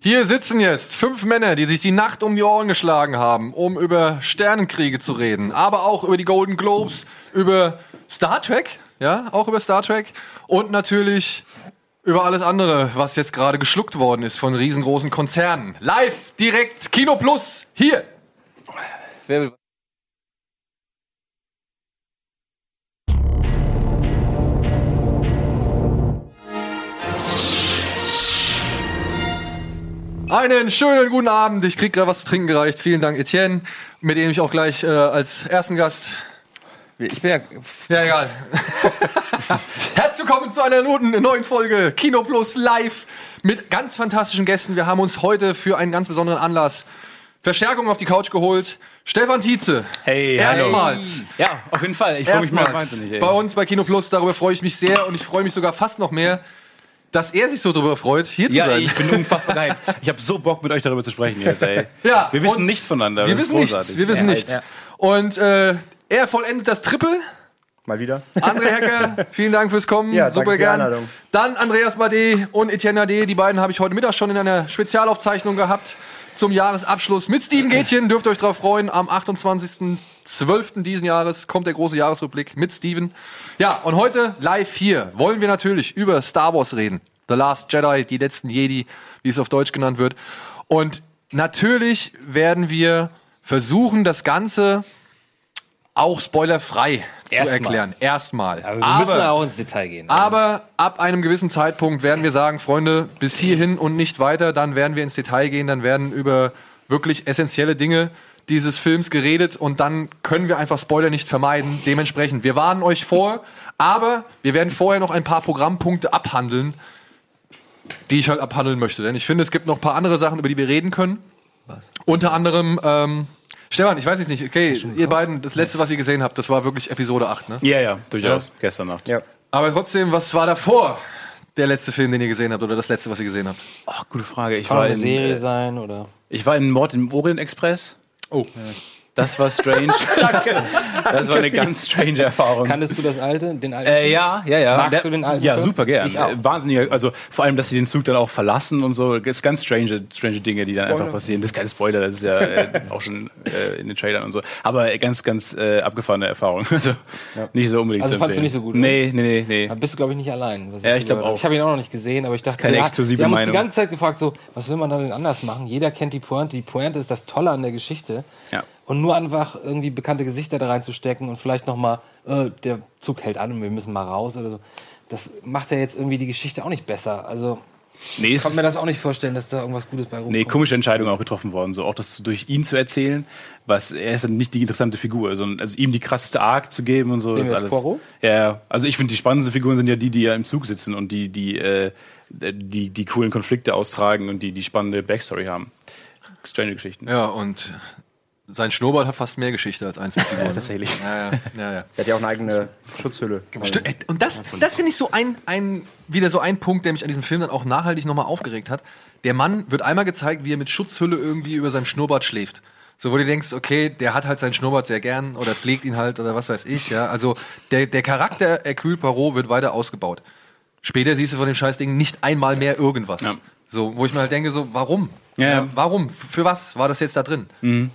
Hier sitzen jetzt fünf Männer, die sich die Nacht um die Ohren geschlagen haben, um über Sternenkriege zu reden, aber auch über die Golden Globes, über Star Trek, ja, auch über Star Trek und natürlich über alles andere, was jetzt gerade geschluckt worden ist von riesengroßen Konzernen. Live, direkt, Kino Plus, hier. Einen schönen guten Abend. Ich krieg gerade was zu trinken gereicht. Vielen Dank, Etienne, mit dem ich auch gleich äh, als ersten Gast. Ich bin ja. Ja, egal. Herzlich willkommen zu einer neuen Folge Kino Plus Live mit ganz fantastischen Gästen. Wir haben uns heute für einen ganz besonderen Anlass Verstärkung auf die Couch geholt. Stefan Tietze. Hey, erstmals. Ja, auf jeden Fall. Ich freue mich mal Erstmals wahnsinnig. ey. bei uns bei Kino Plus. Darüber freue ich mich sehr und ich freue mich sogar fast noch mehr, dass er sich so darüber freut, hier zu Ja, sein. ich bin unfassbar geil. Ich habe so Bock, mit euch darüber zu sprechen jetzt, ey. Ja, Wir wissen nichts voneinander. Wir das ist wissen nichts. großartig. Wir wissen ja, nichts. Ja. Und äh, er vollendet das Triple. Mal wieder. André Hecker, vielen Dank fürs Kommen. Ja, danke Super für die gern. Einladung. Dann Andreas Bade und Etienne Ade. Die beiden habe ich heute Mittag schon in einer Spezialaufzeichnung gehabt zum Jahresabschluss mit Steven Gätchen. Dürft ihr euch drauf freuen. Am 28.12. diesen Jahres kommt der große Jahresrückblick mit Steven. Ja, und heute live hier wollen wir natürlich über Star Wars reden. The Last Jedi, die letzten Jedi, wie es auf Deutsch genannt wird. Und natürlich werden wir versuchen, das Ganze auch spoilerfrei zu Erstmal. erklären. Erstmal. Aber wir müssen auch ins Detail gehen. Aber ab einem gewissen Zeitpunkt werden wir sagen, Freunde, bis hierhin und nicht weiter. Dann werden wir ins Detail gehen, dann werden über wirklich essentielle Dinge dieses Films geredet und dann können wir einfach Spoiler nicht vermeiden. Dementsprechend, wir warnen euch vor, aber wir werden vorher noch ein paar Programmpunkte abhandeln, die ich halt abhandeln möchte. Denn ich finde, es gibt noch ein paar andere Sachen, über die wir reden können. Was? Unter anderem, ähm, Stefan, ich weiß jetzt nicht, okay, ihr beiden, das letzte, was ihr gesehen habt, das war wirklich Episode 8, ne? Ja, ja, durchaus. Gestern Nacht. Ja. Aber trotzdem, was war davor der letzte Film, den ihr gesehen habt oder das letzte, was ihr gesehen habt? Ach, gute Frage. Ich Kann war, eine in, Serie äh, sein oder. ich war in Mord im Orient Express. Oh, Das war strange. Danke. Das war eine ganz strange Erfahrung. Kanntest du das alte? Den alten? Äh, ja, ja, ja. Magst Der- du den alten Ja, Film? super gern. Ich auch. Wahnsinnig. Also vor allem, dass sie den Zug dann auch verlassen und so. Das ist ganz strange, strange Dinge, die dann Spoiler. einfach passieren. Das ist kein Spoiler, das ist ja äh, auch schon äh, in den Trailern und so. Aber äh, ganz, ganz äh, abgefahrene Erfahrung. Also nicht so unbedingt. Also fandst du nicht so gut, ne? Nee, nee, nee, nee. Da bist du, glaube ich, nicht allein. Ja, ich glaub gehört habe. auch. Ich habe ihn auch noch nicht gesehen, aber ich dachte, keine ja, exklusive wir haben uns die ganze Zeit gefragt, so, was will man da denn anders machen? Jeder kennt die Pointe. Die Pointe ist das Tolle an der Geschichte. Ja. Und nur einfach irgendwie bekannte Gesichter da reinzustecken und vielleicht nochmal, äh, der Zug hält an und wir müssen mal raus oder so. Das macht ja jetzt irgendwie die Geschichte auch nicht besser. Also, Nee, ich kann mir das auch nicht vorstellen, dass da irgendwas Gutes bei rumkommt. nee, komische Entscheidung auch getroffen worden. So auch das durch ihn zu erzählen, was er ist dann nicht die interessante Figur, sondern also ihm die krasseste Arc zu geben und so. Wem das alles. Poirot? Ja. Also ich finde die spannendsten Figuren sind ja die, die ja im Zug sitzen und die, die, äh, die, die coolen Konflikte austragen und die die spannende Backstory haben. Strange Geschichten. ja, und sein Schnurrbart hat fast mehr Geschichte als einzelne Figuren. ne? Tatsächlich. Ja, ja, ja, ja. Der hat ja auch eine eigene Schutzhülle. Sti- äh, Und das, das finde ich so ein, ein, wieder so ein Punkt, der mich an diesem Film dann auch nachhaltig nochmal aufgeregt hat. Der Mann wird einmal gezeigt, wie er mit Schutzhülle irgendwie über seinem Schnurrbart schläft. So, wo du denkst, okay, der hat halt seinen Schnurrbart sehr gern oder pflegt ihn halt oder was weiß ich, ja. Also, der, der Charakter Hercule Poirot wird weiter ausgebaut. Später siehst du von dem Scheißding nicht einmal mehr irgendwas. Ja. So, wo ich mir halt denke, so, warum? Ja, ja. Warum? Für was war das jetzt da drin?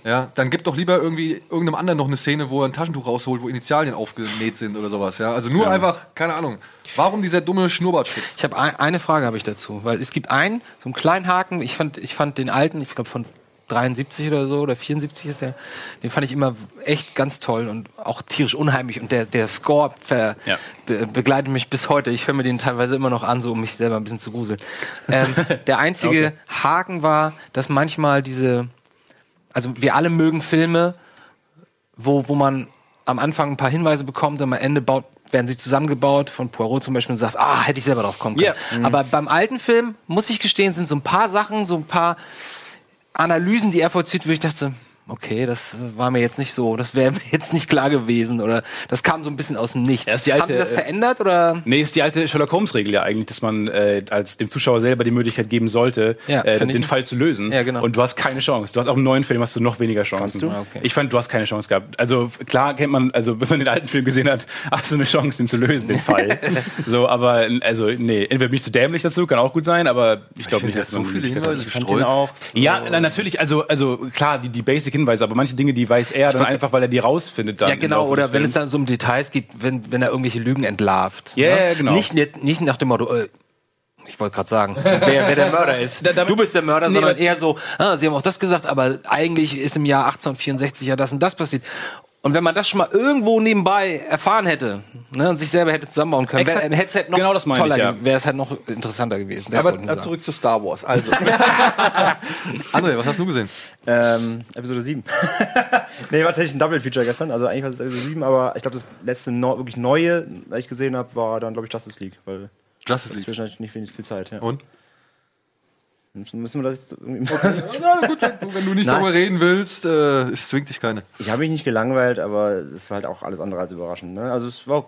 Ja, dann gib doch lieber irgendwie irgendeinem anderen noch eine Szene, wo er ein Taschentuch rausholt, wo Initialien aufgenäht sind oder sowas. Ja, also nur einfach, keine Ahnung. Warum dieser dumme Schnurrbartschutz? Ich habe ein, eine Frage habe ich dazu, weil es gibt einen, so einen kleinen Haken. Ich fand, ich fand den alten, ich glaube von 73 oder so oder 74 ist der, den fand ich immer echt ganz toll und auch tierisch unheimlich und der der Score ver, Ja. be, begleitet mich bis heute. Ich höre mir den teilweise immer noch an, so um mich selber ein bisschen zu gruseln. Ähm, der einzige Okay. Haken war, dass manchmal diese, also wir alle mögen Filme, wo, wo man am Anfang ein paar Hinweise bekommt und am Ende baut, werden sie zusammengebaut, von Poirot zum Beispiel, und sagst, ah, hätte ich selber drauf kommen können. Ja. Aber beim alten Film, muss ich gestehen, sind so ein paar Sachen, so ein paar Analysen, die er vollzieht, wo ich dachte, okay, das war mir jetzt nicht so, das wäre mir jetzt nicht klar gewesen oder das kam so ein bisschen aus dem Nichts. Ja, ist die Haben alte, Sie das äh, verändert oder? Nee, ist die alte Sherlock Holmes-Regel ja eigentlich, dass man äh, als dem Zuschauer selber die Möglichkeit geben sollte, Ja, äh, den Fall zu lösen. Ja, genau. Und du hast keine Chance. Du hast auch im neuen Film hast du noch weniger Chancen. du? Ah, okay. Ich fand, du hast keine Chance gehabt. Also klar kennt man, also wenn man den alten Film gesehen hat, hast du eine Chance, den zu lösen, den Fall. so, aber also nee, entweder bin ich zu dämlich dazu, kann auch gut sein, aber ich glaube nicht, dass so man viele. Hinweise Ich fand den gestreut. auch. Ja, na, natürlich, also, also klar, die, die Basic-Hinweise, aber manche Dinge, die weiß er dann einfach, weil er die rausfindet. Dann Ja, genau, oder wenn es dann so um Details gibt, wenn, wenn er irgendwelche Lügen entlarvt. Ja, ne? ja, genau. Nicht, nicht, nach dem Motto, äh, ich wollte gerade sagen, wer, wer der Mörder ist. Da- damit- du bist der Mörder, Nee, sondern eher so, ah, sie haben auch das gesagt, aber eigentlich ist im Jahr 1864 ja das und das passiert. Und wenn man das schon mal irgendwo nebenbei erfahren hätte ne, und sich selber hätte zusammenbauen können, hätte es halt noch Genau das meine toller, ich, ja. wäre es halt noch interessanter gewesen. Das Aber äh, sagen. zurück zu Star Wars. Also, André, was hast du gesehen? Ähm, Episode 7. nee, war tatsächlich ein Double-Feature gestern. Also eigentlich war es Episode 7, aber ich glaube, das letzte neu- wirklich neue, was ich gesehen habe, war dann, glaube ich, Justice League. Weil Justice es ist wahrscheinlich nicht wenig viel Zeit. Ja. Und? Müssen wir das jetzt irgendwie Ja, gut, wenn du, wenn du nicht Nein. darüber reden willst, äh, es zwingt dich keine. Ich habe mich nicht gelangweilt, aber es war halt auch alles andere als überraschend. Ne? Also es war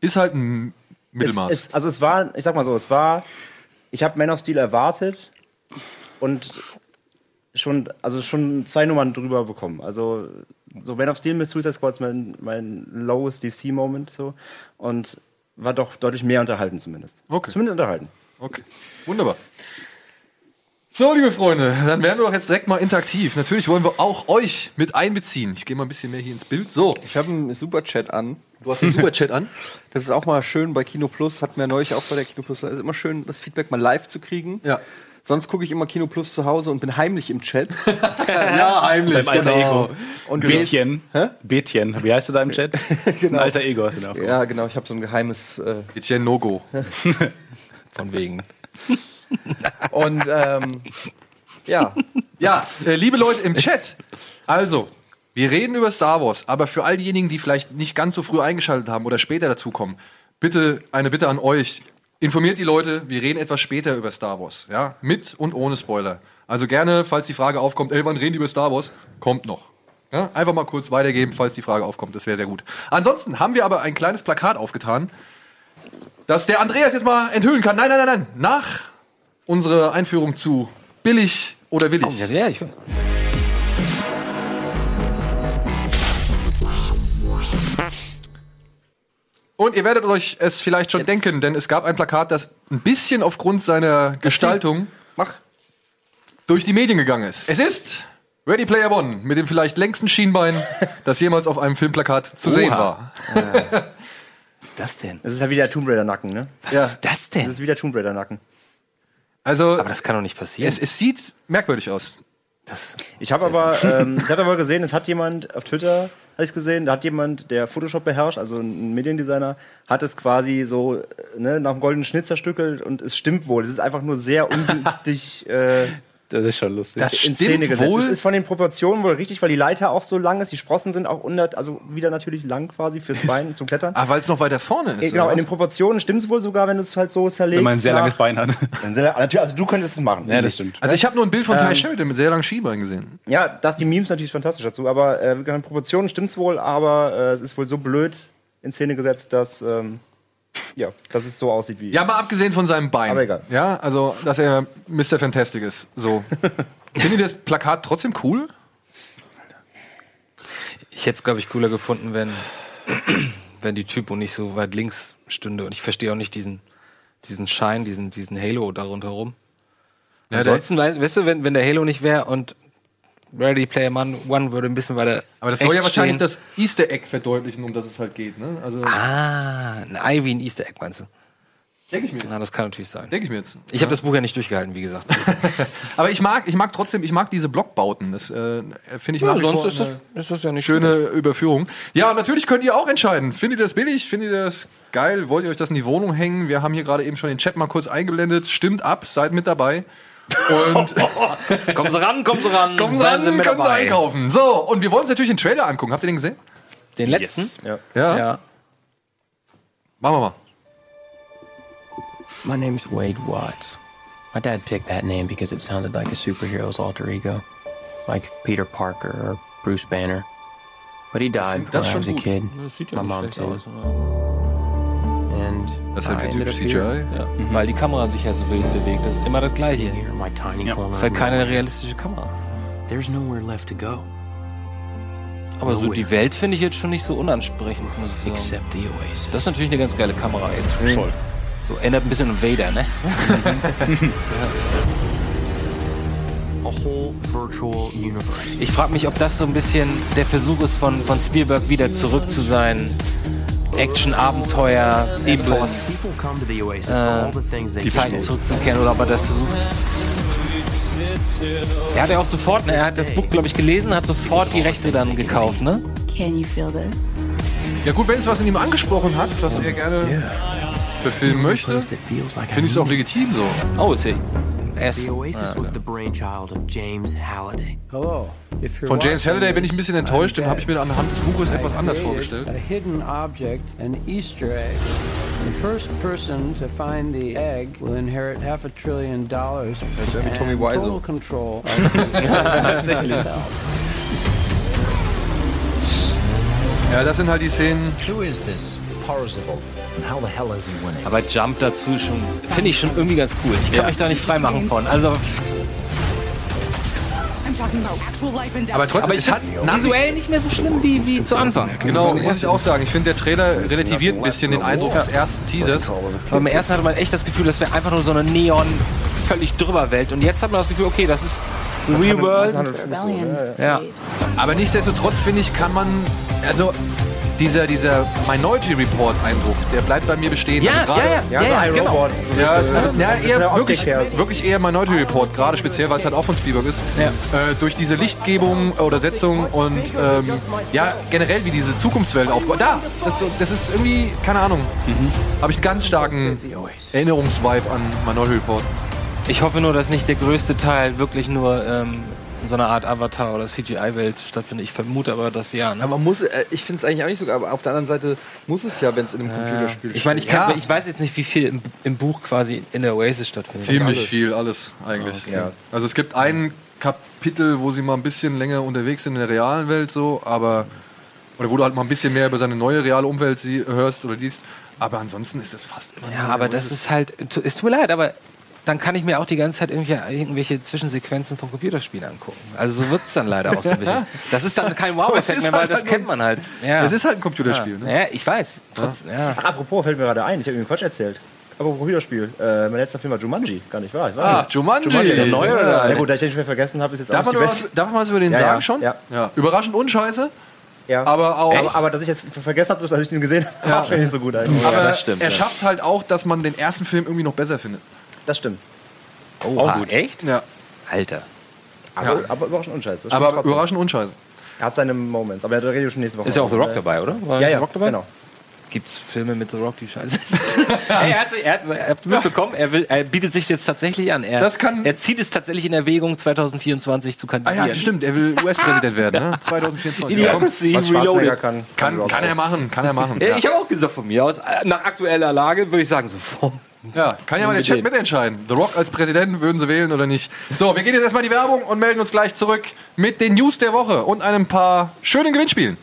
Ist halt ein Mittelmaß. Es, es, also es war, ich sag mal so, es war, ich habe Man of Steel erwartet und schon, also schon zwei Nummern drüber bekommen. Also so Man of Steel mit Suicide Squad ist mein, mein lowest DC-Moment so und war doch deutlich mehr unterhalten zumindest. Okay. Zumindest unterhalten. Okay, wunderbar. So, liebe Freunde, dann werden wir doch jetzt direkt mal interaktiv. Natürlich wollen wir auch euch mit einbeziehen. Ich gehe mal ein bisschen mehr hier ins Bild. So, ich habe einen Superchat an. du hast den Superchat an. Das ist auch mal schön bei Kino Plus. Hatten wir neulich auch bei der Kino Plus. Es ist immer schön, das Feedback mal live zu kriegen. Ja. Sonst gucke ich immer Kino Plus zu Hause und bin heimlich im Chat. Ja, heimlich. Beim alter genau. Ego. Und Betjen. Hä? Betjen. Wie heißt du da im Chat? Ein alter Ego hast du da. Ja, genau. Ich habe so ein geheimes. Äh, Etienne No-Go. Von wegen. Und ähm, ja, Ja, äh, liebe Leute im Chat. Also, wir reden über Star Wars, aber für all diejenigen, die vielleicht nicht ganz so früh eingeschaltet haben oder später dazukommen, bitte eine Bitte an euch. Informiert die Leute, wir reden etwas später über Star Wars. Ja, mit und ohne Spoiler. Also gerne, falls die Frage aufkommt, ey, wann reden die über Star Wars? Kommt noch. Ja, einfach mal kurz weitergeben, falls die Frage aufkommt. Das wäre sehr gut. Ansonsten haben wir aber ein kleines Plakat aufgetan, das der Andreas jetzt mal enthüllen kann. Nein, nein, nein, nein. Nach unserer Einführung zu billig oder willig. Ja, ja, ich will. Und ihr werdet euch es vielleicht schon denken, denn es gab ein Plakat, das ein bisschen aufgrund seiner Gestaltung mach. durch die Medien gegangen ist. Es ist Ready Player One mit dem vielleicht längsten Schienbein, das jemals auf einem Filmplakat zu sehen war. Was ist das denn? Das ist halt wieder der Tomb Raider-Nacken, ne? Was Ja. ist das Das denn? ist wieder Tomb Raider-Nacken. Also, Aber das kann doch nicht passieren. es, es sieht merkwürdig aus. das, Ich habe aber, ähm, ich habe aber gesehen, es hat jemand auf Twitter, habe ich gesehen, da hat jemand, der Photoshop beherrscht, also ein Mediendesigner, hat es quasi so äh, ne, nach dem goldenen Schnitt zerstückelt und es stimmt wohl. Es ist einfach nur sehr ungünstig äh, Das ist schon lustig. Das in stimmt Szene gesetzt. wohl. Es ist von den Proportionen wohl richtig, weil die Leiter auch so lang ist, die Sprossen sind auch unter, also wieder natürlich lang quasi fürs Bein zum Klettern. Ah, weil es noch weiter vorne ist. Äh, genau, in den? Proportionen stimmt es wohl sogar, wenn du es halt so zerlegst. Wenn man ein sehr nach- langes Bein hat. Sehr- natürlich, also du könntest es machen. Ja, das stimmt. also ich habe nur ein Bild von Ty Ähm, Sheridan mit sehr langen Schienbeinen gesehen. Ja, das, die Memes natürlich fantastisch dazu, aber äh, in den Proportionen stimmt's wohl, aber äh, es ist wohl so blöd in Szene gesetzt, dass, ähm, ja, dass es so aussieht wie. Ja, mal abgesehen von seinem Bein. Aber egal. Ja, also, dass er Mr. Fantastic ist. So. Findet ihr das Plakat trotzdem cool? ich hätte es, glaube ich, cooler gefunden, wenn, wenn die Typo nicht so weit links stünde. Und ich verstehe auch nicht diesen, diesen Schein, diesen, diesen Halo da rundherum. Ja, Ansonsten, weißt, weißt du, wenn, wenn der Halo nicht wäre und Ready Player Man One würde ein bisschen weiter. Aber das soll ja wahrscheinlich stehen. das Easter Egg verdeutlichen, um das es halt geht. Ne? Also, Ah, ein Ivy, ein Easter Egg meinst du? denke ich mir jetzt. Na, das kann natürlich sein. Denke ich mir jetzt. Ich habe das Buch ja nicht durchgehalten, wie gesagt. Aber ich mag, ich mag trotzdem, ich mag diese Blockbauten. Das äh, finde ich nach wie vor ist das, eine ist das ja nicht schöne Überführung. Ja, natürlich könnt ihr auch entscheiden. Findet ihr das billig? Findet ihr das geil? Wollt ihr euch das in die Wohnung hängen? Wir haben hier gerade eben schon den Chat mal kurz eingeblendet. Stimmt ab, seid mit dabei. Und Kommen Sie ran, kommen Sie ran. kommen Sie seien an, Sie können Sie einkaufen. So, und wir wollen uns natürlich den Trailer angucken. Habt ihr den gesehen? Den letzten? Yes. Ja. Ja. Ja. Machen wir mal. My name's Wade Watts. My dad picked that name because it sounded like a superhero's alter ego, like Peter Parker or Bruce Banner. But he died ist I was a kid. Das sieht My ja nicht mom too. aus. Das ist halt CGI. Ja, weil die Kamera sich halt so wild bewegt. Das ist immer das Gleiche. Das ist halt keine realistische Kamera. There's nowhere left to go Aber so die Welt finde ich jetzt schon nicht so unansprechend, muss ich sagen. except the Oasis. Das ist natürlich eine ganz geile Kamera jetzt. Voll. So erinnert ein bisschen an Vader, ne? A whole virtual universe. Ich frage mich, ob das so ein bisschen der Versuch ist von, von Spielberg wieder zurück zu sein. Action, Abenteuer, Epos, things they die Zeiten can. zurückzukehren oder ob er das versucht. Er hat ja auch sofort, ne, er hat das Buch, glaube ich, gelesen, hat sofort die Rechte dann gekauft, ne? Can you feel this? Ja gut, wenn es was in ihm angesprochen hat, was er gerne verfilmen möchte, finde ich es a auch legitim so. Oh, ist er. Ist, The Oasis ah, was the brainchild of James Halliday. Hello. If Von James Halliday bin ich ein bisschen enttäuscht, den I'm habe ich mir dead. anhand des Buches etwas I anders created vorgestellt. A hidden object, an Easter egg. The first person to find the egg will inherit half a trillion dollars ja wie and Tommy Wiseau. total control of the Ja, das sind halt die Szenen. Who is this Parzival? And how the hell is he winning? aber Jump dazu schon, finde ich schon irgendwie ganz cool. Ich kann mich da nicht freimachen von. Also, I'm talking about actual life and death. Aber trotzdem, aber ich es hat visuell nicht mehr so schlimm wie, wie zu Anfang. Genau, muss ich auch sagen. Ich finde, der Trailer relativiert ein bisschen den Eindruck des ersten Teasers. Aber beim ersten hatte man echt das Gefühl, das wäre einfach nur so eine Neon, völlig drüber Welt. Und jetzt hat man das Gefühl, okay, das ist Real World. Ja. Aber nichtsdestotrotz, finde ich, kann man. Also, dieser, dieser Minority Report Eindruck, der bleibt bei mir bestehen. Ja, Also gerade- ja, ja, ja, ja, genau. Robot. So Ja, äh, ja, mit der eher wirklich, wirklich eher Minority Report, gerade speziell, weil es halt auch von Spielberg ist. Ja. Äh, durch diese Lichtgebung oder Setzung und ähm, ja, generell wie diese Zukunftswelt aufgebaut. Da, das, das ist irgendwie, keine Ahnung, habe ich einen ganz starken Erinnerungsvibe an Minority Report. Ich hoffe nur, dass nicht der größte Teil wirklich nur ähm, in so einer Art Avatar- oder CGI-Welt stattfindet. Ich vermute aber, dass ja. Ne? Man muss, äh, ich finde es eigentlich auch nicht so, aber auf der anderen Seite muss es ja, wenn es in einem Computerspiel Ich meine, ich, kann- Ja. ich weiß jetzt nicht, wie viel im, im Buch quasi in der Oasis stattfindet. Ziemlich alles. viel, alles eigentlich. Ja. Also es gibt ein Kapitel, wo sie mal ein bisschen länger unterwegs sind in der realen Welt so, aber oder wo du halt mal ein bisschen mehr über seine neue reale Umwelt sie, hörst oder liest. Aber ansonsten ist das fast immer Ja, aber das ist halt, es tut mir leid, aber dann kann ich mir auch die ganze Zeit irgendwelche, irgendwelche Zwischensequenzen von Computerspielen angucken. Also so wird es dann leider auch so ein bisschen. Das ist dann kein Wow-Effekt mehr, weil halt das kennt man halt. Ja. Es ist halt ein Computerspiel. Ne? ja, ich weiß. Trotz, ja. Ach, apropos, fällt mir gerade ein, ich habe Ihnen Quatsch erzählt. Apropos Computerspiel. Äh, mein letzter Film war Jumanji, gar nicht wahr. Ah, nicht. Jumanji. der neue oder der Ja, alte? gut, da ich den nicht mehr vergessen habe, ist jetzt Darf auch man, nicht beste. darf man was über den Ja, sagen ja, schon? ja. Überraschend unscheiße, Ja. aber auch. aber, aber dass ich jetzt vergessen habe, dass ich ihn gesehen habe, war schon nicht so gut eigentlich. aber das stimmt, er ja. schafft es halt auch, dass man den ersten Film irgendwie noch besser findet. Das stimmt. Oh, gut. Echt? Ja. Alter. Aber, aber überraschend unscheiße. Aber trotzdem. überraschend unscheiße. Er hat seine Moments, aber er redet schon nächste Woche. Ist ja auch The Rock dabei, oder? War Ja, The ja, Rock dabei? genau. Gibt's Filme mit The Rock, die scheiße hey, er, hat, er, hat, er hat mitbekommen, er, will, er bietet sich jetzt tatsächlich an. Er, Das kann- er zieht es tatsächlich in Erwägung, 2024 zu Ah kandidieren. ja, stimmt, er will US-Präsident werden, ne? 2024. Ja, komm. Idiocracy Reloaded. kann, Kann, Rock kann er auch. machen, kann er machen. Ja, Ich habe auch gesagt von mir aus, äh, nach aktueller Lage würde ich sagen, so vom Ja, kann ja mal der Chat mitentscheiden. The Rock als Präsident würden sie wählen oder nicht. So, wir gehen jetzt erstmal in die Werbung und melden uns gleich zurück mit den News der Woche und einem paar schönen Gewinnspielen.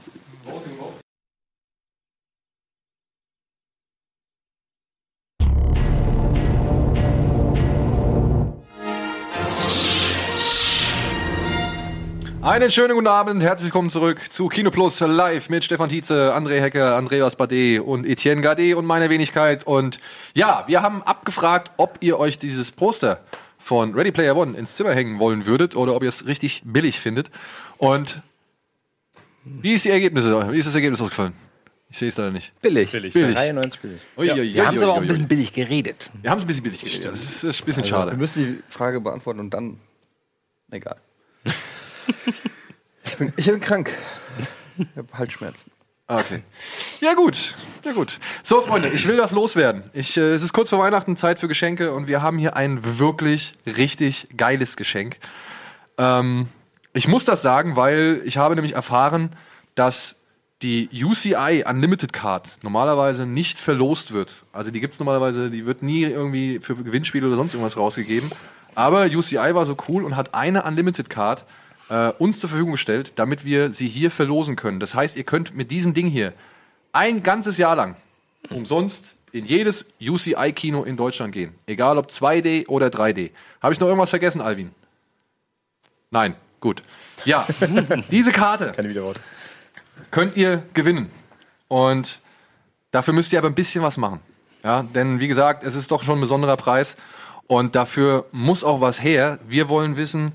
Einen schönen guten Abend, herzlich willkommen zurück zu Kino Plus live mit Stefan Tietze, André Hecker, Andreas Bade und Etienne Gade und meiner Wenigkeit. Und ja, wir haben abgefragt, ob ihr euch dieses Poster von Ready Player One ins Zimmer hängen wollen würdet oder ob ihr es richtig billig findet. Und wie ist die Ergebnisse? Wie ist das Ergebnis ausgefallen? Ich sehe es leider nicht. billig. Billig. Billig. 93 billig. Ui, ui, ui, Wir haben es aber auch ein bisschen billig geredet. Wir haben es ein bisschen billig geredet. Das ist, ein bisschen Wir schade. müssen die Frage beantworten und dann. Egal. ich, bin, ich bin krank. Ich habe Halsschmerzen. Ah, Okay. Ja gut, ja gut. So Freunde, ich will das loswerden. Ich, äh, es ist kurz vor Weihnachten, Zeit für Geschenke und wir haben hier ein wirklich richtig geiles Geschenk. Ähm, ich muss das sagen, weil ich habe nämlich erfahren, dass die UCI Unlimited Card normalerweise nicht verlost wird. Also die gibt es normalerweise, die wird nie irgendwie für Gewinnspiele oder sonst irgendwas rausgegeben. Aber UCI war so cool und hat eine Unlimited Card äh, uns zur Verfügung gestellt, damit wir sie hier verlosen können. Das heißt, ihr könnt mit diesem Ding hier ein ganzes Jahr lang umsonst in jedes UCI-Kino in Deutschland gehen. Egal ob 2D oder 3D. Habe ich noch irgendwas vergessen, Alvin? Nein, gut. Ja, diese Karte könnt ihr gewinnen. Und dafür müsst ihr aber ein bisschen was machen. Ja, denn wie gesagt, es ist doch schon ein besonderer Preis. Und dafür muss auch was her. Wir wollen wissen,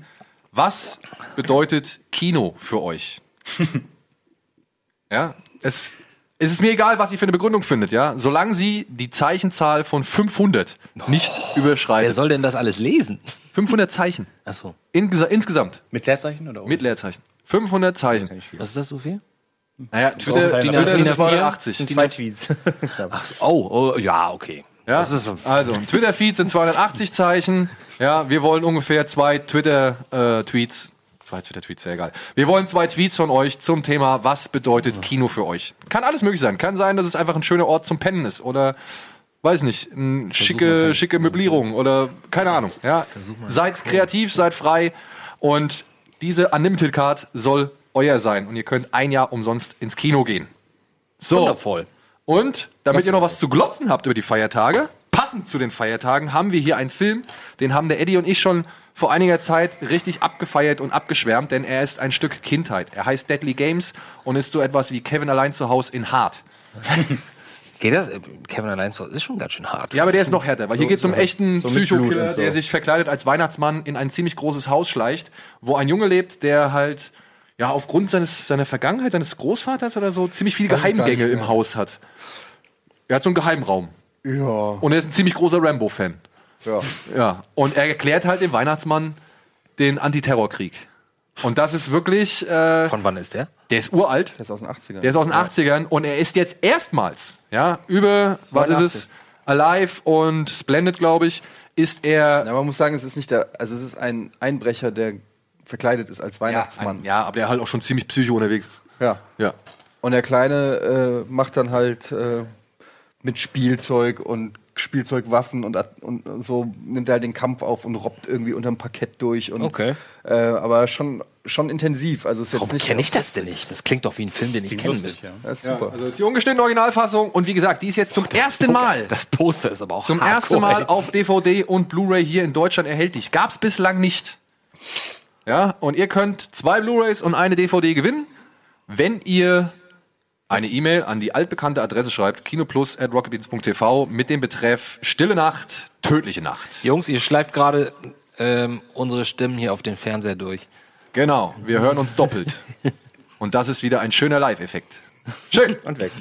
was bedeutet Kino für euch? ja, es, es ist mir egal, was ihr für eine Begründung findet. Ja, solange sie die Zeichenzahl von 500 nicht Wer überschreitet. soll denn das alles lesen? 500 Zeichen. Achso. Ingesa insgesamt. Mit Leerzeichen oder ohne? Mit Leerzeichen. 500 Zeichen. Was ist das so viel? Naja, Twitter, Zeichen. Twitter DIN sind A4? 280. sind zwei Tweets. Ach so. Oh, oh, ja, okay. Ja, Das ist also ein Twitter-Feed sind 280 Zeichen. Ja, wir wollen ungefähr zwei Twitter-Tweets. zwei Twitter-Tweets, ja egal. Wir wollen zwei Tweets von euch zum Thema, was bedeutet Kino für euch? Kann alles möglich sein. Kann sein, dass es einfach ein schöner Ort zum Pennen ist oder weiß nicht, eine schicke, schicke Möblierung oder keine Ahnung. Ja, seid kreativ, seid frei und diese Unlimited Card soll euer sein und ihr könnt ein Jahr umsonst ins Kino gehen. So. wundervoll. Und damit ihr noch was zu glotzen habt über die Feiertage, passend zu den Feiertagen, haben wir hier einen Film, den haben der Eddie und ich schon vor einiger Zeit richtig abgefeiert und abgeschwärmt, denn er ist ein Stück Kindheit. Er heißt Deadly Games und ist so etwas wie Kevin allein zu Hause in hart. Geht das? Kevin allein zu Hause ist schon ganz schön hart. Ja, aber der ist noch härter, weil hier geht es um echten so mit Blut Psychokiller, und so. der sich verkleidet als Weihnachtsmann in ein ziemlich großes Haus schleicht, wo ein Junge lebt, der halt ja aufgrund seines, seiner Vergangenheit, seines Großvaters oder so, ziemlich viele Geheimgänge im. Haus hat. Er hat so einen Geheimraum. Ja. Und er ist ein ziemlich großer Rambo-Fan. ja. Ja. Und er erklärt halt dem Weihnachtsmann den Antiterrorkrieg. Und das ist wirklich, äh, Von wann ist der? der ist uralt. Der ist aus den 80ern. Der ist aus den 80ern und er ist jetzt erstmals, ja, über, was ist es, Alive und Splendid, glaube ich, ist er. Ja, man muss sagen, es ist nicht der, also es ist ein Einbrecher, der verkleidet ist als Weihnachtsmann. ein- ja, aber der halt auch schon ziemlich psycho unterwegs ist. Ja. Ja. Und der Kleine äh, macht dann halt äh, mit Spielzeug und Spielzeugwaffen und, und so nimmt er halt den Kampf auf und robbt irgendwie unterm Parkett durch. Und, Okay. Äh, aber schon, schon intensiv. Also ist jetzt Warum kenne ich das denn nicht? Das klingt doch wie ein Film, den ich kennen Lustig, müsste. ja. Das ist Ja, super. also das ist die ungeschnittene Originalfassung und wie gesagt, die ist jetzt zum ersten Mal. Das Poster ist aber auch Zum hardcore, ersten Mal ey. auf DVD und Blu-ray hier in Deutschland erhältlich. Gab es bislang nicht. Ja, und ihr könnt zwei Blu-rays und eine DVD gewinnen, wenn ihr eine E-Mail an die altbekannte Adresse schreibt, kinoplus.rocketbeans.tv mit dem Betreff Stille Nacht, tödliche Nacht. Jungs, ihr schleift gerade ähm, unsere Stimmen hier auf den Fernseher durch. Genau, wir hören uns doppelt. Und das ist wieder ein schöner Live-Effekt. Schön. Und weg.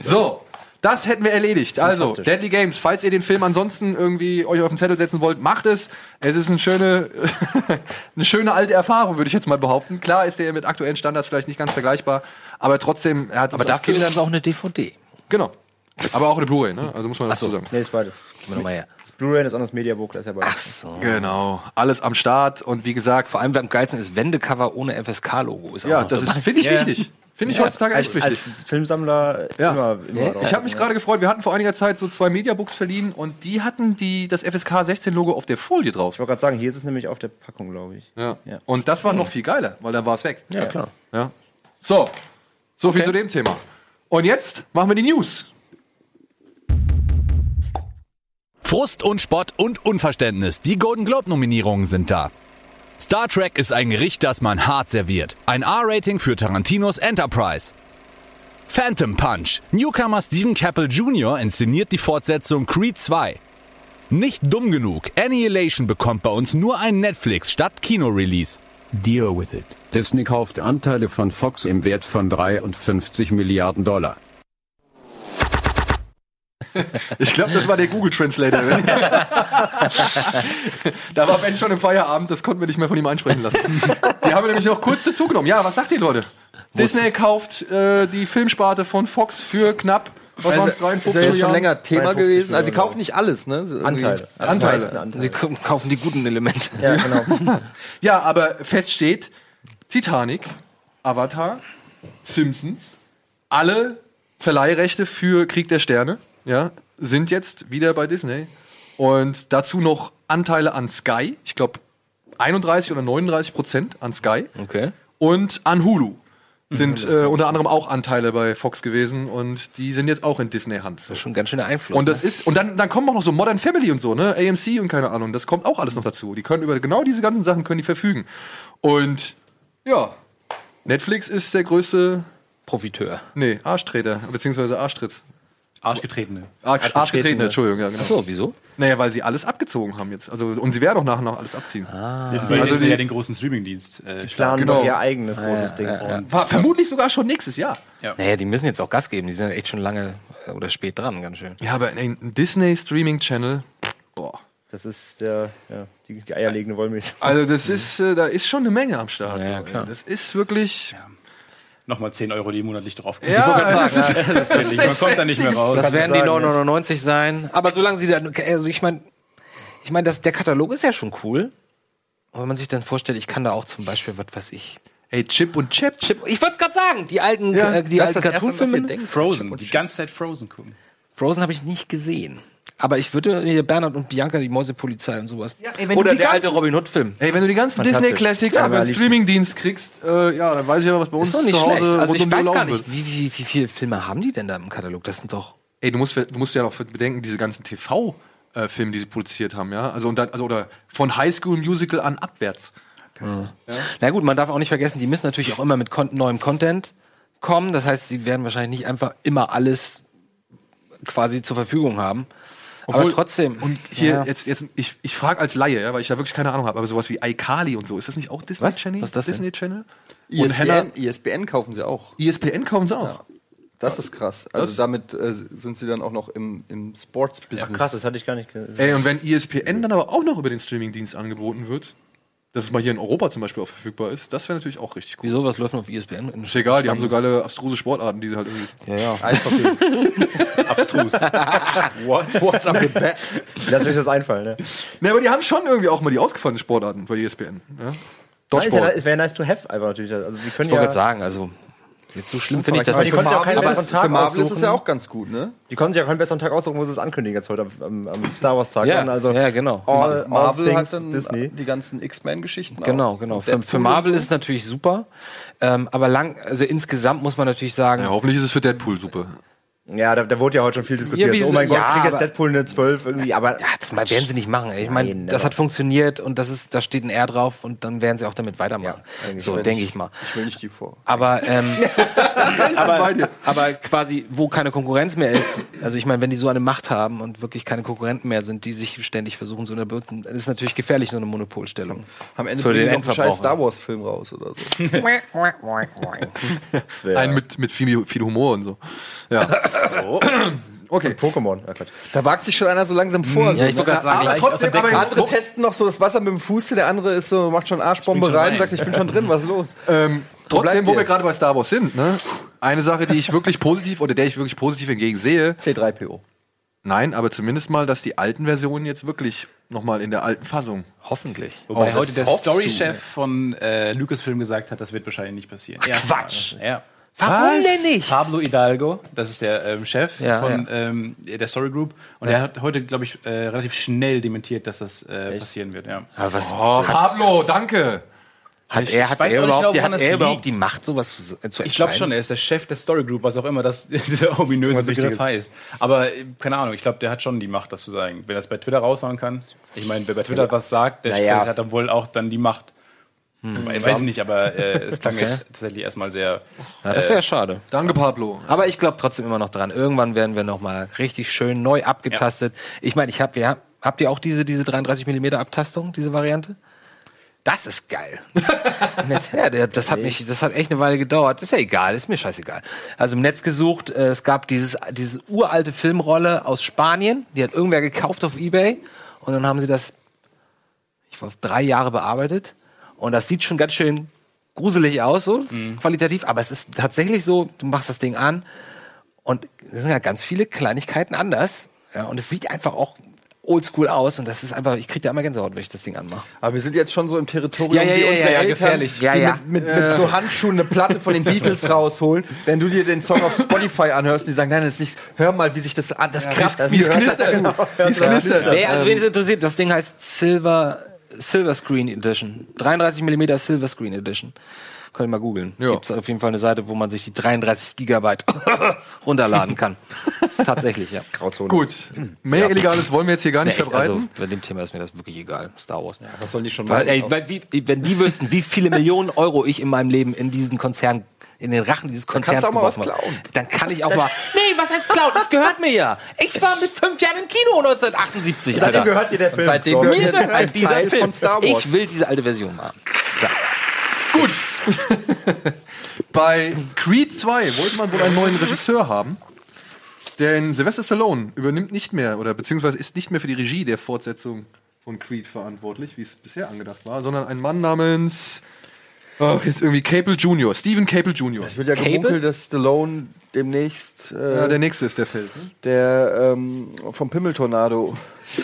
So, das hätten wir erledigt. Also. Deadly Games, falls ihr den Film ansonsten irgendwie euch auf den Zettel setzen wollt, macht es. Es ist eine schöne, eine schöne alte Erfahrung, würde ich jetzt mal behaupten. Klar ist der mit aktuellen Standards vielleicht nicht ganz vergleichbar, aber trotzdem, er hat Aber dafür ist es auch eine DVD. Genau. Aber auch eine Blu-ray, ne? Also muss man dazu sagen. Nee, ist beide. Gib mir noch mal her. Das Blu-ray ist anders Mediabook, das ist ja beide. Ach so. Genau. Alles am Start und wie gesagt, Vor allem beim geilsten ist Wendecover ohne FSK-Logo. Ja, das ist, finde ich, wichtig. Finde ich heutzutage echt wichtig. als Filmsammler Ja. immer, immer Ja. Ich habe mich gerade gefreut, wir hatten vor einiger Zeit so zwei Mediabooks verliehen und die hatten die, das FSK 16 Logo auf der Folie drauf. Ich wollte gerade sagen, hier ist es nämlich auf der Packung, glaube ich. Ja. Ja. Und das war noch viel geiler, weil dann war es weg. Ja, klar. Ja. So, so viel zu dem Thema. Und jetzt machen wir die News. Frust und Spott und Unverständnis. Die Golden Globe-Nominierungen sind da. Star Trek ist ein Gericht, das man hart serviert. Ein R-Rating für Tarantinos Enterprise. Phantom Punch. Newcomer Stephen Cappell Jr. inszeniert die Fortsetzung Creed 2. Nicht dumm genug. Annihilation bekommt bei uns nur ein Netflix statt Kino-Release. Deal with it. Disney kauft Anteile von Fox im Wert von 53 Milliarden Dollar. Ich glaube, das war der Google Translator. da war Ben schon im Feierabend, das konnten wir nicht mehr von ihm einsprechen lassen. Die haben wir nämlich noch kurz dazu genommen. Ja, was sagt ihr, Leute? Disney kauft äh, die Filmsparte von Fox für knapp, was waren es, ist 53 ja schon länger Thema 52 gewesen. Also sie kaufen nicht alles, ne? So Anteile. Anteile. Anteile. Sie kaufen die guten Elemente. Ja, genau. Ja, aber fest steht, Titanic, Avatar, Simpsons, alle Verleihrechte für Krieg der Sterne, ja, sind jetzt wieder bei Disney. Und dazu noch Anteile an Sky. Ich glaube, 31 oder 39 Prozent an Sky. Okay. Und an Hulu sind äh, unter anderem auch Anteile bei Fox gewesen und die sind jetzt auch in Disney-Hand. Das ist schon ein ganz schöner Einfluss. Und das ne? ist, und dann, dann kommen auch noch so Modern Family und so, ne? AMC und keine Ahnung, das kommt auch alles noch dazu. Die können über genau diese ganzen Sachen können die verfügen. Und ja, Netflix ist der größte, Profiteur. nee, Arschtreter, beziehungsweise Arschtritt. Arschgetretene. Arsch, Arschgetretene, Entschuldigung, ja, genau. So, wieso? Naja, weil sie alles abgezogen haben jetzt. Also, und sie werden auch nachher noch alles abziehen. Deswegen Also also die- ja den großen Streamingdienst. Äh, Die planen Genau. doch ihr eigenes großes Ding. Und War vermutlich sogar schon nächstes Jahr. Naja, die müssen jetzt auch Gas geben. Die sind echt schon lange äh, oder spät dran, ganz schön. Ja, aber ein Disney Streaming Channel, boah. das ist der, ja, die, die eierlegende Wollmilchsau. Also das ist, äh, da ist schon eine Menge am Start. Ja, so, klar. Das ist wirklich. Nochmal 10 Euro, die monatlich drauf Ja, das ist, das ist Man kommt da nicht mehr raus. Das werden die sagen, 999 sein. Aber solange sie dann, also ich meine, ich meine, der Katalog ist ja schon cool. Und wenn man sich dann vorstellt, ich kann da auch zum Beispiel, was weiß ich, Ey, Chip und Chap. Chip, ich wollte es gerade sagen, die alten, Ja, äh, die alten Cartoonfilme. Frozen, die ganze Zeit Frozen gucken. Frozen habe ich nicht gesehen. Aber ich würde hier Bernhard und Bianca, die Mäusepolizei und sowas. ey, wenn du Oder der ganzen- alte Robin Hood Film. Ey, wenn du die ganzen. Disney Classics Ja, über liebsten. Streamingdienst kriegst, äh, ja, dann weiß ich aber, was bei uns Ist doch nicht zu Hause schlecht. Also ich weiß gar nicht, wie, wie, wie viele Filme haben die denn da im Katalog? Das sind doch. Ey, du musst, du musst ja noch bedenken, diese ganzen TV-Filme, die sie produziert haben, ja. Also, und dann, also oder von High School Musical an abwärts. Na gut, man darf auch nicht vergessen, die müssen natürlich auch immer mit kon neuem Content kommen. Das heißt, sie werden wahrscheinlich nicht einfach immer alles quasi zur Verfügung haben. Aber Obwohl- trotzdem. Und hier, Ja. jetzt, jetzt, ich, ich frage als Laie, ja, weil ich ja wirklich keine Ahnung habe, aber sowas wie iCarly und so, ist das nicht auch Disney Was? Channel? Was ist das denn? Disney Channel? Und ISBN, Hannah, ISBN kaufen sie auch. ESPN kaufen sie auch. Das ist krass. Also Das- damit äh, sind sie dann auch noch im, im Sports-Business. Krass, das hatte ich gar nicht gesehen. Ey, und wenn ESPN dann aber auch noch über den Streamingdienst angeboten wird, dass es mal hier in Europa zum Beispiel auch verfügbar ist, das wäre natürlich auch richtig cool. Wieso, was läuft denn auf ESPN? Ist egal, die haben so geile abstruse Sportarten, die sie halt irgendwie. Ja, ja. Eishockey. Abstrus. What? What's up with that? Lass euch das einfallen, ne? Ne, aber die haben schon irgendwie auch mal die ausgefallenen Sportarten bei ESPN. Ja? Nein, ist ja, Dodgeball. es wäre nice to have einfach natürlich. Also die können Ich wollte ja, gerade sagen, also jetzt so schlimm finde ich das nicht. die konnten ja keinen besseren ist, Tag für Marvel ist es ja auch ganz gut, ne? Die konnten sich ja keinen besseren Tag aussuchen, wo sie es ankündigen jetzt heute am, am Star Wars Tag. Ja, an. also ja, genau. All, Marvel all hat dann Disney. die ganzen X-Men-Geschichten. Genau, auch. genau. Für, für Marvel ist es natürlich super. Ähm, aber lang, also insgesamt muss man natürlich sagen, Ja, hoffentlich ist es für Deadpool super. Ja, da, da wurde ja heute schon viel diskutiert. Ja, so, oh mein Gott, ja, kriegt jetzt Deadpool eine 12 irgendwie, aber ja, das werden sie nicht machen. ey. Ich meine, das hat funktioniert und das ist, da steht ein R drauf und dann werden sie auch damit weitermachen. eigentlich so denke ich mal. Ich will nicht die vor. Aber, ähm, aber, aber quasi, wo keine Konkurrenz mehr ist, also ich meine, wenn die so eine Macht haben und wirklich keine Konkurrenten mehr sind, die sich ständig versuchen zu unterbürsten, dann ist es natürlich gefährlich, so eine Monopolstellung. Am Ende Für den noch einen scheiß. Star Wars-Film raus oder so. Ein mit, mit viel, viel Humor und so. Ja. Okay. Pokémon. Oh Gott. Da wagt sich schon einer so langsam vor. Ja, ich wollte ne? gerade sagen, Aber gleich trotzdem, aber. Andere testen noch so das Wasser mit dem Fuß, der andere ist so, macht schon Arschbombe schon rein, rein. sagt, ich bin schon drin, was ist los? Ähm, trotzdem, wo wir gerade bei Star Wars sind, ne? eine Sache, die ich wirklich positiv oder der ich wirklich positiv entgegen sehe, C3PO. nein, aber zumindest mal, dass die alten Versionen jetzt wirklich nochmal in der alten Fassung. Hoffentlich. Wobei Oh, heute der Storychef von äh, Lucasfilm gesagt hat, das wird wahrscheinlich nicht passieren. Erstmal. Quatsch. Ja. Warum denn nicht? Pablo Hidalgo, das ist der ähm, Chef Ja, von Ähm, der Story Group. Und er hat heute, glaube ich, äh, relativ schnell dementiert, dass das äh, passieren wird. Ja. Aber was Oh, Pablo, danke! hat ich- er, hat weiß er nicht überhaupt, genau, woran hat er überhaupt die Macht, sowas zu, zu Ich glaube entscheiden? schon, er ist der Chef der Story Group, was auch immer das der ominöse Was Begriff heißt. Aber äh, keine Ahnung, ich glaube, der hat schon die Macht, das zu sagen. Wenn er das bei Twitter raushauen kann, ich meine, wer bei Twitter was sagt, der Naja. hat dann wohl auch dann die Macht. Ich weiß nicht, aber äh, es klang jetzt tatsächlich erstmal sehr. Ja, das wäre schade. Danke, Pablo. Aber ich glaube trotzdem immer noch dran. Irgendwann werden wir noch mal richtig schön neu abgetastet. Ich meine, ich habe ja, habt ihr auch diese diese 33 mm Abtastung, diese Variante? Das ist geil. ja, das hat mich, das hat echt eine Weile gedauert. Ist ja egal, ist mir scheißegal. Also im Netz gesucht, äh, es gab dieses diese uralte Filmrolle aus Spanien, die hat irgendwer gekauft auf eBay und dann haben sie das ich war drei Jahre bearbeitet und das sieht schon ganz schön gruselig aus, so qualitativ, aber es ist tatsächlich so, du machst das Ding an und es sind ja ganz viele Kleinigkeiten anders ja, und es sieht einfach auch oldschool aus und das ist einfach, ich kriege da immer Gänsehaut, wenn ich das Ding anmache. Aber wir sind jetzt schon so im Territorium Ja, ja, wie ja, unsere ja, ja, Eltern, gefährlich. Ja, die ja. mit, mit, mit so Handschuhen eine Platte von den Beatles rausholen. Wenn du dir den Song auf Spotify anhörst und die sagen, nein, das ist nicht, hör mal, wie sich das an, das kratzt, wie es knistert. das zu? Wie es knistert. Nee, also wen es interessiert, das Ding heißt Silver Silver Screen Edition. 33 mm Silver Screen Edition. Könnt ihr mal googeln. Ja. Gibt es auf jeden Fall eine Seite, wo man sich die 33 Gigabyte runterladen kann. Tatsächlich, ja. Grauzone. Gut, mehr Illegales wollen wir jetzt hier gar nicht echt, verbreiten. also bei dem Thema ist mir das wirklich egal. Star Wars. Was sollen die schon Weil, machen? ey, weil, wie, wenn die wüssten, wie viele Millionen Euro ich in meinem Leben in diesen Konzern, in den Rachen dieses kannst Konzerns du auch mal was geworfen habe, klauen. dann kann ich auch mal. Nee, was heißt klauen? Das gehört mir ja. Ich war mit fünf Jahren im Kino 1978, Seitdem Alter. gehört dir der Film. Seitdem So. gehört Mir dir gehört ein dieser Teil Film. von Star Wars. Ich will diese alte Version haben. Bei Creed 2 wollte man wohl einen neuen Regisseur haben. Denn Sylvester Stallone übernimmt nicht mehr oder beziehungsweise ist nicht mehr für die Regie der Fortsetzung von Creed verantwortlich, wie es bisher angedacht war, sondern ein Mann namens ach, jetzt irgendwie Cable Jr., Stephen Cable Jr. Es wird ja Cable? gemunkelt, dass Stallone demnächst äh, Ja, der nächste ist der Feld. Ne? der ähm, vom Pimmeltornado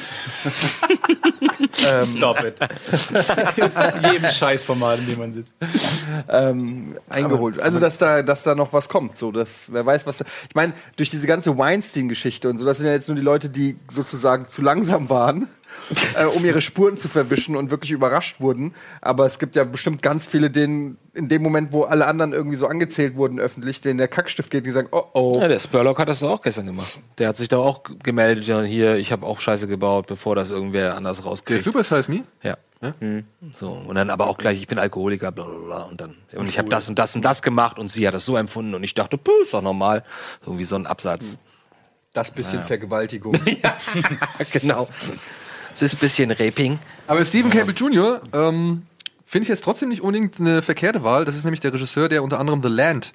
Stop it. Jedem Scheißformat, in dem man sitzt. ähm, eingeholt. Also dass da, dass da noch was kommt. So, dass wer weiß, was. Da, ich meine, durch diese ganze Weinstein-Geschichte und so, das sind ja jetzt nur die Leute, die sozusagen zu langsam waren, äh, um ihre Spuren zu verwischen und wirklich überrascht wurden. Aber es gibt ja bestimmt ganz viele, denen in dem Moment, wo alle anderen irgendwie so angezählt wurden öffentlich, denen der Kackstift geht, die sagen, oh oh. Ja, der Spurlock hat das doch auch gestern gemacht. Der hat sich da auch gemeldet, ja, hier, ich habe auch Scheiße gebaut, bevor das irgendwer anders Der rauskriegt. Super Size Me? Ja. So, und dann aber auch gleich, ich bin Alkoholiker, bla bla bla. Und dann, und ich habe das und das und das gemacht und sie hat das so empfunden und ich dachte, puh, ist doch normal. Irgendwie so ein Absatz. Das bisschen Vergewaltigung. genau. Es ist ein bisschen Raping. Aber Stephen Cable Jr. Ähm, finde ich jetzt trotzdem nicht unbedingt eine verkehrte Wahl. Das ist nämlich der Regisseur, der unter anderem The Land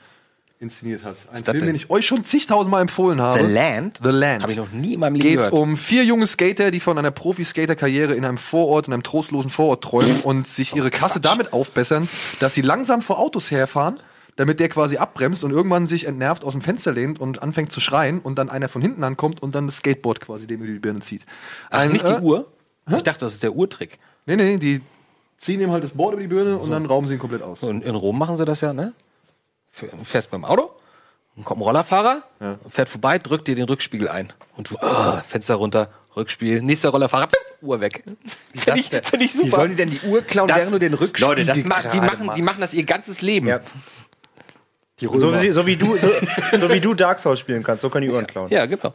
inszeniert hat. Ein Film, denn? den ich euch schon zigtausendmal empfohlen habe. The Land? The Land. Habe ich noch nie in meinem Leben geht gehört. um vier junge Skater, die von einer Profi-Skater-Karriere in einem Vorort, in einem trostlosen Vorort träumen und sich ihre Kasse damit aufbessern, dass sie langsam vor Autos herfahren, damit der quasi abbremst und irgendwann sich entnervt aus dem Fenster lehnt und anfängt zu schreien und dann einer von hinten ankommt und dann das Skateboard quasi dem über die Birne zieht. Ach, Ein, nicht äh, die Uhr? Ich dachte, das ist der Uhrtrick. Nee, nee, die ziehen ihm halt das Board über die Birne und dann rauben sie ihn komplett aus. So, in, Rom machen sie das ja, ne? Fährst beim Auto, dann kommt ein Rollerfahrer, fährt vorbei, drückt dir den Rückspiegel ein. Und du, ah, Fenster runter, Rückspiel, nächster Rollerfahrer, pipp, Uhr weg. Finde ich, find ich super. Wie sollen die denn die Uhr klauen, Das- während du den Rückspiegel Leute, das macht, die, machen, die machen das ihr ganzes Leben. Ja. Die So, wie, so, wie du, so, so wie du Dark Souls spielen kannst, so können die Uhren klauen. Ja, genau.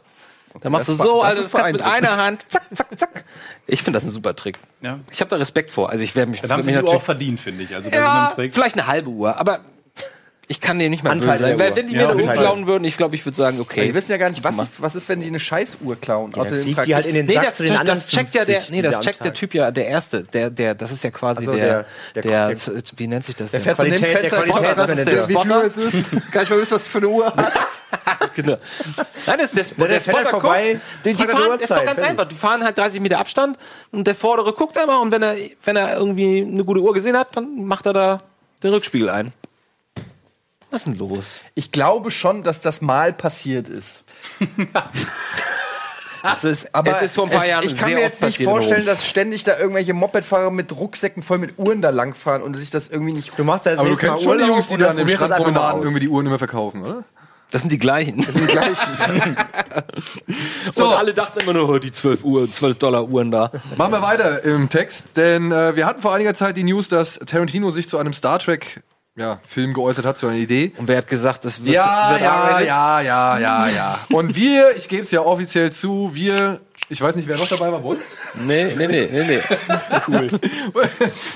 Dann machst du so, war- das also das kannst du mit einer Hand, zack, zack, zack. Ich finde das ein super Trick. Ja. Ich habe da Respekt vor. Also ich werde mich, Das haben sie mich die Uhr auch verdient, finde ich. Also, bei so ja, einem Trick. vielleicht eine halbe Uhr, aber ich kann dir nicht mal Anteile böse sein. Weil wenn die mir eine Uhr klauen würden, ich glaube, ich würde sagen, Die okay. wissen ja gar nicht, was, was ist, wenn die eine Scheißuhr klauen. Ja, fragt die halt in den Nee, Sack das, zu den das, checkt ja der, 50, nee, das die checkt der Typ ja, der Erste, der, der, das ist ja quasi Also der, der- der, der- wie nennt sich das? Der fährt Qualität- der Fenster, Spotter, das ist der, Qualitätsmanager. wie viel es ist. Gar nicht mal wissen, was du für eine Uhr hast. genau. Nein, das ist der, Sp Der Spotter vorbei, die, die fahren, das ist doch ganz einfach. Die fahren halt 30 Meter Abstand und der Vordere guckt einmal und wenn er, wenn er irgendwie eine gute Uhr gesehen hat, dann macht er da den Rückspiegel ein. Was ist denn los? Ich glaube schon, dass das mal passiert ist. Es ist, es ist vor ein paar es, Jahren ich kann sehr mir jetzt nicht vorstellen, dass ständig da irgendwelche Mopedfahrer mit Rucksäcken voll mit Uhren da langfahren und sich das irgendwie nicht. Du machst da jetzt Aber du kennst Mal schon die Jungs, die da dann an mal Strandpromenaden irgendwie die Uhren immer verkaufen, oder? Das sind die gleichen. die gleichen. So. Und alle dachten immer nur, die 12 Uhr, 12 Dollar Uhren da. Machen wir weiter im Text, denn äh, wir hatten vor einiger Zeit die News, dass Tarantino sich zu einem Star Trek ja, Film geäußert hat, zu einer Idee. Und wer hat gesagt, das wird, Ja, wird ja, ja, ja, ja, ja. Und wir, ich gebe es ja offiziell zu, wir, ich weiß nicht, wer noch dabei war, Wolf? Nee, nee, nee, nee, nee.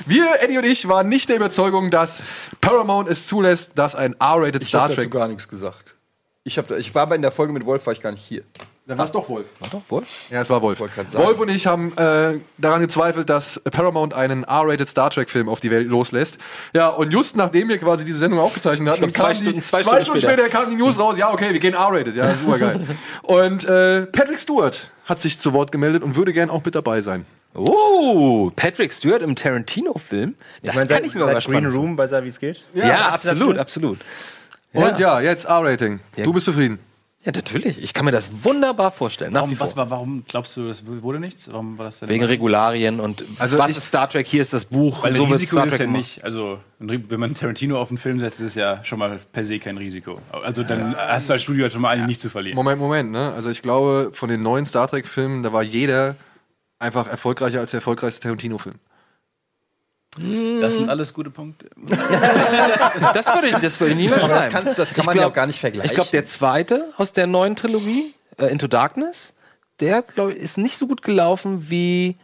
Wir, Eddie und ich, waren nicht der Überzeugung, dass Paramount es zulässt, dass ein R-rated Ich Star habe dazu Trek. gar nichts gesagt. Ich, hab, da- ich war aber in der Folge mit Wolf, war ich gar nicht hier. Dann war es doch Wolf. Doch, wohl. Ja, es war Wolf. Wolf und ich haben äh, daran gezweifelt, dass Paramount einen R-rated Star Trek-Film auf die Welt loslässt. Ja, und just nachdem wir quasi diese Sendung aufgezeichnet hatten, zwei kam Stunden- die, zwei zwei Stunden Stunden später. später kam die News raus, ja, okay, wir gehen R-rated. Ja, super geil. und äh, Patrick Stewart hat sich zu Wort gemeldet und würde gern auch mit dabei sein. Oh, Patrick Stewart im Tarantino-Film. Das Ich meine, kann seit, ich mir aber seit Green spannend Room weiß er, wie es geht. Ja, Ja, absolut, absolut. Und ja, jetzt R-Rating. Du bist zufrieden. Ja, natürlich. Ich kann mir das wunderbar vorstellen. Nach wie Warum, was vor. war, warum glaubst du, das wurde nichts? Warum war das denn Wegen Regularien und Also was ich- ist Star Trek? Hier ist das Buch. Weil so ein wird Risiko Star ist Trek ja gemacht. nicht, also ein Ri- wenn man Tarantino auf einen Film setzt, ist es ja schon mal per se kein Risiko. Also dann hast du als Studio halt schon mal eigentlich nicht zu verlieren. Moment, Moment, ne? Also ich glaube, von den neuen Star Trek-Filmen, da war jeder einfach erfolgreicher als der erfolgreichste Tarantino-Film. Das sind alles gute Punkte. Das würde ich, das würde ich nie mehr Aber das, kannst, das kann Ich man ja glaub- auch gar nicht vergleichen. Ich glaube, der zweite aus der neuen Trilogie, äh, Into Darkness, der glaub, ist nicht so gut gelaufen wie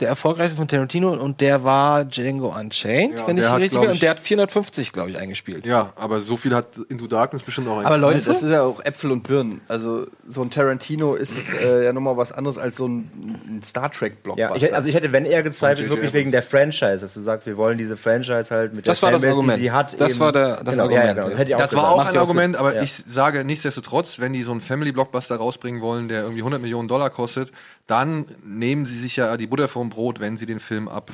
der erfolgreichste von Tarantino und der war Django Unchained, Ja, wenn ich hat, richtig bin. Und der hat 450, glaube ich, eingespielt. Ja, aber so viel hat Into Darkness bestimmt auch Aber Leute, das ist ja auch Äpfel und Birnen. Also so ein Tarantino ist äh, ja nochmal was anderes als so ein, ein Star Trek Blockbuster. Ja, ich, also ich hätte, wenn eher gezweifelt, wirklich wegen der Franchise, dass du sagst, wir wollen diese Franchise halt mit Das der war das Fanbase, Argument. die sie hat. Das eben- war der- das genau, Argument, Ja, genau. auch Das war auch Macht ein. Argument, aber Ja. ich sage nichtsdestotrotz, wenn die so einen Family Blockbuster rausbringen wollen, der irgendwie 100 Millionen Dollar kostet, dann nehmen sie sich ja die Butter vom Brot, wenn sie den Film ab,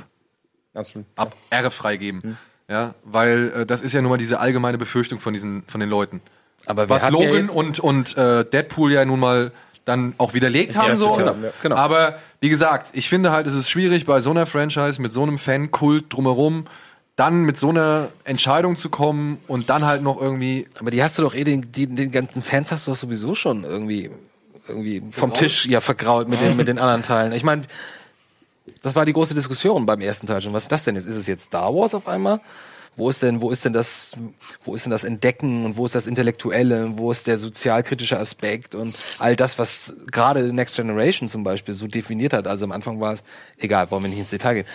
Absolut. ab R freigeben. Ja, weil äh, das ist ja nun mal diese allgemeine Befürchtung von diesen von den Leuten. Aber Was ja Logan jetzt- und und äh, Deadpool ja nun mal dann auch widerlegt haben so. genau, ja, genau. Aber wie gesagt, ich finde halt, es ist schwierig bei so einer Franchise mit so einem Fankult drumherum dann mit so einer Entscheidung zu kommen und dann halt noch irgendwie Aber die hast du doch eh, den, die, den ganzen Fans hast du doch sowieso schon irgendwie, irgendwie vom Tisch ja vergrault mit den, mit den anderen Teilen. Ich meine, das war die große Diskussion beim ersten Teil schon. Was ist das denn jetzt? Ist es jetzt Star Wars auf einmal? Wo ist denn, wo ist denn das, wo ist denn das Entdecken und wo ist das Intellektuelle? Wo ist der sozialkritische Aspekt und all das, was gerade Next Generation zum Beispiel so definiert hat? Also am Anfang war es, egal, wollen wir nicht ins Detail gehen.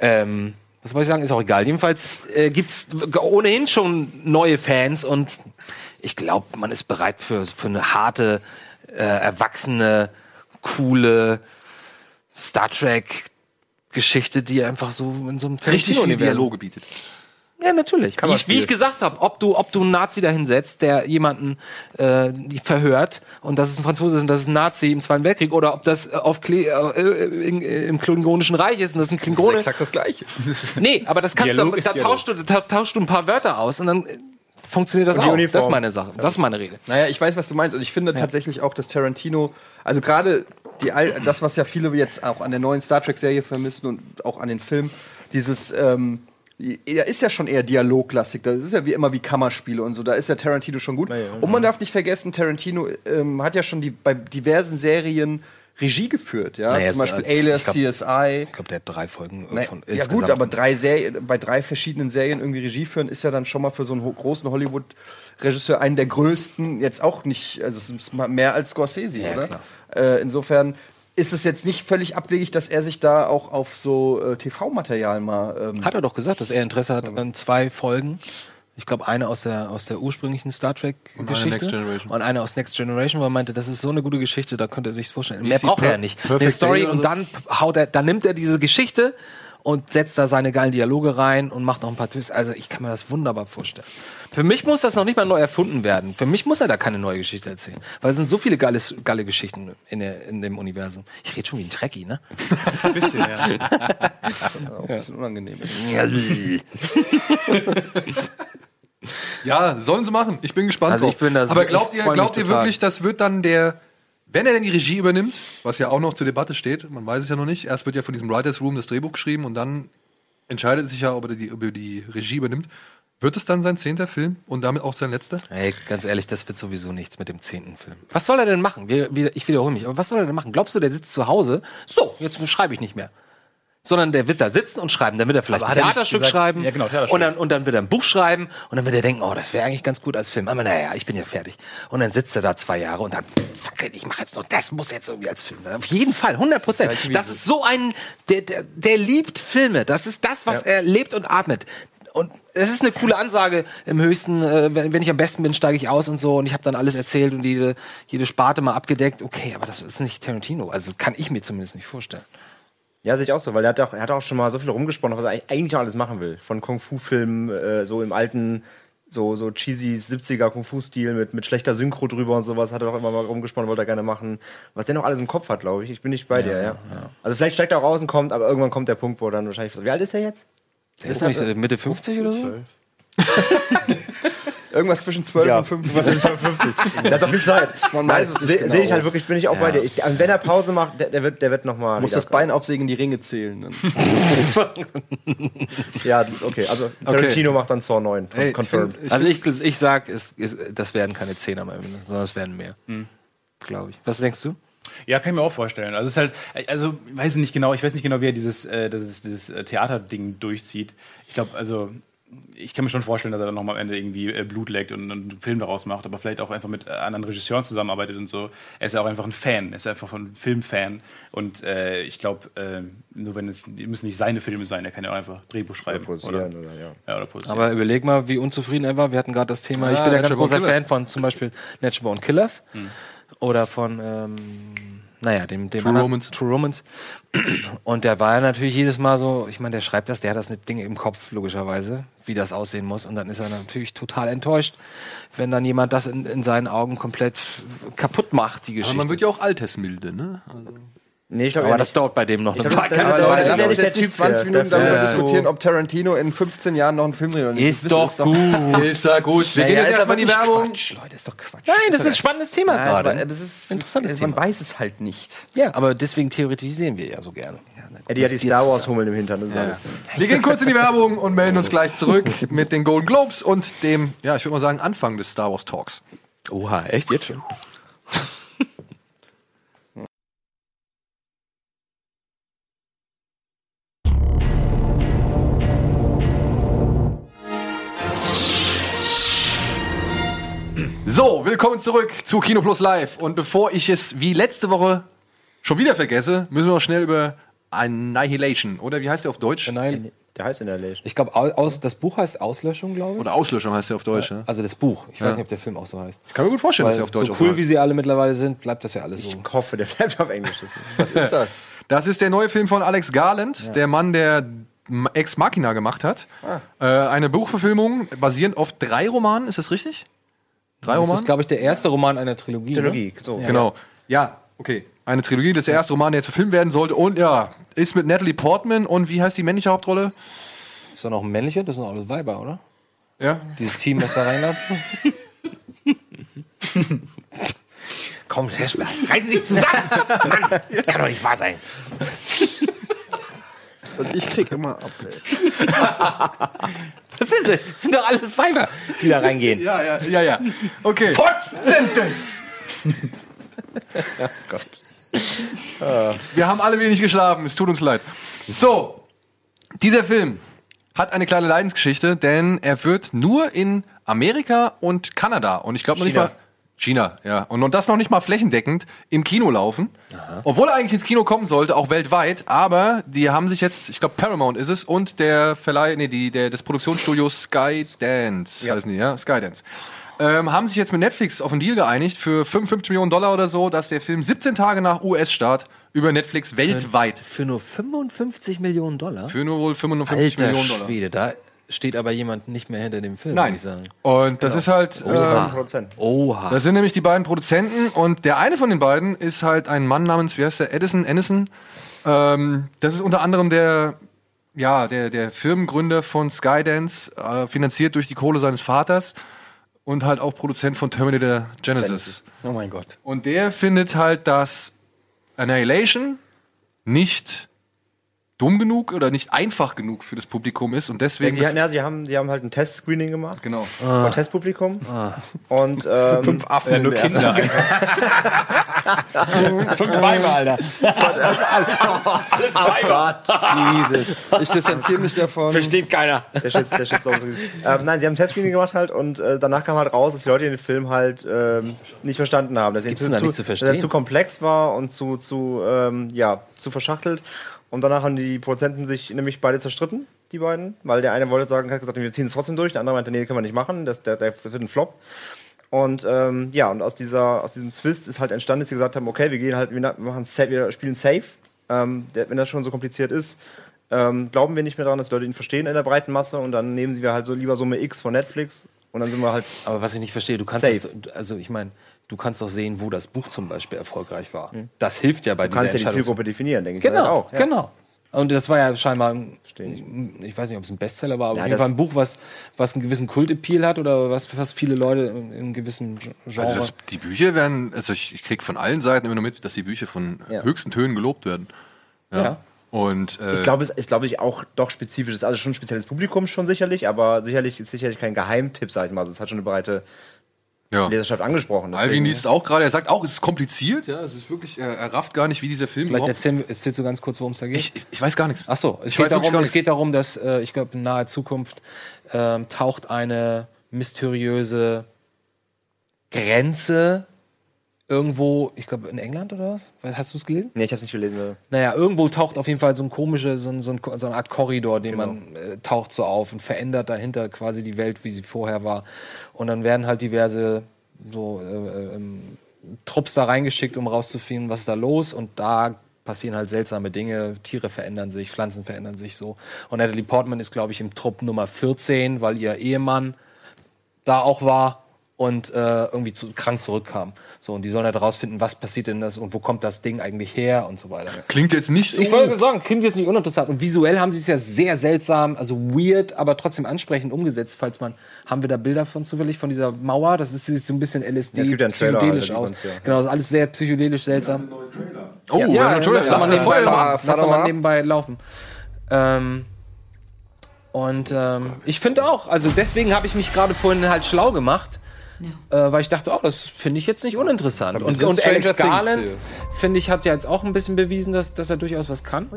Ähm, was wollte ich sagen? Ist auch egal. Jedenfalls äh, gibt's ohnehin schon neue Fans und ich glaube, man ist bereit für, für eine harte, äh, erwachsene, coole Star Trek Geschichte, die einfach so in so einem richtig Tarantino-Universum- Dialoge bietet. Ja, natürlich. Wie ich, wie ich gesagt habe, ob du, ob du einen Nazi da hinsetzt, der jemanden äh, verhört und das ist ein Franzose ist und das ist ein Nazi im Zweiten Weltkrieg oder ob das auf Kle äh, in, im Klingonischen Reich ist und das ist ein Klingone. exakt das Gleiche. Nee, aber das kannst Dialog du, ist da tauschst du, da tauschst du ein paar Wörter aus und dann äh, funktioniert das auch. Uniform. Das ist meine Sache. Das ist meine Rede. Naja, ich weiß, was du meinst. Und ich finde tatsächlich auch, dass Tarantino, also gerade die, das, was ja viele jetzt auch an der neuen Star Trek-Serie vermissen und auch an den Film, dieses, ähm, er ist ja schon eher Dialogklassik. Das ist ja wie immer wie Kammerspiele und so. Da ist ja Tarantino schon gut. Und man darf nicht vergessen, Tarantino ähm, hat ja schon die, bei diversen Serien Regie geführt. Ja? Naja, Zum Beispiel als- Alias, ich glaub- CSI. Ich glaube, der hat drei Folgen äh, Na, von ja insgesamt. gut, aber drei Serien, bei drei verschiedenen Serien irgendwie Regie führen, ist ja dann schon mal für so einen ho großen Hollywood-Regisseur einen der größten, jetzt auch nicht, also es ist mal mehr als Scorsese, Ja, oder? klar. Äh, insofern ist es jetzt nicht völlig abwegig, dass er sich da auch auf so äh, TV-Material mal. Ähm, Hat er doch gesagt, dass er Interesse hat an zwei Folgen. Ich glaube, eine aus der, aus der ursprünglichen Star eine Trek-Geschichte. Next Generation. Und eine aus Next Generation, wo er meinte, das ist so eine gute Geschichte, da könnte er sich vorstellen. Mehr braucht er ja nicht. Eine Story und so? dann haut er, dann nimmt er diese Geschichte und setzt da seine geilen Dialoge rein und macht noch ein paar Twists. Also ich kann mir das wunderbar vorstellen. Für mich muss das noch nicht mal neu erfunden werden. Für mich muss er da keine neue Geschichte erzählen. Weil es sind so viele geile, geile Geschichten in, der, in dem Universum. Ich rede schon wie ein Trekkie, ne? Ein bisschen, ja. auch ein bisschen unangenehm. Ja, sollen sie machen. Ich bin gespannt. Also ich bin da Aber glaubt ihr, glaubt ihr wirklich, das wird dann der, wenn er denn die Regie übernimmt, was ja auch noch zur Debatte steht, man weiß es ja noch nicht. Erst wird ja von diesem Writers Room das Drehbuch geschrieben und dann entscheidet sich ja, ob er die, ob er die Regie übernimmt. Wird es dann sein zehnter Film und damit auch sein letzter? Ey, ganz ehrlich, das wird sowieso nichts mit dem zehnten Film. Was soll er denn machen? Wir, wir, ich wiederhole mich, aber was soll er denn machen? Glaubst du, der sitzt zu Hause? So, jetzt schreibe ich nicht mehr. Sondern der wird da sitzen und schreiben. Dann wird er vielleicht ein er Theaterstück gesagt- schreiben. Ja, genau, Theaterstück. Und dann, und dann wird er ein Buch schreiben. Und dann wird er denken, oh, das wäre eigentlich ganz gut als Film. Aber naja, ich bin ja fertig. Und dann sitzt er da zwei Jahre und dann, fuck it, ich mache jetzt noch, das muss jetzt irgendwie als Film. Auf jeden Fall, 100 Prozent. Das ist so ein, der, der, der liebt Filme. Das ist das, was er lebt und atmet. Und es ist eine coole Ansage im höchsten, äh, wenn, wenn ich am besten bin, steige ich aus und so und ich habe dann alles erzählt und jede, jede Sparte mal abgedeckt. Okay, aber das ist nicht Tarantino. Also kann ich mir zumindest nicht vorstellen. Ja, sehe ich auch so, weil er hat auch, er hat auch schon mal so viel rumgesprochen, was er eigentlich- auch alles machen will. Von Kung-Fu-Filmen, äh, so im alten, so, so cheesy 70er Kung-Fu-Stil mit, mit schlechter Synchro drüber und sowas, hat er auch immer mal rumgesprochen, wollte er gerne machen. Was der noch alles im Kopf hat, glaube ich. Ich bin nicht bei dir, ja. Also vielleicht steigt er auch raus und kommt, aber irgendwann kommt der Punkt, wo er dann wahrscheinlich. Wie alt ist er jetzt? Der ist nicht äh, Mitte 50 oder so? Irgendwas zwischen 12 Ja, und 15. was ist 50? Der hat doch viel Zeit. Man weiß es nicht Sehe genau. seh ich halt wirklich, bin ich auch Ja. bei dir. Ich, also wenn er Pause macht, der, der wird, der wird noch mal. Muss das Bein aufsägen, die Ringe zählen. Ja, okay. Also Tarantino macht dann Saw 9. Ey, ich confirmed. find- Also ich, ich sag, es, es, das werden keine Zehner mehr, sondern es werden mehr. Glaube ich. Was denkst du? Ja, kann ich mir auch vorstellen. Also es ist halt, also ich weiß nicht genau, ich weiß nicht genau, wie er dieses, äh, dieses, dieses äh, Theaterding durchzieht. Ich glaube, also ich kann mir schon vorstellen, dass er dann nochmal am Ende irgendwie äh, Blut leckt und, einen Film daraus macht, aber vielleicht auch einfach mit äh, anderen Regisseuren zusammenarbeitet und so. Er ist ja auch einfach ein Fan, er ist einfach ein Filmfan und äh, ich glaube, äh, nur wenn es, die müssen nicht seine Filme sein, er kann ja auch einfach Drehbuch schreiben. produzieren oder, ja. ja, oder. Aber überleg mal, wie unzufrieden er war. Wir hatten gerade das Thema. Ja, ich bin ein ganz großer. Fan von zum Beispiel Natural Born Killers oder von, ähm, naja, dem, dem True anderen- Romance. True Romance. Und der war ja natürlich jedes Mal so, ich meine, der schreibt das, der hat das Ding im Kopf, logischerweise, wie das aussehen muss. Und dann ist er natürlich total enttäuscht, wenn dann jemand das in, in seinen Augen komplett kaputt macht, die Aber Geschichte. man wird ja auch altersmilde, ne? Also, Nee, ich glaube Aber das nicht. dauert bei dem noch Ich eine glaub, Weile. das- Aber das- das ist lass ja uns nicht der jetzt nicht Typ 20 für- Minuten dafür. darüber Ja. diskutieren, ob Tarantino in 15 Jahren noch einen Film dreht. oder nicht. Ist Das doch gut. ist ja gut. Wir gehen jetzt ist erstmal in die Werbung. Quatsch, Leute, ist doch Quatsch. Nein, das ist ein spannendes Thema gerade. aber es ist Interessantes Man Thema. weiß es halt nicht. Ja, aber deswegen theoretisieren wir ja so gerne. Eddie hat die Star Wars Hummeln im Hintern, das ist alles. Wir gehen kurz in die Werbung und melden uns gleich zurück mit den Golden Globes und dem, ja, ich würde mal sagen, Anfang des Star Wars Talks. Oha, echt jetzt schon? So, willkommen zurück zu Kino Plus Live. Und bevor ich es wie letzte Woche schon wieder vergesse, müssen wir noch schnell über Annihilation, oder wie heißt der auf Deutsch? Nein. Der heißt Annihilation. Ich glaube, aus, das Buch heißt Auslöschung, glaube ich. Oder Auslöschung heißt der auf Deutsch, ne? Also das Buch. Ich weiß Ja. nicht, ob der Film auch so heißt. Ich kann mir gut vorstellen, dass Weil der auf Deutsch so auch cool, wie heißt. sie alle mittlerweile sind, bleibt das ja alles so. Ich hoffe, der bleibt auf Englisch. Das ist- Was ist das? Das ist der neue Film von Alex Garland, der Mann, der Ex Machina gemacht hat. Äh, eine Buchverfilmung basierend auf drei Romanen, ist das richtig? Drei Das Romanen? ist, glaube ich, der erste Roman einer Trilogie. Trilogie, so. Genau. Ja, okay. Eine Trilogie, das ist der erste Roman, der jetzt verfilmt werden sollte. Und ja, ist mit Natalie Portman und wie heißt die männliche Hauptrolle? Ne? Ist da noch ein männlicher? Das sind alles Weiber, oder? Ja. Dieses Team, das da reinläuft. Komm, reißen sich zusammen! Mann, das kann doch nicht wahr sein. Und ich krieg immer ab. Was ist? Das sind doch alles Weiber, die da reingehen. Ja, ja, ja, ja. Okay. sind es! Wir haben alle wenig geschlafen, es tut uns leid. So, dieser Film hat eine kleine Leidensgeschichte, denn er wird nur in Amerika und Kanada und ich glaube noch nicht mal China, ja. Und, das noch nicht mal flächendeckend im Kino laufen. Obwohl er eigentlich ins Kino kommen sollte, auch weltweit. Aber die haben sich jetzt, ich glaube Paramount ist es und der Verleih, nee, die, der, das Produktionsstudio Skydance, Ja. heißen die, ja, Skydance. Ähm, haben sich jetzt mit Netflix auf einen Deal geeinigt für 55 Millionen Dollar oder so, dass der Film 17 Tage nach US-Start über Netflix weltweit Für nur 55 Millionen Dollar? für nur wohl 55 Alter Millionen Dollar. Schwede, da steht aber jemand nicht mehr hinter dem Film, Nein. würde ich sagen. Und das ist halt. Ähm, Prozent. Oha. das sind nämlich die beiden Produzenten und der eine von den beiden ist halt ein Mann namens, wie heißt der, Edison Ennison. Ähm, das ist unter anderem der, ja, der, der Firmengründer von Skydance, äh, finanziert durch die Kohle seines Vaters und halt auch Produzent von Terminator Genesis. Oh mein Gott. Und der findet halt, dass Annihilation nicht dumm genug oder nicht einfach genug für das Publikum ist und Ja, deswegen. sie, ja, sie, haben, sie haben halt ein Testscreening gemacht genau. von Testpublikum. Und ähm, Fünf Affen. ja, nur in der Kinder. Fünf Weiber, Alter. alles Weiber. Jesus. ersten- Ich distanziere mich davon. Versteht keiner. Der Shit, der ist riesig. ähm, nein, sie haben ein Testscreening gemacht halt und äh, danach kam halt raus, dass die Leute den Film halt ähm, nicht verstanden haben. Dass er zu, zu, dass er zu komplex war und zu, zu, ähm, ja, zu verschachtelt. Und danach haben die Produzenten sich nämlich beide zerstritten, die beiden, weil der eine wollte sagen, hat gesagt, wir ziehen es trotzdem durch, der andere meinte, nee, können wir nicht machen, das, der, der wird ein Flop. Und ähm, ja, und aus, dieser, aus diesem Twist ist halt entstanden, dass sie gesagt haben, okay, wir gehen halt, wir machen safe, wir spielen safe. Ähm, der, wenn das schon so kompliziert ist, ähm, glauben wir nicht mehr daran, dass die Leute ihn verstehen in der breiten Masse und dann nehmen sie wir halt so lieber Summe X von Netflix und dann sind wir halt. Aber was ich nicht verstehe, du kannst Safe. es, also ich meine, du kannst doch sehen, wo das Buch zum Beispiel erfolgreich war. Das hilft ja bei Du kannst ja die Zielgruppe definieren, denke ich mal Genau, auch. Ja. genau. Und das war ja scheinbar, ein, ich. ich weiß nicht, ob es ein Bestseller war, aber Ja, auf jeden Fall ein Buch, was, was einen gewissen Kultappeal hat oder was fast viele Leute in, in einem gewissen Genre. Also das, die Bücher werden, also ich, ich kriege von allen Seiten immer nur mit, dass die Bücher von Ja. höchsten Tönen gelobt werden. Ja. Ja. Und äh, Ich glaube, es ist, glaube ich, auch doch spezifisch. ist also schon ein spezielles Publikum schon sicherlich, aber sicherlich ist sicherlich kein Geheimtipp, sag ich mal. Also es hat schon eine breite Ja. Leserschaft angesprochen. Alvin liest es auch gerade. Er sagt auch, es ist kompliziert. Ja, es ist wirklich, er, er rafft gar nicht, wie dieser Film Vielleicht wir, erzählst du ganz kurz, worum es da geht. Ich, ich weiß gar nichts. Ach so, es, Ich geht darum, es geht darum, dass äh, ich glaube in naher Zukunft ähm, taucht eine mysteriöse Grenze irgendwo, ich glaube in England oder was? Hast du es gelesen? Nee, ich hab's nicht gelesen. Naja, irgendwo taucht auf jeden Fall so ein komischer, so, ein, so, ein, so eine Art Korridor, den Genau. man äh, taucht so auf und verändert dahinter quasi die Welt, wie sie vorher war. Und dann werden halt diverse so äh, ähm, Trupps da reingeschickt, um rauszufinden, was ist da los. Und da passieren halt seltsame Dinge. Tiere verändern sich, Pflanzen verändern sich so. Und Natalie Portman ist, glaube ich, im Trupp Nummer 14, weil ihr Ehemann da auch war und äh, irgendwie zu, krank zurückkam. So, und die sollen halt rausfinden, was passiert denn das und wo kommt das Ding eigentlich her und so weiter. Klingt jetzt nicht so. Ich wollte sagen, klingt jetzt nicht uninteressant. Und visuell haben sie es ja sehr seltsam, also weird, aber trotzdem ansprechend umgesetzt. Falls man, haben wir da Bilder von zufällig von dieser Mauer? Das ist sieht so ein bisschen LSD, Ja, es gibt ja einen Trailer, psychedelisch da sieht aus. ja. Genau, ist alles sehr psychedelisch seltsam. Oh, ja, haben einen Trailer. lass Lass mal nebenbei, vorher laufen. mal. Lass doch mal nebenbei laufen. Ähm, und ähm, ich finde auch, also deswegen habe ich mich gerade vorhin halt schlau gemacht. Äh, weil ich dachte, oh, das finde ich jetzt nicht uninteressant. Und, und Alex Garland, finde ich, hat ja jetzt auch ein bisschen bewiesen, dass, dass er durchaus was kann.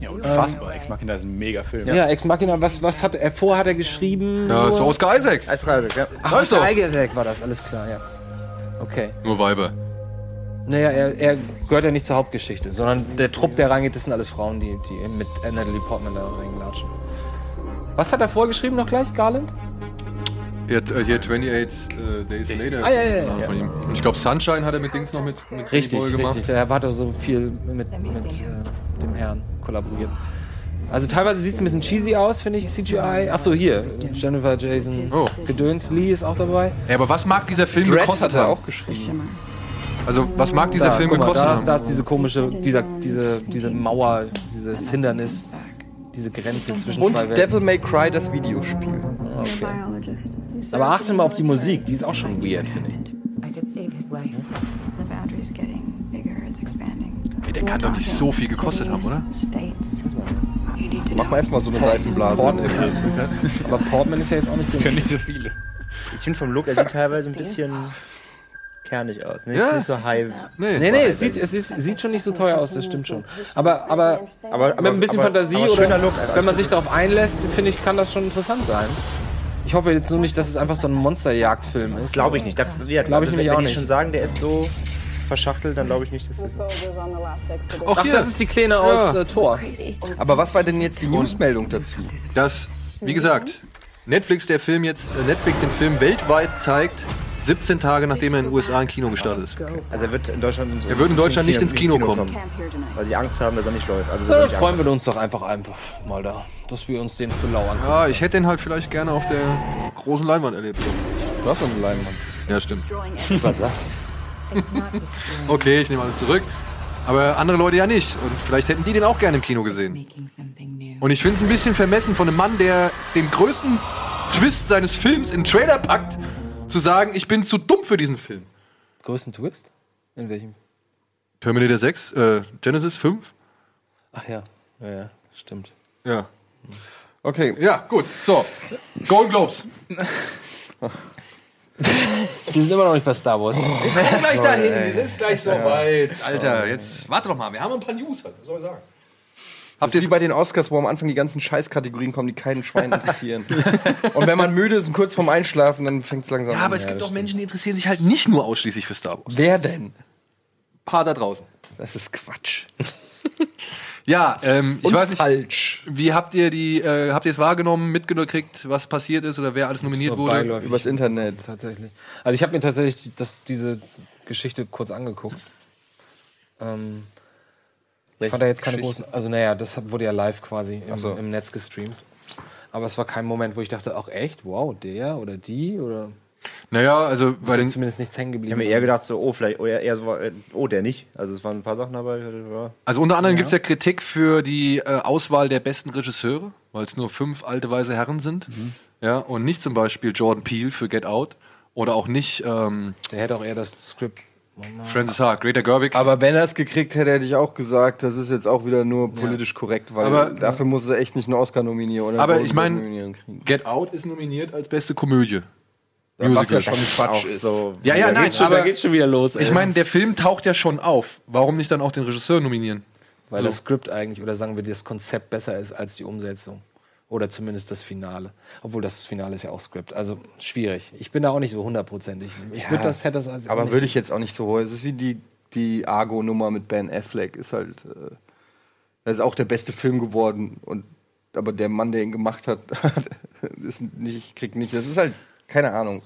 Ja, unfassbar. Ex Machina ist ein mega Film. Ja, Ex Machina, was, was hat er vor, hat er geschrieben? Ja, ist Oscar Isaac. Als Frage, ja. Ach, Oscar doch. Isaac war das, alles klar, ja. Okay. Nur Weiber. Naja, er, er gehört ja nicht zur Hauptgeschichte, sondern der Trupp, der reingeht, das sind alles Frauen, die, die mit Natalie Portman da reinlatschen. Was hat er vorgeschrieben noch gleich, Garland? Er äh, hier 28 äh, Days Later. Ah, ja, ja, ja. ihm. Und ich glaube, Sunshine hat er mit Dings noch mit, mit Richtig, Boy gemacht. richtig. Der hat doch so viel mit, mit äh, dem Herrn kollaboriert. Also teilweise sieht es ein bisschen cheesy aus, finde ich, CGI. Achso, hier, Jennifer Jason Oh. Gedöns, Lee ist auch dabei. Ja, aber was mag dieser Film Dread gekostet hat er haben? auch geschrieben. Also, was mag dieser Da, Film mal, gekostet da, haben? da ist diese komische, dieser, diese, diese Mauer, dieses Hindernis, diese Grenze zwischen Und zwei Welten. Devil May Cry, das Videospiel. Okay. Aber achte mal auf die Musik, die ist auch schon weird, finde ich. Okay, der kann doch nicht so viel gekostet haben, oder? Mach mal erstmal so eine Seifenblase. Portman. Aber Portman ist ja jetzt auch nicht Können günstig. nicht so viele. Ich finde vom Look, er sieht teilweise ein bisschen kernig aus. Nicht, Ja. nicht so high. Nee. Nee, nee, es sieht, es ist, sieht schon nicht so teuer aus, das stimmt schon. Aber, aber, Aber, mit ein bisschen aber, Fantasie aber oder Look. wenn man sich darauf einlässt, finde ich, kann das schon interessant sein. Ich hoffe jetzt nur nicht, dass es einfach so ein Monsterjagdfilm ist. Das glaube ich nicht. Das, ja, Glaub ich also, nämlich wenn auch die nicht. schon sagen, der ist so verschachtelt, dann glaube ich nicht, dass das Auch Ach, hier, das ist die Kleine aus äh, Thor. Aber was war denn jetzt die Newsmeldung dazu? das, wie gesagt, Netflix der Film jetzt, äh, Netflix den Film weltweit zeigt, 17 Tage nachdem er in den USA im Kino gestartet ist. Also er wird in Deutschland, ins- Er wird in Deutschland nicht ins Kino kommen. Weil sie Angst haben, dass er nicht läuft. Also Ja, freuen wir uns doch einfach einfach mal da, dass wir uns den für lau angucken. Ja, ich hätte den halt vielleicht gerne auf der großen Leinwand erlebt. Du hast eine Leinwand. Ja, stimmt. Okay, ich nehme alles zurück. Aber andere Leute ja nicht. Und vielleicht hätten die den auch gerne im Kino gesehen. Und ich finde es ein bisschen vermessen von einem Mann, der den größten Twist seines Films in den Trailer packt, zu sagen, ich bin zu dumm für diesen Film. Größten Twist? In welchem? Terminator 6, äh, Genesis 5? Ach ja, ja, ja stimmt. Ja. Okay. Ja, gut. So, Golden Globes. Wir sind immer noch nicht bei Star Wars. Wir kommen gleich dahin. Wir sind gleich so weit. Alter, jetzt warte doch mal. Wir haben ein paar News. Was soll ich sagen? Habt ihr wie bei den Oscars, wo am Anfang die ganzen Scheißkategorien kommen, die keinen Schwein interessieren? und wenn man müde ist und kurz vorm Einschlafen, dann fängt es langsam Ja, an. aber es gibt auch Menschen, die interessieren sich halt nicht nur ausschließlich für Star Wars. Wer denn? Ein paar da draußen. Das ist Quatsch. Ja, ähm, ich Und weiß nicht, falsch. wie habt ihr die, äh, habt ihr es wahrgenommen, mitgekriegt, was passiert ist oder wer alles nominiert wurde? Übers Internet. Tatsächlich. Also ich habe mir tatsächlich das, diese Geschichte kurz angeguckt. Ähm, ich fand da jetzt keine großen. Also naja, das wurde ja live quasi im, so. im Netz gestreamt. Aber es war kein Moment, wo ich dachte, ach echt, wow, der oder die oder Naja, also bei ist den, zumindest nichts hängen Ich geblieben. habe mir eher gedacht, so, oh, vielleicht, oh, eher, eher so, äh, oh, der nicht. Also es waren ein paar Sachen dabei. Ja. also unter anderem gibt's ja Kritik für die äh, Auswahl der besten Regisseure, weil es nur fünf alte weiße Herren sind. Ja, und nicht zum Beispiel Jordan Peele für Get Out oder auch nicht ähm, der hätte auch eher das Skript. Francis Ha, Greta Gerwig. Aber wenn er es gekriegt hätte, hätte ich auch gesagt, das ist jetzt auch wieder nur politisch korrekt, weil Aber- dafür muss er echt nicht einen Oscar nominieren. Oder Aber ich mein- Globe Nominierung kriegen. Get Out ist nominiert als beste Komödie. Musical. Was ja schon Quatsch ist. So, Ja, ja, nein, schon, aber da geht schon wieder los. ey. ich meine, der Film taucht ja schon auf. Warum nicht dann auch den Regisseur nominieren? Weil so. das Skript eigentlich, oder sagen wir, das Konzept besser ist als die Umsetzung. Oder zumindest das Finale. Obwohl das Finale ist ja auch Skript. Also schwierig. Ich bin da auch nicht so hundertprozentig. Ich würde das, hätte das als Aber würde ich jetzt auch nicht so holen. Es ist wie die, die Argo-Nummer mit Ben Affleck. Ist halt. Äh, das ist auch der beste Film geworden. Und, aber der Mann, der ihn gemacht hat, ist nicht, kriegt nicht. Das ist halt, keine Ahnung.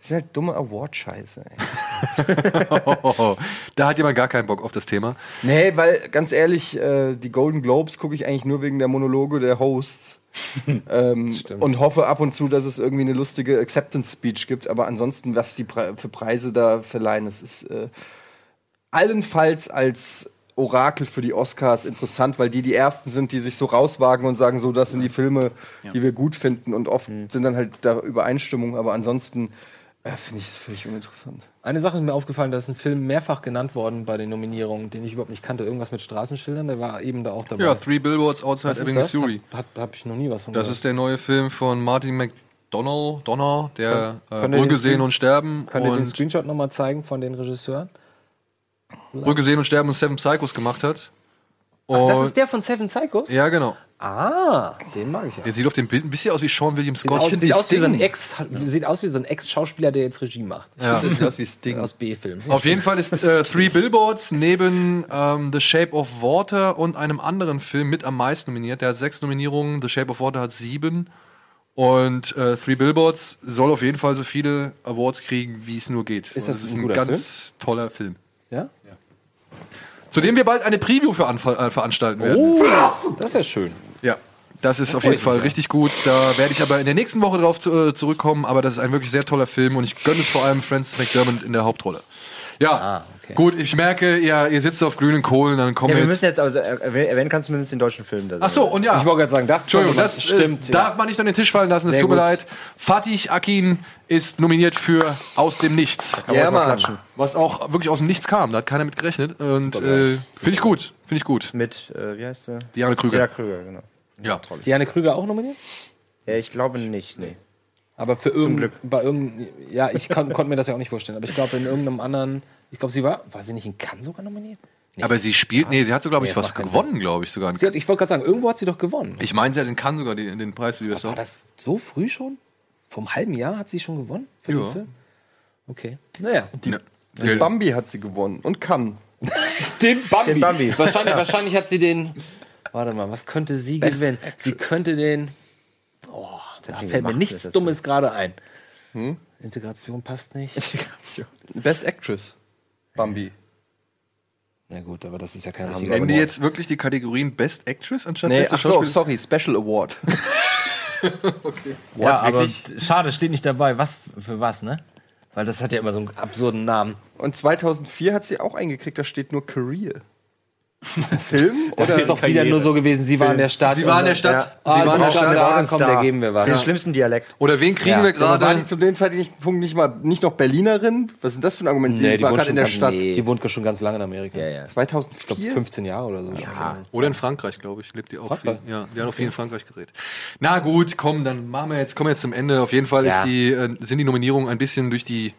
Das ist halt dumme Award-Scheiße, ey. da hat jemand gar keinen Bock auf das Thema. Nee, weil ganz ehrlich, äh, die Golden Globes gucke ich eigentlich nur wegen der Monologe der Hosts. ähm, stimmt. und hoffe ab und zu, dass es irgendwie eine lustige Acceptance Speech gibt. Aber ansonsten, was die Pre für Preise da verleihen, das ist äh, allenfalls als Orakel für die Oscars interessant, weil die die ersten sind, die sich so rauswagen und sagen, so, das sind die Filme, die wir gut finden. Und oft sind dann halt da Übereinstimmungen, aber ansonsten äh, finde ich es völlig uninteressant. Eine Sache ist mir aufgefallen, da ist ein Film mehrfach genannt worden bei den Nominierungen, den ich überhaupt nicht kannte. Irgendwas mit Straßenschildern, der war eben da auch dabei. Ja, Three Billboards Outside Was ist Ebbing, das? Missouri. Hab, hab, hab ich noch nie was von Das gehört. ist der neue Film von Martin McDonough, Donner, der äh, den Wohlgesehen Screen- und Sterben Könnt ihr den Screenshot nochmal zeigen von den Regisseuren? Wohlgesehen und Sterben und Seven Psychos gemacht hat. Ach, das ist der von Seven Psychos? ja, genau. Ah, den mag ich ja. Der sieht auf dem Bild ein bisschen aus wie Sean William Sieht Scott. sieht, die aus wie so ein Ex, sieht aus wie so ein Ex-Schauspieler, der jetzt Regie macht. Ja. Sieht aus wie Sting. Aus B-Filmen. Auf jeden Fall ist äh, Three Billboards neben ähm, The Shape of Water und einem anderen Film mit am meisten nominiert. Der hat sechs Nominierungen, The Shape of Water hat sieben. Und äh, Three Billboards soll auf jeden Fall so viele Awards kriegen, wie es nur geht. Ist das ist ein ein ganz toller Film. Ja? Zu dem wir bald eine Preview für äh, veranstalten werden. Oh, das ist ja schön. Das ist auf jeden Fall richtig gut. Da werde ich aber in der nächsten Woche drauf zu, äh, zurückkommen. Aber das ist ein wirklich sehr toller Film und ich gönne es vor allem Francis McDermott in der Hauptrolle. Ja, Ah, okay. gut, ich merke, ihr, ihr sitzt auf glühenden Kohlen, dann kommen Ja, wir wir müssen jetzt. also erwähnen, kannst du zumindest den deutschen Film. da Ach so, und ja. Ich wollte gerade sagen, das Entschuldigung, das stimmt. äh, darf man nicht an den Tisch fallen lassen, es Sehr tut mir leid. Fatih Akin ist nominiert für Aus dem Nichts. Ja, mal Mann. klatschen. Was auch wirklich aus dem Nichts kam, da hat keiner mit gerechnet. Und äh, finde ich gut, finde ich gut. Mit, äh, wie heißt der? Diane Krüger. Ja, Krüger, genau. Ja. Diane Krüger auch nominiert? Ja, ich glaube nicht, nee. Aber für irgendein, Glück. bei irgendein, ja, ich kon, konnte mir das ja auch nicht vorstellen. Aber ich glaube, in irgendeinem anderen, ich glaube, sie war, war sie nicht in Cannes sogar nominiert? Nee. Aber sie spielt, nee, sie hat so, glaube ich, Nee, was gewonnen, glaube ich, sogar. Sie hat, ich wollte gerade sagen, irgendwo hat sie doch gewonnen. Ich meine, sie hat in Cannes sogar den, den Preis für die beste War das so früh schon? Vom halben Jahr hat sie schon gewonnen für Ja. den Film? Okay. Naja. Ja. Die Bambi hat sie gewonnen und kann. Den Bambi. Den Bambi. Wahrscheinlich, wahrscheinlich hat sie den. Warte mal, was könnte sie gewinnen? Sie könnte den. Oh, da fällt mir nichts das Dummes gerade ein. Integration passt nicht. Best Actress. Bambi. Na gut, aber das ist ja kein Haben richtiger Nehmen die jetzt wirklich die Kategorien Best Actress anstatt Nee, beste ach so, sorry, Special Award. Ja, aber wirklich? schade, steht nicht dabei. Was für was, ne? Weil das hat ja immer so einen absurden Namen. Und 2004 hat sie auch eingekriegt, da steht nur Career. Ist das ein Film? Das ist doch wieder nur so gewesen, sie war in der Stadt. Sie war in der Stadt. Ah, Sie war in der sie Stadt. da, Morgan komm, Star. der geben wir was. Den schlimmsten Dialekt. Oder wen kriegen Ja. wir War gerade? die zu dem Zeitpunkt nicht mal nicht noch Berlinerin? Was ist denn das für ein Argument? Sie Nee, die war wohnt gerade in der Stadt. Die wohnt schon ganz lange in Amerika. Ja, ja. Ich glaube 2004? 15 Jahre oder so. Ja. Oder in Frankreich, glaube ich. Lebt die auch Frankreich? viel. Ja, die hat auch viel in Frankreich gedreht. Na gut, komm, dann machen wir jetzt, kommen wir jetzt zum Ende. Auf jeden Fall Ja. ist die, äh, sind die Nominierungen ein bisschen durch die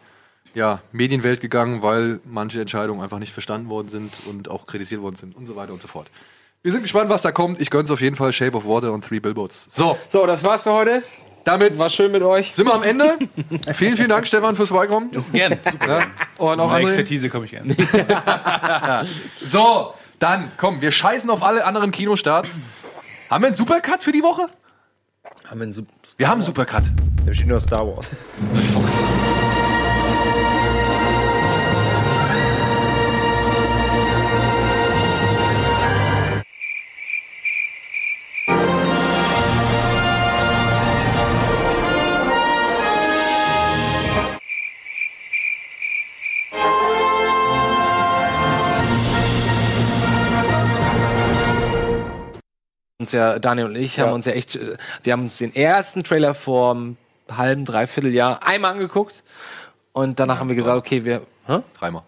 ja, Medienwelt gegangen, weil manche Entscheidungen einfach nicht verstanden worden sind und auch kritisiert worden sind und so weiter und so fort. Wir sind gespannt, was da kommt. Ich gönn's auf jeden Fall Shape of Water und Three Billboards. So, So, das war's für heute. damit War schön mit euch. sind wir am Ende. vielen, vielen Dank, Stefan, fürs Vorbeikommen. Gerne. Ja, und auch Meine. Expertise komme ich gerne. So, dann komm, wir scheißen auf alle anderen Kinostarts. Haben wir einen Supercut für die Woche? Haben wir einen Sup- Wir haben einen Supercut. Da steht nur Star Wars. uns ja, Daniel und ich, haben uns ja echt, äh, wir haben uns den ersten Trailer vor einem halben, dreiviertel Jahr einmal angeguckt und danach haben wir gesagt, okay, wir, hä? Dreimal.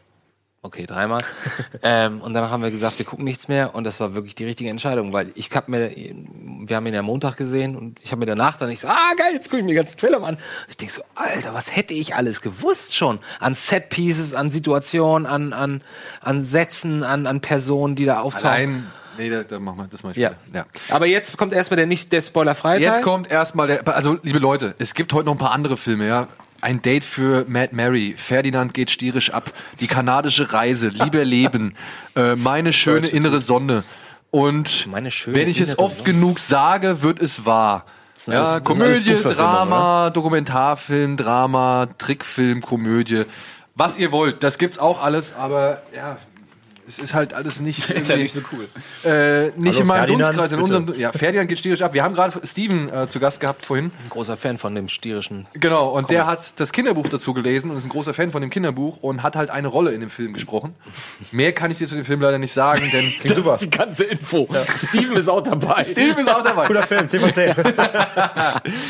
Okay, dreimal. ähm, und danach haben wir gesagt, wir gucken nichts mehr. Und das war wirklich die richtige Entscheidung, weil ich hab mir, wir haben ihn ja Montag gesehen und ich habe mir danach dann nicht so, ah geil, jetzt gucke ich mir den ganzen Trailer mal an. Ich denke so, Alter, was hätte ich alles gewusst schon an Set-Pieces, an Situationen, an, an, an Sätzen, an, an Personen, die da auftauchen. Allein. Nee, da, da machen wir das mal Ja. ja. Aber jetzt kommt erstmal der nicht der spoilerfreie Jetzt Teil. kommt erstmal der. Also, liebe Leute, es gibt heute noch ein paar andere Filme, ja. Ein Date für Mad Mary, Ferdinand geht stierisch ab, die kanadische Reise, Liebe Leben, äh, meine schöne innere Sonne. Und Meine schöne wenn ich es oft Sonne. genug sage, wird es wahr. Ja, Komödie, Drama, Dokumentarfilm, Drama, Trickfilm, Komödie. Was ihr wollt, das gibt's auch alles, aber ja, es ist halt alles nicht. Ist ja nicht so cool. äh, nicht Hallo, in meinem Ferdinand, Dunstkreis, in bitte. unserem. Ja, Ferdinand geht stierisch ab. Wir haben gerade Steven äh, zu Gast gehabt vorhin. großer Fan von dem stierischen. Genau, und der hat das Kinderbuch dazu gelesen und ist ein großer Fan von dem Kinderbuch und hat halt eine Rolle in dem Film gesprochen. Mehr kann ich dir zu dem Film leider nicht sagen, denn Das ist die ganze Info. Steven ist auch dabei. Steven ist auch dabei. Cooler Film, 10 von 10.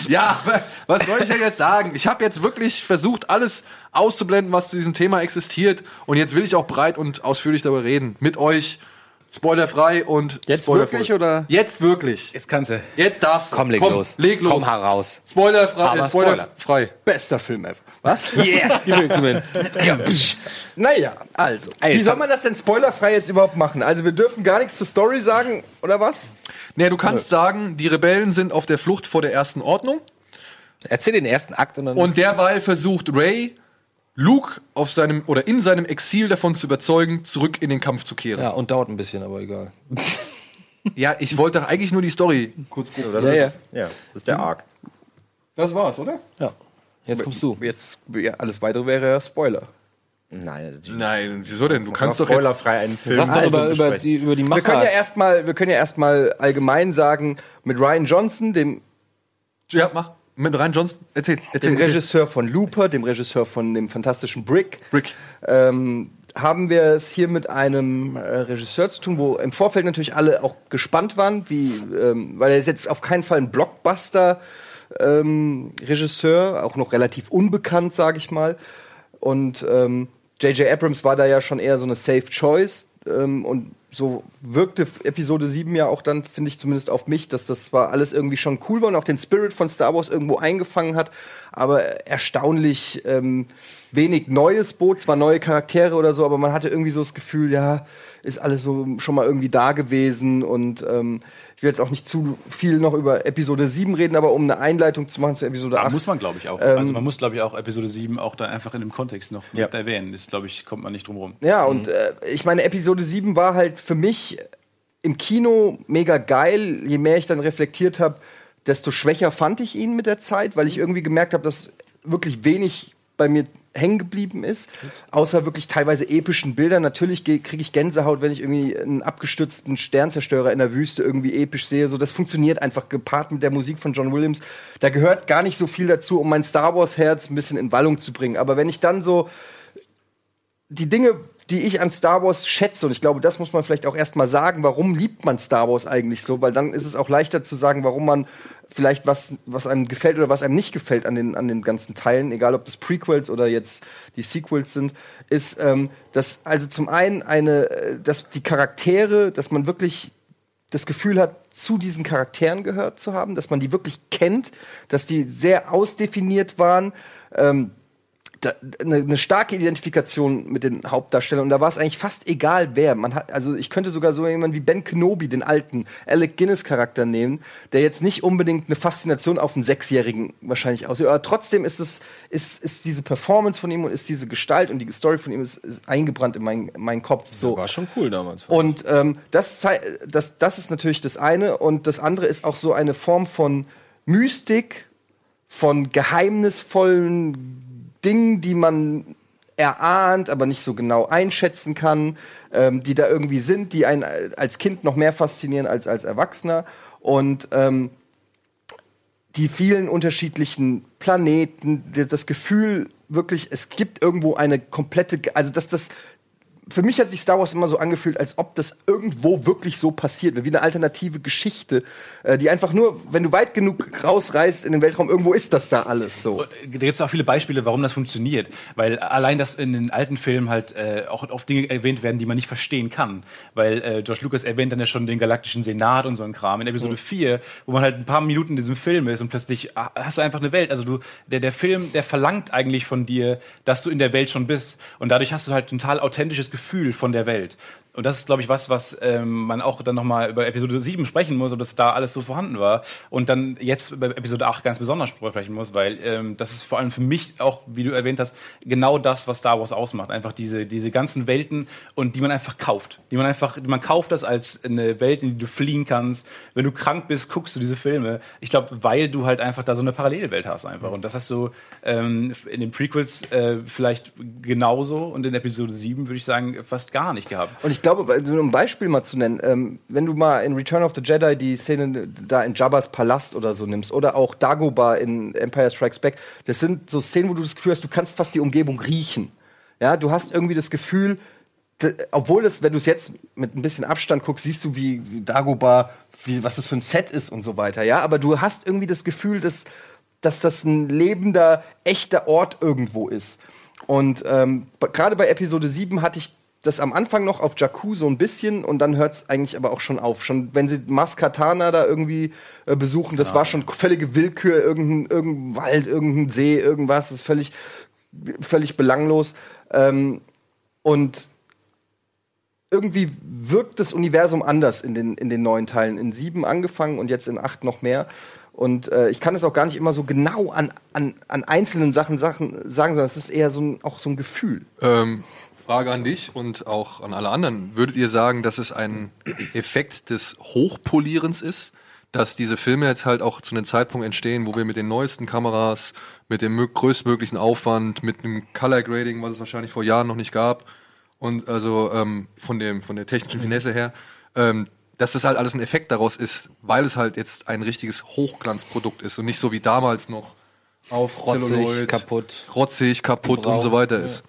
Ja, was soll ich denn jetzt sagen? Ich habe jetzt wirklich versucht, alles auszublenden, was zu diesem Thema existiert. Und jetzt will ich auch breit und ausführlich darüber reden. Mit euch. Spoilerfrei und Jetzt wirklich, oder? Jetzt wirklich. Jetzt kannst du. Jetzt darfst du. Komm, leg los. Leg los. Komm heraus. Spoilerfrei. Aber äh, spoilerfrei. Bester Film ever. Was? Yeah. Ja. Naja, also. Ey, wie soll man das denn spoilerfrei jetzt überhaupt machen? Also wir dürfen gar nichts zur Story sagen, oder was? Nee, du kannst sagen, die Rebellen sind auf der Flucht vor der ersten Ordnung. Erzähl den ersten Akt und dann. Und derweil versucht Ray, Luke auf seinem oder in seinem Exil davon zu überzeugen, zurück in den Kampf zu kehren. ja, und dauert ein bisschen, aber egal. Ja, ich wollte doch eigentlich nur die Story kurz grob Das sagen. ist, ja, das ist der Arc. Das war's, oder? Ja. Jetzt kommst du. Jetzt, ja, alles weitere wäre ja Spoiler. Nein, natürlich. Nein, wieso denn? Du kannst doch spoilerfrei einen Film Sag doch also über, über, die, über die Wir können ja Machart. erstmal, wir können ja erstmal allgemein sagen, mit Ryan Johnson, dem, Ja, mach. Mit Ryan Johnson. Erzähl, erzähl. dem. Regisseur von Looper, dem Regisseur von dem fantastischen Brick, Brick. ähm, haben wir es hier mit einem äh, Regisseur zu tun, wo im Vorfeld natürlich alle auch gespannt waren, wie, ähm, weil er ist jetzt auf keinen Fall ein Blockbuster ähm, Regisseur, auch noch relativ unbekannt, sage ich mal. Und ähm, J.J. Abrams war da ja schon eher so eine Safe Choice. Ähm, und so wirkte Episode 7 ja auch dann, finde ich zumindest auf mich, dass das zwar alles irgendwie schon cool war und auch den Spirit von Star Wars irgendwo eingefangen hat, aber erstaunlich ähm, wenig Neues bot, zwar neue Charaktere oder so, aber man hatte irgendwie so das Gefühl, ja, ist alles so schon mal irgendwie da gewesen und ähm, ich will jetzt auch nicht zu viel noch über Episode 7 reden, aber um eine Einleitung zu machen zu Episode Ja, 8. muss man, glaube ich, auch. Ähm, also man muss, glaube ich, auch Episode 7 auch dann einfach in dem Kontext noch Ja. erwähnen. Ist, glaube ich, kommt man nicht drum rum. Ja, und äh, ich meine, Episode 7 war halt für mich im Kino mega geil. Je mehr ich dann reflektiert habe, desto schwächer fand ich ihn mit der Zeit, weil ich irgendwie gemerkt habe, dass wirklich wenig bei mir hängen geblieben ist, außer wirklich teilweise epischen Bildern. Natürlich kriege ich Gänsehaut, wenn ich irgendwie einen abgestürzten Sternzerstörer in der Wüste irgendwie episch sehe. So, das funktioniert einfach gepaart mit der Musik von John Williams. Da gehört gar nicht so viel dazu, um mein Star Wars Herz ein bisschen in Wallung zu bringen. Aber wenn ich dann so die Dinge, die ich an Star Wars schätze, und ich glaube, das muss man vielleicht auch erstmal sagen, warum liebt man Star Wars eigentlich so? Weil dann ist es auch leichter zu sagen, warum man vielleicht was, was einem gefällt oder was einem nicht gefällt an den, an den ganzen Teilen, egal ob das Prequels oder jetzt die Sequels sind, ist, ähm, dass also zum einen eine, äh, dass die Charaktere, dass man wirklich das Gefühl hat, zu diesen Charakteren gehört zu haben, dass man die wirklich kennt, dass die sehr ausdefiniert waren. Ähm, eine, eine starke Identifikation mit den Hauptdarstellern und da war es eigentlich fast egal wer. Man hat, also ich könnte sogar so jemanden wie Ben Kenobi, den alten Alec Guinness Charakter nehmen, der jetzt nicht unbedingt eine Faszination auf einen Sechsjährigen wahrscheinlich aussieht, aber trotzdem ist es ist, ist diese Performance von ihm und ist diese Gestalt und die Story von ihm ist, ist eingebrannt in meinen meinen Kopf. So War schon cool damals. und ähm, das, das, das ist natürlich das eine. Und das andere ist auch so eine Form von Mystik, von geheimnisvollen Dingen, die man erahnt, aber nicht so genau einschätzen kann, ähm, die da irgendwie sind, die einen als Kind noch mehr faszinieren als als Erwachsener. Und ähm, die vielen unterschiedlichen Planeten, das Gefühl wirklich, es gibt irgendwo eine komplette, also dass das für mich hat sich Star Wars immer so angefühlt, als ob das irgendwo wirklich so passiert, wie eine alternative Geschichte, äh, die einfach nur, wenn du weit genug rausreist in den Weltraum, irgendwo ist das da alles so. Da gibt es auch viele Beispiele, warum das funktioniert. Weil allein, dass in den alten Filmen halt äh, auch oft Dinge erwähnt werden, die man nicht verstehen kann. Weil äh, George Lucas erwähnt dann ja schon den Galaktischen Senat und so ein Kram. In Episode 4, wo man halt ein paar Minuten in diesem Film ist und plötzlich ah, hast du einfach eine Welt. Also du, der, der Film, der verlangt eigentlich von dir, dass du in der Welt schon bist. Und dadurch hast du halt total authentisches Gefühl von der Welt. Und das ist, glaube ich, was, was ähm, man auch dann nochmal über Episode 7 sprechen muss, ob das da alles so vorhanden war. Und dann jetzt über Episode 8 ganz besonders sprechen muss, weil ähm, das ist vor allem für mich auch, wie du erwähnt hast, genau das, was Star Wars ausmacht. Einfach diese, diese ganzen Welten und die man einfach kauft. Die man einfach, man kauft das als eine Welt, in die du fliehen kannst. Wenn du krank bist, guckst du diese Filme. Ich glaube, weil du halt einfach da so eine Parallelwelt hast einfach. Und das hast du ähm, in den Prequels äh, vielleicht genauso und in Episode 7 würde ich sagen fast gar nicht gehabt. Und ich glaube, um ein Beispiel mal zu nennen, ähm, wenn du mal in Return of the Jedi die Szene da in Jabba's Palast oder so nimmst oder auch Dagobah in Empire Strikes Back, das sind so Szenen, wo du das Gefühl hast, du kannst fast die Umgebung riechen. Ja, du hast irgendwie das Gefühl, obwohl das, wenn du es jetzt mit ein bisschen Abstand guckst, siehst du, wie, wie Dagobah, wie, was das für ein Set ist und so weiter. Ja, aber du hast irgendwie das Gefühl, dass, dass das ein lebender, echter Ort irgendwo ist. Und ähm, gerade bei Episode 7 hatte ich das am Anfang noch auf Jakku so ein bisschen und dann hört es eigentlich aber auch schon auf. Schon wenn sie Maskatana da irgendwie äh, besuchen, das war schon völlige Willkür, irgendein, irgendein Wald, irgendein See, irgendwas, das ist völlig, völlig belanglos. Ähm, und irgendwie wirkt das Universum anders in den, in den neuen Teilen. In sieben angefangen und jetzt in acht noch mehr. Und äh, ich kann es auch gar nicht immer so genau an, an, an einzelnen Sachen, Sachen sagen, sondern es ist eher so ein, auch so ein Gefühl. Ähm, Frage an dich und auch an alle anderen. Würdet ihr sagen, dass es ein Effekt des Hochpolierens ist? Dass diese Filme jetzt halt auch zu einem Zeitpunkt entstehen, wo wir mit den neuesten Kameras, mit dem mö- größtmöglichen Aufwand, mit einem Color Grading, was es wahrscheinlich vor Jahren noch nicht gab, und also ähm, von, dem, von der technischen Finesse her, ähm, dass das halt alles ein Effekt daraus ist, weil es halt jetzt ein richtiges Hochglanzprodukt ist und nicht so wie damals noch auf Rotzig, kaputt. rotzig, kaputt und so weiter ist.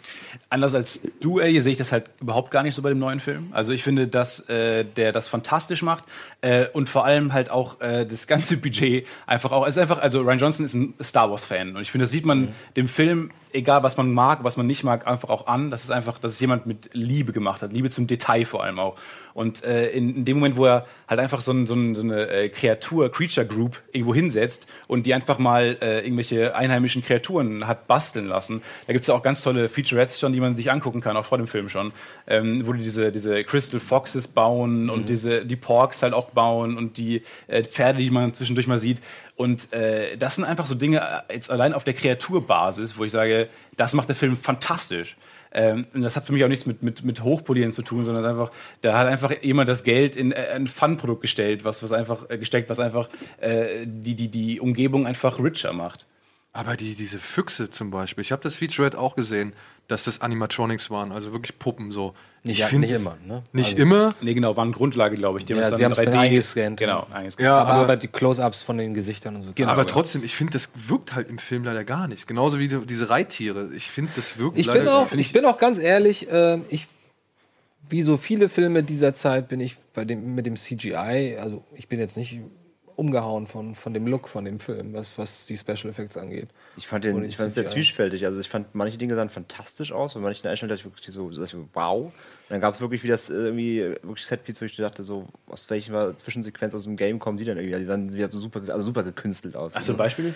Anders als du, Ellie, sehe ich das halt überhaupt gar nicht so bei dem neuen Film. Also ich finde, dass äh, der das fantastisch macht äh, und vor allem halt auch äh, das ganze Budget einfach auch. Ist einfach, also Ryan Johnson ist ein Star Wars Fan und ich finde, das sieht man dem Film, egal was man mag, was man nicht mag, einfach auch an. Das ist einfach, dass es jemand mit Liebe gemacht hat, Liebe zum Detail vor allem auch. Und äh, in, in dem Moment, wo er halt einfach so, ein, so, ein, so eine äh, Kreatur, Creature Group irgendwo hinsetzt und die einfach mal äh, irgendwelche einheimischen Kreaturen hat basteln lassen, da gibt es ja auch ganz tolle Featurettes schon, die man sich angucken kann, auch vor dem Film schon, ähm, wo die diese, diese Crystal Foxes bauen und diese, die Porks halt auch bauen und die äh, Pferde, die man zwischendurch mal sieht. Und äh, das sind einfach so Dinge, äh, jetzt allein auf der Kreaturbasis, wo ich sage, das macht der Film fantastisch. Ähm, und das hat für mich auch nichts mit, mit, mit Hochpolieren zu tun, sondern einfach, da hat einfach jemand das Geld in äh, ein Fun-Produkt gestellt, was, was einfach äh, gesteckt, was einfach äh, die, die, die Umgebung einfach richer macht. Aber die, diese Füchse zum Beispiel, ich habe das Featurette auch gesehen, dass das Animatronics waren, also wirklich Puppen so. Nicht- ich ja, find- nicht immer, ne? Nicht Also- immer. Nee, genau, waren Grundlage, glaube ich. Die Ja, sie haben es dann 3D eingescannt. Genau, eingescannt. Ja, aber, aber- aber die Close-ups von den Gesichtern und so. Genau. aber trotzdem, ich finde, das wirkt halt im Film leider gar nicht. Genauso wie die, diese Reittiere. Ich finde, das wirkt Ich leider bin auch, ich bin auch ganz ehrlich, äh, ich, wie so viele Filme dieser Zeit bin ich bei dem, mit dem CGI, also ich bin jetzt nicht umgehauen von, von dem Look von dem Film, was, was die Special Effects angeht. Ich fand, den, ich fand es sehr zwiespältig. Also ich fand, manche Dinge sahen fantastisch aus und manche Einstellungen dachte ich wirklich so, so so, wow. Und dann gab es wirklich wie das äh, irgendwie wirklich Setpiece, wo ich dachte, so, aus welcher Zwischensequenz aus dem Game kommen die denn irgendwie? Die sahen wieder so super, also super gekünstelt aus. Hast du ein Beispiel?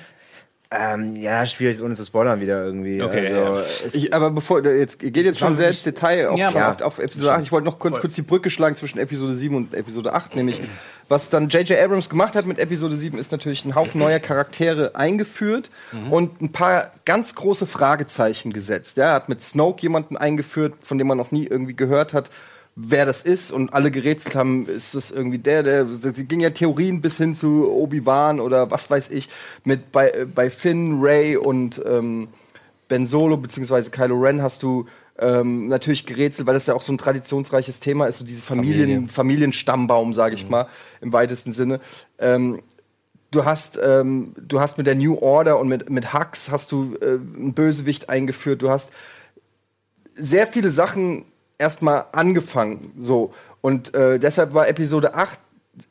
Ähm, ja, schwierig, ohne zu spoilern wieder irgendwie. Okay, also, ja, Ich, aber bevor, jetzt geht jetzt schon sehr ins Detail auch Ja, schon auf, auf Episode 8. Ich wollte noch kurz, kurz die Brücke schlagen zwischen Episode 7 und Episode 8, nämlich was dann J.J. Abrams gemacht hat mit Episode 7 ist natürlich ein Haufen neuer Charaktere eingeführt und ein paar ganz große Fragezeichen gesetzt. Ja, er hat mit Snoke jemanden eingeführt, von dem man noch nie irgendwie gehört hat, wer das ist und alle gerätselt haben, ist das irgendwie der, der, da ging ja Theorien bis hin zu Obi-Wan oder was weiß ich, mit bei, bei Finn, Ray und ähm, Ben Solo bzw. Kylo Ren hast du ähm, natürlich gerätselt, weil das ja auch so ein traditionsreiches Thema ist, so diese Familien, Familie. Familienstammbaum, sage ich mal, im weitesten Sinne. Ähm, du hast, ähm, du hast mit der New Order und mit, mit Hux hast du äh, einen Bösewicht eingeführt. Du hast sehr viele Sachen erstmal angefangen. So. Und äh, deshalb war Episode 8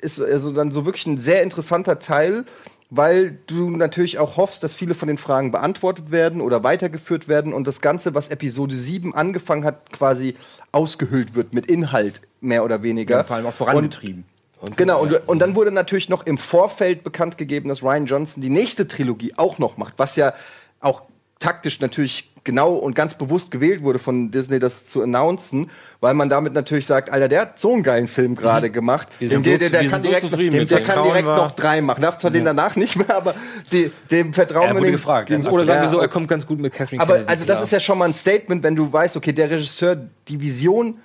ist also dann so wirklich ein sehr interessanter Teil, weil du natürlich auch hoffst, dass viele von den Fragen beantwortet werden oder weitergeführt werden und das Ganze, was Episode 7 angefangen hat, quasi ausgehüllt wird mit Inhalt, mehr oder weniger. Ja, vor allem auch vorangetrieben. Und, genau, und, und dann wurde natürlich noch im Vorfeld bekannt gegeben, dass Ryan Johnson die nächste Trilogie auch noch macht, was ja auch taktisch natürlich genau und ganz bewusst gewählt wurde von Disney, das zu announcen, weil man damit natürlich sagt, Alter, der hat so einen geilen Film gerade gemacht. Wir sind der, so- der, der wir kann sind so direkt, zufrieden dem, der dem. kann direkt noch drei machen. Darf zwar den danach nicht mehr, aber die, dem vertrauen Er wir dem. gefragt, dem er Oder sagen Ja, wir so, er kommt ganz gut mit Catherine aber Kennedy also das klar. ist ja schon mal ein Statement, wenn du weißt, okay, der Regisseur, die Vision,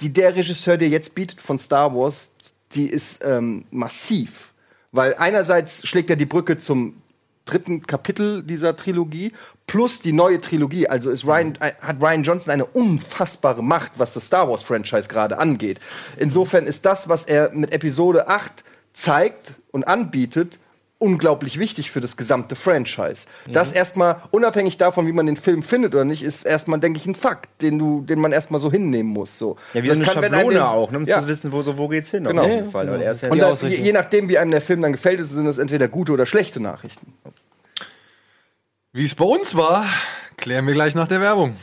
die der Regisseur dir jetzt bietet von Star Wars, die ist ähm, massiv. Weil einerseits schlägt er die Brücke zum dritten Kapitel dieser Trilogie plus die neue Trilogie. Also ist Ryan, äh, hat Ryan Johnson eine unfassbare Macht, was das Star Wars Franchise gerade angeht. Insofern ist das, was er mit Episode 8 zeigt und anbietet, unglaublich wichtig für das gesamte Franchise. Das erstmal, unabhängig davon, wie man den Film findet oder nicht, ist erstmal, denke ich, ein Fakt, den du, den man erstmal so hinnehmen muss. So. Ja, wie Das so eine kann, Schablone den- auch, ne, um ja. zu wissen, wo, so, wo geht's hin. Genau. Auf jeden Fall. Ist ja Und dann, je, je nachdem, wie einem der Film dann gefällt, sind das entweder gute oder schlechte Nachrichten. Wie es bei uns war, klären wir gleich nach der Werbung.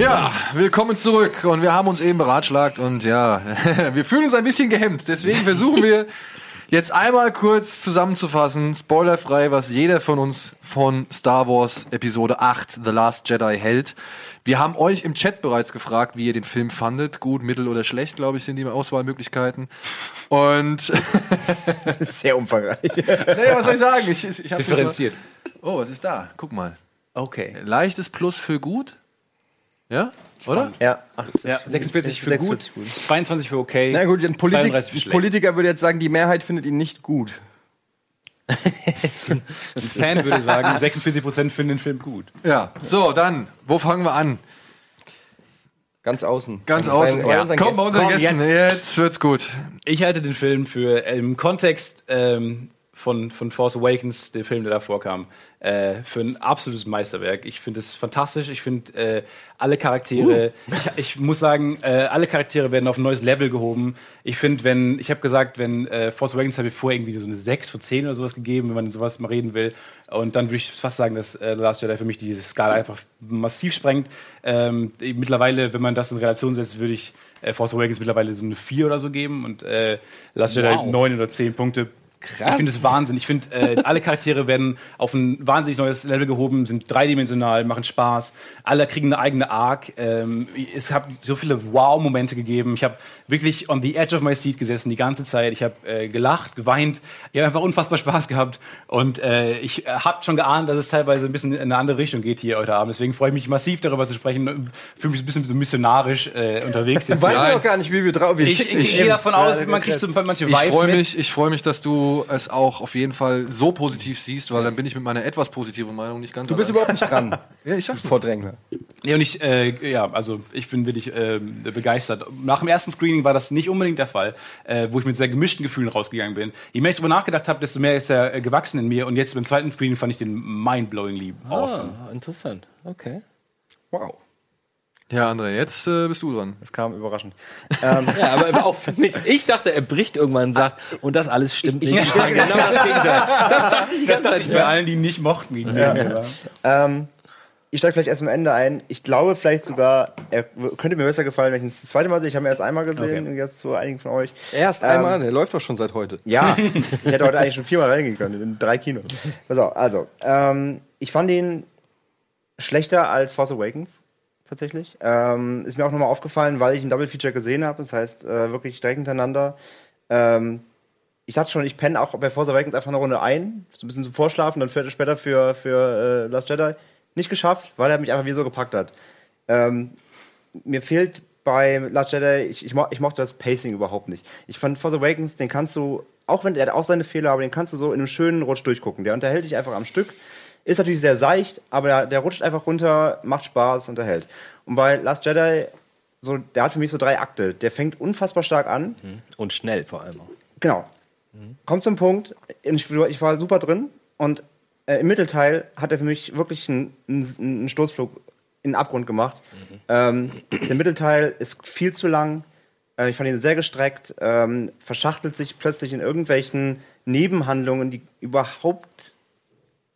Ja, willkommen zurück und wir haben uns eben beratschlagt und ja, wir fühlen uns ein bisschen gehemmt. Deswegen versuchen wir jetzt einmal kurz zusammenzufassen, spoilerfrei, was jeder von uns von Star Wars Episode 8 The Last Jedi hält. Wir haben euch im Chat bereits gefragt, wie ihr den Film fandet. Gut, mittel oder schlecht, glaube ich, sind die Auswahlmöglichkeiten. Und Das ist sehr umfangreich. naja, was soll ich sagen? Ich, ich, differenziert. Oh, was ist da? Guck mal. Okay. Leichtes Plus für gut. Ja? Oder? Ja, ach, Ja, 46 für 46 gut, 22 für okay, Na gut, ein, Politik, 32 für ein schlecht. Politiker würde jetzt sagen, die Mehrheit findet ihn nicht gut. Ein Fan würde sagen, 46% finden den Film gut. Ja. So, dann, wo fangen wir an? Ganz außen. Ganz Bei- außen. bei unseren Komm, bei unseren Komm, Gästen. Jetzt. wird's gut. Ich halte den Film für im Kontext ähm, von, von Force Awakens, dem Film, der davor kam, äh, für ein absolutes Meisterwerk. Ich finde es fantastisch. Ich finde äh, alle Charaktere, ich, ich muss sagen, äh, alle Charaktere werden auf ein neues Level gehoben. Ich finde, wenn, ich habe gesagt, wenn äh, Force Awakens habe ich vorher irgendwie so eine 6 von 10 oder sowas gegeben, wenn man sowas mal reden will. Und dann würde ich fast sagen, dass äh, The Last Jedi für mich diese Skala einfach massiv sprengt. Ähm, mittlerweile, wenn man das in Relation setzt, würde ich äh, Force Awakens mittlerweile so eine 4 oder so geben und äh, Last Jedi Wow. 9 oder 10 Punkte. Ich finde es Wahnsinn. Ich finde, äh, alle Charaktere werden auf ein wahnsinnig neues Level gehoben, sind dreidimensional, machen Spaß. Alle kriegen eine eigene Arc. Ähm, es hat so viele Wow-Momente gegeben. Ich habe wirklich on the edge of my seat gesessen die ganze Zeit. Ich habe äh, gelacht, geweint. Ich habe einfach unfassbar Spaß gehabt. Und äh, ich habe schon geahnt, dass es teilweise ein bisschen in eine andere Richtung geht hier heute Abend. Deswegen freue ich mich massiv darüber zu sprechen. Fühle mich ein bisschen so missionarisch äh, unterwegs jetzt Du weißt ja auch gar nicht, wie wir drauf Ich, ich gehe davon aus, man kriegt so ein paar manche Ich Vibes freue mit. mich, ich freue mich, dass du es auch auf jeden Fall so positiv siehst, weil dann bin ich mit meiner etwas positiven Meinung nicht ganz Du bist allein. überhaupt nicht dran. Ja, ich sag's Vordrängler. Ja, und ich, äh, ja, also ich bin wirklich ähm, begeistert. Nach dem ersten Screening war das nicht unbedingt der Fall, äh, wo ich mit sehr gemischten Gefühlen rausgegangen bin. Je mehr ich darüber nachgedacht habe, desto mehr ist er äh, gewachsen in mir. Und jetzt beim zweiten Screening fand ich den mindblowingly awesome. Ah, interessant. Okay. Wow. Ja, André, jetzt äh, bist du dran. Das kam überraschend. Ja, aber auch für mich. Ich dachte, er bricht irgendwann und sagt, und das alles stimmt nicht. Ich meine, genau das Gegenteil. Das dachte ich Das dachte ich bei allen, die ihn nicht mochten. Gegen ja. Ähm, ich steige vielleicht erst am Ende ein. Ich glaube vielleicht sogar, er könnte mir besser gefallen, wenn ich ihn das zweite Mal sehe. Ich habe ihn erst einmal gesehen, Okay. jetzt zu einigen von euch. Erst Ähm, einmal, der läuft doch schon seit heute. Ja, ich hätte heute eigentlich schon viermal reingehen können, in drei Kinos. Pass auf, also, ähm, ich fand ihn schlechter als Force Awakens, tatsächlich. Ähm, ist mir auch nochmal aufgefallen, weil ich ein Double Feature gesehen habe, das heißt, äh, wirklich direkt hintereinander. Ähm, ich dachte schon, ich penne auch bei Force Awakens einfach eine Runde ein, so ein bisschen zum Vorschlafen, dann fährt später für, für äh, Last Jedi. Nicht geschafft, weil er mich einfach wie so gepackt hat. Ähm, mir fehlt bei Last Jedi, ich, ich, mo ich mochte das Pacing überhaupt nicht. Ich fand Force Awakens, den kannst du, auch wenn er hat auch seine Fehler, aber den kannst du so in einem schönen Rutsch durchgucken. Der unterhält dich einfach am Stück. Ist natürlich sehr seicht, aber der, der rutscht einfach runter, macht Spaß, unterhält. Und bei Last Jedi so, der hat für mich so drei Akte. Der fängt unfassbar stark an. Und schnell vor allem. auch. Genau. Kommt zum Punkt, ich, ich war super drin und äh, im Mittelteil hat er für mich wirklich einen, einen, Stoßflug in den Abgrund gemacht. Ähm, der Mittelteil ist viel zu lang. Äh, ich fand ihn sehr gestreckt, ähm, verschachtelt sich plötzlich in irgendwelchen Nebenhandlungen, die überhaupt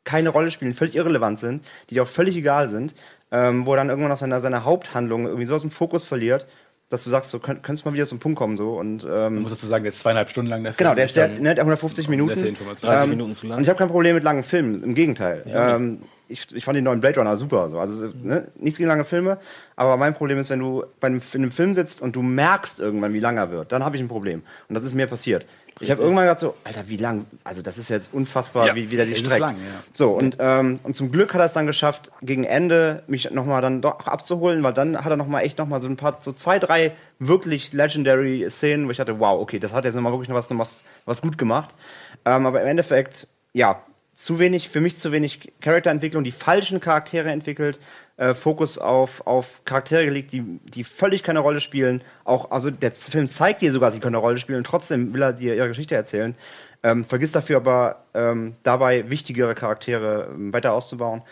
keine Rolle spielen, völlig irrelevant sind, die auch völlig egal sind, ähm, wo er dann irgendwann aus seiner, seiner Haupthandlung irgendwie so aus dem Fokus verliert, dass du sagst, so könnt, könntest mal wieder zum Punkt kommen so und ähm, Man muss dazu sagen, der ist zweieinhalb Stunden lang der Film. Genau, der ist der, ne, der 150 Minuten. Nette Information. 30 Ähm, Minuten zu lang. Und ich habe kein Problem mit langen Filmen, im Gegenteil. Ja, ähm, ich, ich fand den neuen Blade Runner super. So. Also ne, nichts gegen lange Filme, aber mein Problem ist, wenn du bei einem, in einem Film sitzt und du merkst irgendwann, wie lang er wird, dann habe ich ein Problem. Und das ist mir passiert. Ich habe irgendwann gedacht so, Alter, wie lang? Also das ist jetzt unfassbar, Ja, wie, wie der die streckt. lang, ja. So, und, ähm, und zum Glück hat er es dann geschafft, gegen Ende mich nochmal dann doch abzuholen, weil dann hat er nochmal echt nochmal so ein paar, so zwei, drei wirklich legendary Szenen, wo ich dachte, wow, okay, das hat jetzt nochmal wirklich noch was, noch was, was gut gemacht. Ähm, aber im Endeffekt, ja, zu wenig, für mich zu wenig Charakterentwicklung, die falschen Charaktere entwickelt, äh, Fokus auf, auf Charaktere gelegt, die, die völlig keine Rolle spielen. Auch, also der Film zeigt dir sogar, sie können eine Rolle spielen und trotzdem will er dir ihre Geschichte erzählen. Ähm, vergisst dafür aber ähm, dabei wichtigere Charaktere ähm, weiter auszubauen.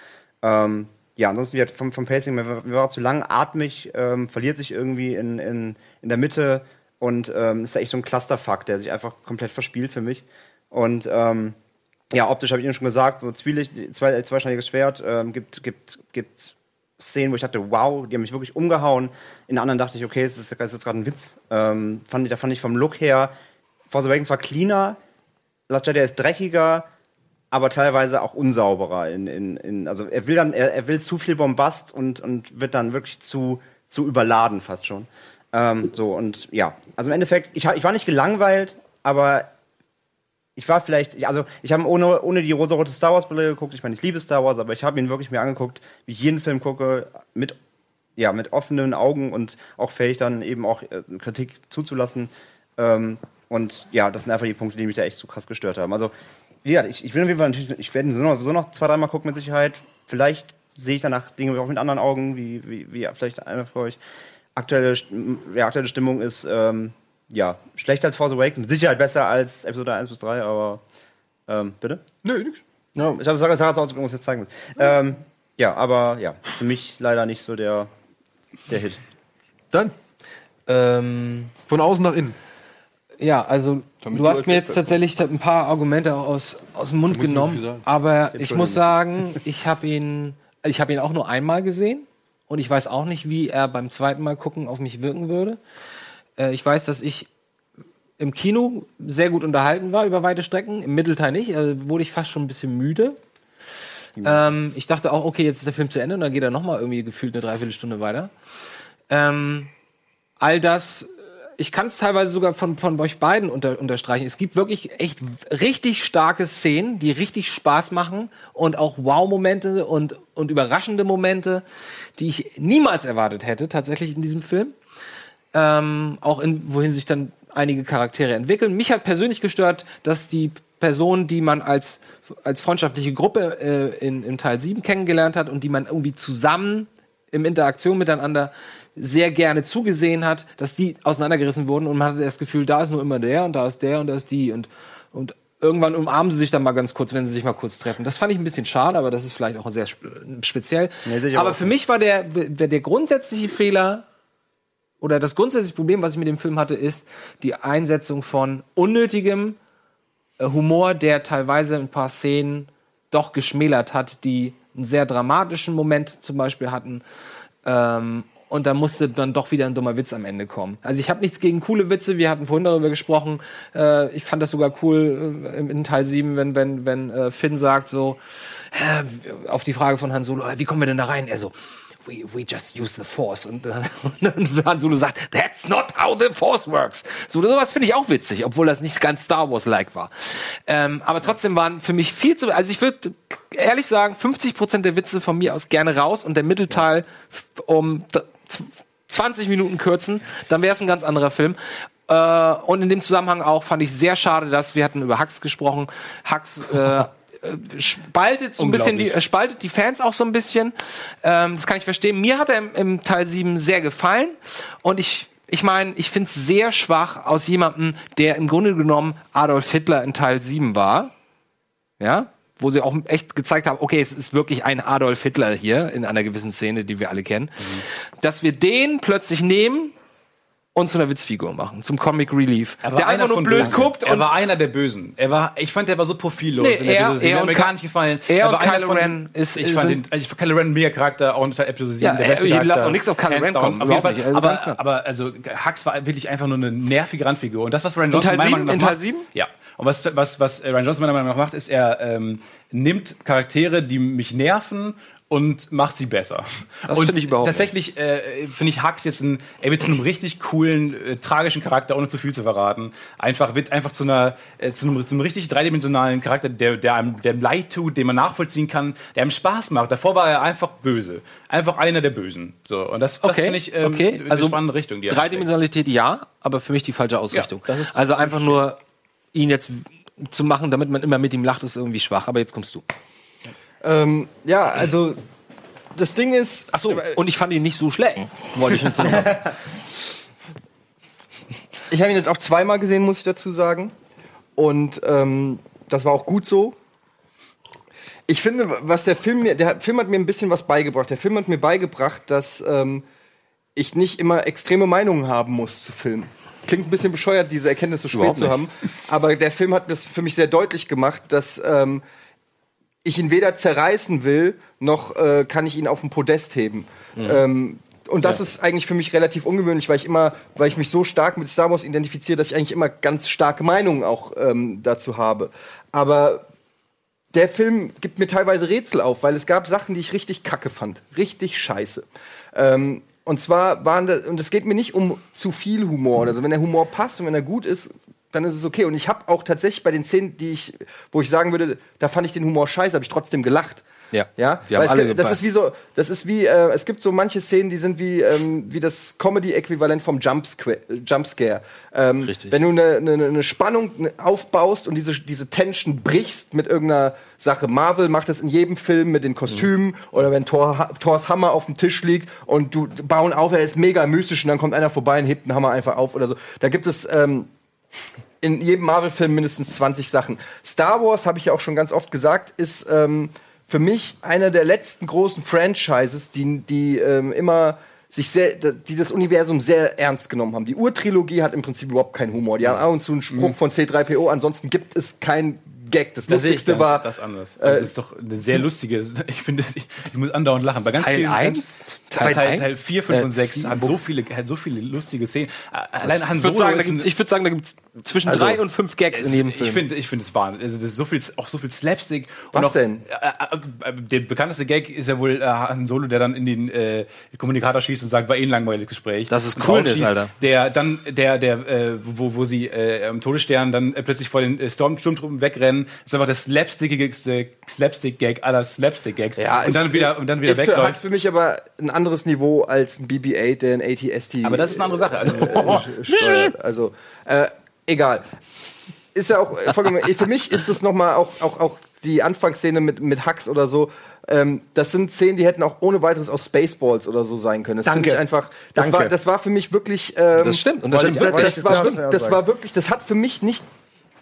Ähm, ja, ansonsten wird vom, vom Pacing, mir war, war zu langatmig, ähm, verliert sich irgendwie in, in, in der Mitte und ähm, ist da echt so ein Clusterfuck, der sich einfach komplett verspielt für mich. Und ähm, ja, optisch habe ich Ihnen schon gesagt, so zwielicht, zwei, zweischneidiges Schwert, ähm, gibt, gibt, gibt Szenen, wo ich dachte, wow, die haben mich wirklich umgehauen. In anderen dachte ich, okay, es ist, das ist gerade ein Witz. Ähm, fand da fand ich vom Look her, Force Awakens war cleaner, Last Jedi ist dreckiger, aber teilweise auch unsauberer. In, in, in, also er will dann, er, er will zu viel Bombast und, und wird dann wirklich zu, zu überladen fast schon. Ähm, so und ja, also im Endeffekt, ich, ich war nicht gelangweilt, aber ich war vielleicht, also ich habe ohne, ohne die rosarote Star Wars Brille geguckt. Ich meine, ich liebe Star Wars, aber ich habe ihn wirklich mir angeguckt, wie ich jeden Film gucke, mit, ja, mit offenen Augen und auch fähig dann eben auch äh, Kritik zuzulassen. Ähm, und ja, das sind einfach die Punkte, die mich da echt so krass gestört haben. Also, ja, ich, ich will auf jeden Fall natürlich, ich werde ihn so noch, noch zwei, dreimal gucken mit Sicherheit. Vielleicht sehe ich danach Dinge auch mit anderen Augen, wie, wie, wie vielleicht einer von euch. Aktuelle, ja, aktuelle Stimmung ist, ähm, ja, schlechter als Force Awakens, mit Sicherheit besser als Episode 1 bis 3, aber ähm, bitte? Nö, nix. Ich habe das dass ich uns jetzt zeigen muss. Ähm, ja, aber ja, für mich leider nicht so der, der Hit. Dann Ähm, von außen nach innen. ja, also Damit du hast mir jetzt tatsächlich ein paar Argumente aus, aus dem Mund genommen, aber ich muss sagen, ich habe ihn, ich habe ihn auch nur einmal gesehen und ich weiß auch nicht, wie er beim zweiten Mal gucken auf mich wirken würde. Äh, ich weiß, dass ich im Kino sehr gut unterhalten war über weite Strecken, im Mittelteil nicht, also wurde ich fast schon ein bisschen müde. Ähm, ich dachte auch, okay, jetzt ist der Film zu Ende und dann geht er noch mal irgendwie gefühlt eine Dreiviertelstunde weiter. Ähm, all das, ich kann es teilweise sogar von, von euch beiden unter, unterstreichen. Es gibt wirklich echt richtig starke Szenen, die richtig Spaß machen und auch Wow-Momente und, und überraschende Momente, die ich niemals erwartet hätte, tatsächlich in diesem Film. Ähm, auch in, wohin sich dann einige Charaktere entwickeln. Mich hat persönlich gestört, dass die Person, die man als, als freundschaftliche Gruppe äh, in, in Teil 7 kennengelernt hat und die man irgendwie zusammen in Interaktion miteinander sehr gerne zugesehen hat, dass die auseinandergerissen wurden und man hatte das Gefühl, da ist nur immer der und da ist der und da ist die und, und irgendwann umarmen sie sich dann mal ganz kurz, wenn sie sich mal kurz treffen. Das fand ich ein bisschen schade, aber das ist vielleicht auch sehr spe- speziell. Nee, aber für mich war der, der grundsätzliche Fehler oder das grundsätzliche Problem, was ich mit dem Film hatte, ist die Einsetzung von unnötigem äh, Humor, der teilweise ein paar Szenen doch geschmälert hat, die einen sehr dramatischen Moment zum Beispiel hatten. Ähm, und da musste dann doch wieder ein dummer Witz am Ende kommen. Also ich habe nichts gegen coole Witze, wir hatten vorhin darüber gesprochen. Äh, ich fand das sogar cool äh, in Teil 7, wenn, wenn, wenn äh, Finn sagt so, auf die Frage von Han Solo, wie kommen wir denn da rein? Er so, we, we just use the force. Und, äh, und dann Han Solo sagt, that's not how the force works. So, sowas finde ich auch witzig, obwohl das nicht ganz Star Wars-like war. Ähm, aber trotzdem waren für mich viel zu, also ich würde ehrlich sagen, 50% der Witze von mir aus gerne raus und der Mittelteil um d- z- 20 Minuten kürzen, dann wäre es ein ganz anderer Film. Äh, und in dem Zusammenhang auch fand ich sehr schade, dass wir hatten über Hux gesprochen. Hux äh, spaltet so ein bisschen die, äh, spaltet die Fans auch so ein bisschen. Ähm, das kann ich verstehen. Mir hat er im, im Teil 7 sehr gefallen. Und ich, ich meine, ich finde es sehr schwach aus jemandem, der im Grunde genommen Adolf Hitler in Teil 7 war. Ja? Wo sie auch echt gezeigt haben, okay, es ist wirklich ein Adolf Hitler hier in einer gewissen Szene, die wir alle kennen. Dass wir den plötzlich nehmen und zu einer Witzfigur machen, zum Comic Relief. Er war der einer einfach nur blöd Bösen. guckt Er war einer der Bösen. Er war, ich fand, der war so profillos Nee, in der er- Episode 7. er hat mir gar nicht gefallen. er und war Kylo von- Ren ist- ich fand den, ich fand Kylo Ren ein mega Charakter, auch in Episode 7. Ja, der beste ich lass Charakter. auch nichts auf Kylo Ren kommen, Auf jeden Fall. nicht, also aber, aber also Hux war wirklich einfach nur eine nervige Randfigur. Und das, was Ryan In Johnson Teil meiner sieben? Meinung nach In Teil macht, sieben? ja. Und was, was, was Ryan Johnson meiner Meinung nach macht, ist, er ähm, nimmt Charaktere, die mich nerven und macht sie besser. Das finde ich überhaupt Tatsächlich äh, finde ich Hux jetzt ein, er wird zu einem richtig coolen, äh, tragischen Charakter, ohne zu viel zu verraten. Einfach wird einfach zu einer, äh, zu einem, zu einem richtig dreidimensionalen Charakter, der, der einem, der einem leid tut, den man nachvollziehen kann, der einem Spaß macht. Davor war er einfach böse. Einfach einer der Bösen. So. Und das, das Okay, finde ich ähm, okay. eine Also spannende Richtung. Die Dreidimensionalität ja, aber für mich die falsche Ausrichtung. das ist- also einfach nur ihn jetzt zu machen, damit man immer mit ihm lacht, ist irgendwie schwach. Aber jetzt kommst du. Ähm, ja, also das Ding ist. Ach so, und ich fand ihn nicht so schlecht. Wollte ich hinzufügen. Ich habe ihn jetzt auch zweimal gesehen, muss ich dazu sagen. Und ähm, das war auch gut so. Ich finde, was der Film mir, der Film hat mir ein bisschen was beigebracht. Der Film hat mir beigebracht, dass ähm, ich nicht immer extreme Meinungen haben muss zu Filmen. Klingt ein bisschen bescheuert, diese Erkenntnis so spät zu haben. Aber der Film hat das für mich sehr deutlich gemacht, dass ähm, ich ihn weder zerreißen will, noch äh, kann ich ihn auf den Podest heben. Ähm, und das ist eigentlich für mich relativ ungewöhnlich, weil ich immer, weil ich mich so stark mit Star Wars identifiziere, dass ich eigentlich immer ganz starke Meinungen auch ähm, dazu habe. Aber der Film gibt mir teilweise Rätsel auf, weil es gab Sachen, die ich richtig kacke fand. Richtig scheiße. Ähm, und zwar waren das, und es geht mir nicht um zu viel Humor. Also wenn der Humor passt und wenn er gut ist, dann ist es okay. Und ich habe auch tatsächlich bei den Szenen, die ich, wo ich sagen würde, da fand ich den Humor scheiße, habe ich trotzdem gelacht. Ja. Ja, Wir haben Weil es alle gibt, das ist wie so, das ist wie, äh, es gibt so manche Szenen, die sind wie, ähm, wie das Comedy-Äquivalent vom Jumpscare. Jumpscare. Ähm, Richtig. Wenn du eine ne, ne Spannung aufbaust und diese, diese Tension brichst mit irgendeiner Sache. Marvel macht das in jedem Film mit den Kostümen Mhm. oder wenn Thor, Thors Hammer auf dem Tisch liegt und du bauen auf, er ist mega mystisch und dann kommt einer vorbei und hebt den Hammer einfach auf oder so. Da gibt es ähm, in jedem Marvel-Film mindestens 20 Sachen. Star Wars, habe ich ja auch schon ganz oft gesagt, ist ähm, für mich einer der letzten großen Franchises, die, die ähm, immer sich sehr, die das Universum sehr ernst genommen haben. Die Urtrilogie hat im Prinzip überhaupt keinen Humor. Die haben ab und zu einen Spruch von C3PO, ansonsten gibt es kein Gag. Das Da sehe ich Lustigste das, war. das anders. Also das ist doch eine sehr lustige. Ich finde, ich, ich muss andauernd lachen. Bei ganz Teil vielen, eins? ganz- Teil Teil? Teil 4, 5 Äh, und 6 vier. hat so viele, hat so viele lustige Szenen. Allein Han Ich würde Solo sagen, da ist ein- gibt's- ich würd sagen, da gibt es zwischen Also, drei und fünf Gags in es- jedem Film. Ich finde, ich finde es Wahnsinn. Also das ist so viel, auch so viel Slapstick. Was und auch, denn? Äh, äh, der bekannteste Gag ist ja wohl äh, Han Solo, der dann in den äh, Kommunikator schießt und sagt, war eh ein langweiliges Gespräch. Das ist Coolness, draufschießt. Alter. Der dann, der, der, äh, wo, wo sie äh, am Todesstern dann äh, plötzlich vor den äh, Storm Sturmtruppen wegrennen, ist einfach das slapstickigste Slapstick-Gag aller Slapstick-Gags. Ja, und dann wieder, und dann wieder ist für, hat wegläuft. für mich aber ein anderes Niveau als ein BB-8, der ein ATST. Aber das ist eine andere Sache. Also. Also, äh, egal. Ist ja auch äh, vollkommen. für mich ist das nochmal auch, auch, auch die Anfangsszene mit, mit Hux oder so. Ähm, das sind Szenen, die hätten auch ohne weiteres aus Spaceballs oder so sein können. Das finde Danke. ich einfach. Das Danke. war, das war für mich wirklich. Ähm, Das stimmt, und das stimmt das, wirklich. das, war, Das war wirklich. Das hat für mich nicht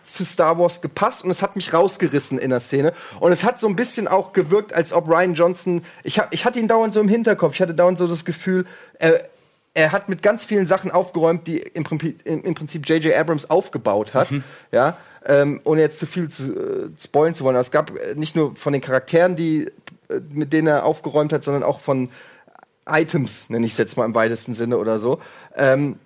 zu Star Wars gepasst und es hat mich rausgerissen in der Szene. Und es hat so ein bisschen auch gewirkt, als ob Ryan Johnson. Ich, hab, ich hatte ihn dauernd so im Hinterkopf. Ich hatte dauernd so das Gefühl, er, er hat mit ganz vielen Sachen aufgeräumt, die im Prinzip im, Prinzip J.J. Abrams aufgebaut hat. Ja, ähm, ohne jetzt zu viel zu äh, spoilen zu wollen. Aber es gab äh, nicht nur von den Charakteren, die, äh, mit denen er aufgeräumt hat, sondern auch von Items, nenne ich es jetzt mal im weitesten Sinne oder so. Ähm,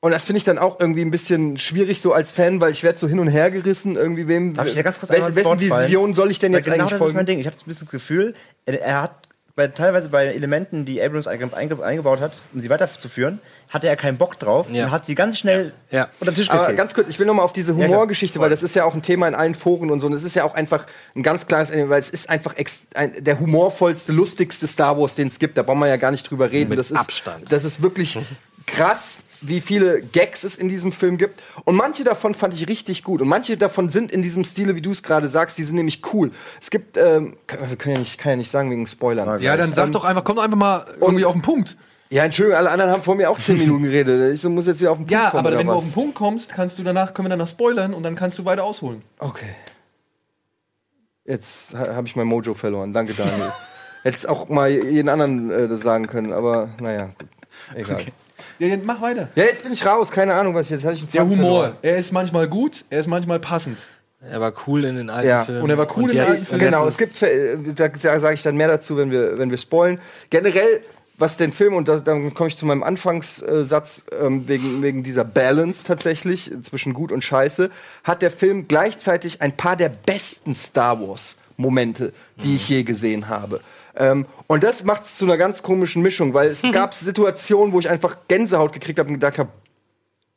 und das finde ich dann auch irgendwie ein bisschen schwierig so als Fan, weil ich werde so hin und her gerissen, irgendwie wem. Darf ich dir ganz kurz wessen, wessen? Vision soll ich denn jetzt genau eigentlich das ist mein folgen? Ding. Ich habe ein bisschen das Gefühl, er hat bei, teilweise bei Elementen, die Abrams einge, einge, eingebaut hat, um sie weiterzuführen, hatte er keinen Bock drauf Ja. und hat sie ganz schnell Ja. unter den Tisch Aber gekickt. ganz kurz, ich will noch mal auf diese. Humorgeschichte, weil das ist ja auch ein Thema in allen Foren und so. Und es ist ja auch einfach ein ganz klares Ende, weil es ist einfach ein, der humorvollste, lustigste Star Wars, den es gibt. Da brauchen wir ja gar nicht drüber reden. Mit das ist, Abstand. Das ist wirklich krass. Wie viele Gags es in diesem Film gibt. Und manche davon fand ich richtig gut. Und manche davon sind in diesem Stile, wie du es gerade sagst, die sind nämlich cool. Es gibt, ähm, wir können ja nicht, kann ja nicht sagen wegen Spoilern. Ja, dann sag Ähm, doch einfach, komm doch einfach mal irgendwie auf den Punkt. Ja, Entschuldigung, alle anderen haben vor mir auch zehn Minuten geredet. Ich muss jetzt wieder auf den Punkt Ja, kommen. aber oder wenn du was? auf den Punkt kommst, kannst du danach, können wir danach spoilern und dann kannst du weiter ausholen. Okay. Jetzt ha habe ich mein Mojo verloren. Danke, Daniel. Hättest auch mal jeden anderen äh, das sagen können, aber naja, gut. Egal. Ja, dann mach weiter. Ja, jetzt bin ich raus. Keine Ahnung, was ich jetzt hatte. Ich Der Humor, verloren. er ist manchmal gut, er ist manchmal passend. Er war cool in den alten Ja, Filmen. und er war cool in den alten Filmen. Genau, es gibt, äh, da sage ich dann mehr dazu, wenn wir, wenn wir spoilen. Generell, was den Film, und das, dann komme ich zu meinem Anfangssatz, ähm, wegen, wegen dieser Balance tatsächlich zwischen gut und scheiße, hat der Film gleichzeitig ein paar der besten Star Wars-Momente, die ich je gesehen habe. Ähm, und das macht es zu einer ganz komischen Mischung, weil es gab Situationen, wo ich einfach Gänsehaut gekriegt habe und gedacht habe,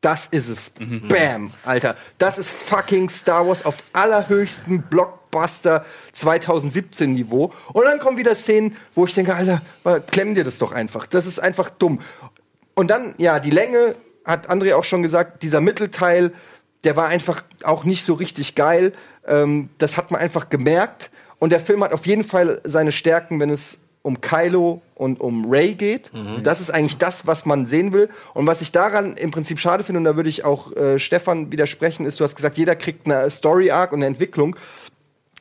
das ist es. Bam, Alter. Das ist fucking Star Wars auf allerhöchstem Blockbuster 2017 Niveau. Und dann kommen wieder Szenen, wo ich denke, Alter, klemm dir das doch einfach. Das ist einfach dumm. Und dann, ja, die Länge, hat André auch schon gesagt, dieser Mittelteil, der war einfach auch nicht so richtig geil. Ähm, das hat man einfach gemerkt. Und der Film hat auf jeden Fall seine Stärken, wenn es um Kylo und um Ray geht. Das ist eigentlich das, was man sehen will. Und was ich daran im Prinzip schade finde, und da würde ich auch äh, Stefan widersprechen, ist, du hast gesagt, jeder kriegt eine Story-Arc und eine Entwicklung.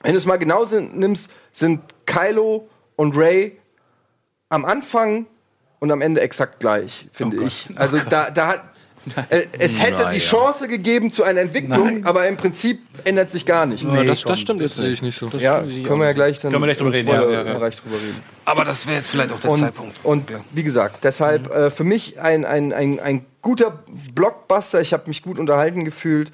Wenn du es mal genau nimmst, sind Kylo und Ray am Anfang und am Ende exakt gleich, finde ich. Also da, da hat es hätte Naja. die Chance gegeben zu einer Entwicklung, aber im Prinzip ändert sich gar nichts. Ja, das, das stimmt jetzt sehe ich nicht so. Das Ja, können wir ja gleich dann Können wir drüber reden, ja, Spoiler- ja, ja. Bereich drüber reden. Aber das wäre jetzt vielleicht auch der Und, Zeitpunkt. und wie gesagt, deshalb äh, für mich ein, ein, ein, ein guter Blockbuster. Ich habe mich gut unterhalten gefühlt.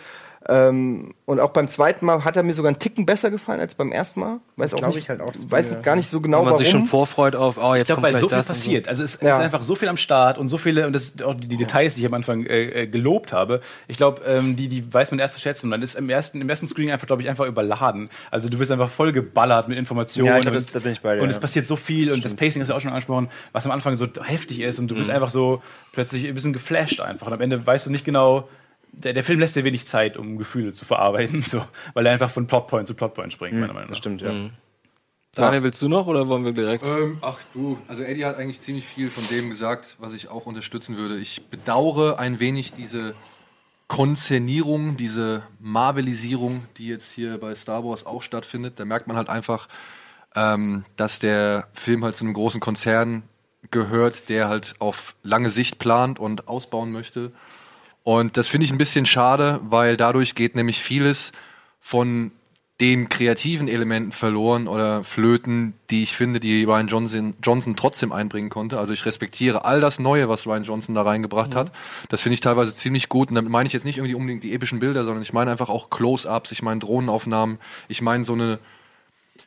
Ähm, und auch beim zweiten Mal hat er mir sogar einen Ticken besser gefallen als beim ersten Mal. Weiß auch glaub nicht, ich halt auch, das weiß bin- gar nicht so genau, Wenn man warum. sich schon vorfreut auf, oh, jetzt Ich glaube, kommt weil so viel das passiert. Also es, Ja. ist einfach so viel am Start und so viele, und das sind auch die, die Details, die ich am Anfang äh, äh, gelobt habe. Ich glaube, ähm, die, die weiß man erst zu schätzen. Und dann ist im ersten, im ersten Screening einfach, glaube ich, einfach überladen. Also du wirst einfach voll geballert mit Informationen. Ja, ich glaub, und, das- da bin ich bei dir, Und ja. es passiert so viel und das Pacing hast du auch schon angesprochen, was am Anfang so heftig ist und du bist einfach so plötzlich ein bisschen geflasht einfach. Und am Ende weißt du nicht genau, der, der Film lässt dir wenig Zeit, um Gefühle zu verarbeiten, so, weil er einfach von Plotpoint zu Plotpoint springt, meiner Meinung nach. Das stimmt, ja. Daniel, willst du noch oder wollen wir direkt? Ähm, ach du, also Eddie hat eigentlich ziemlich viel von dem gesagt, was ich auch unterstützen würde. Ich bedauere ein wenig diese Konzernierung, diese Marvelisierung, die jetzt hier bei Star Wars auch stattfindet. Da merkt man halt einfach, ähm, dass der Film halt zu einem großen Konzern gehört, der halt auf lange Sicht plant und ausbauen möchte. Und das finde ich ein bisschen schade, weil dadurch geht nämlich vieles von den kreativen Elementen verloren oder Flöten, die ich finde, die Ryan Johnson, Johnson trotzdem einbringen konnte. Also ich respektiere all das Neue, was Ryan Johnson da reingebracht hat. Das finde ich teilweise ziemlich gut. Und damit meine ich jetzt nicht irgendwie unbedingt die epischen Bilder, sondern ich meine einfach auch Close-ups, ich meine Drohnenaufnahmen, ich meine so eine,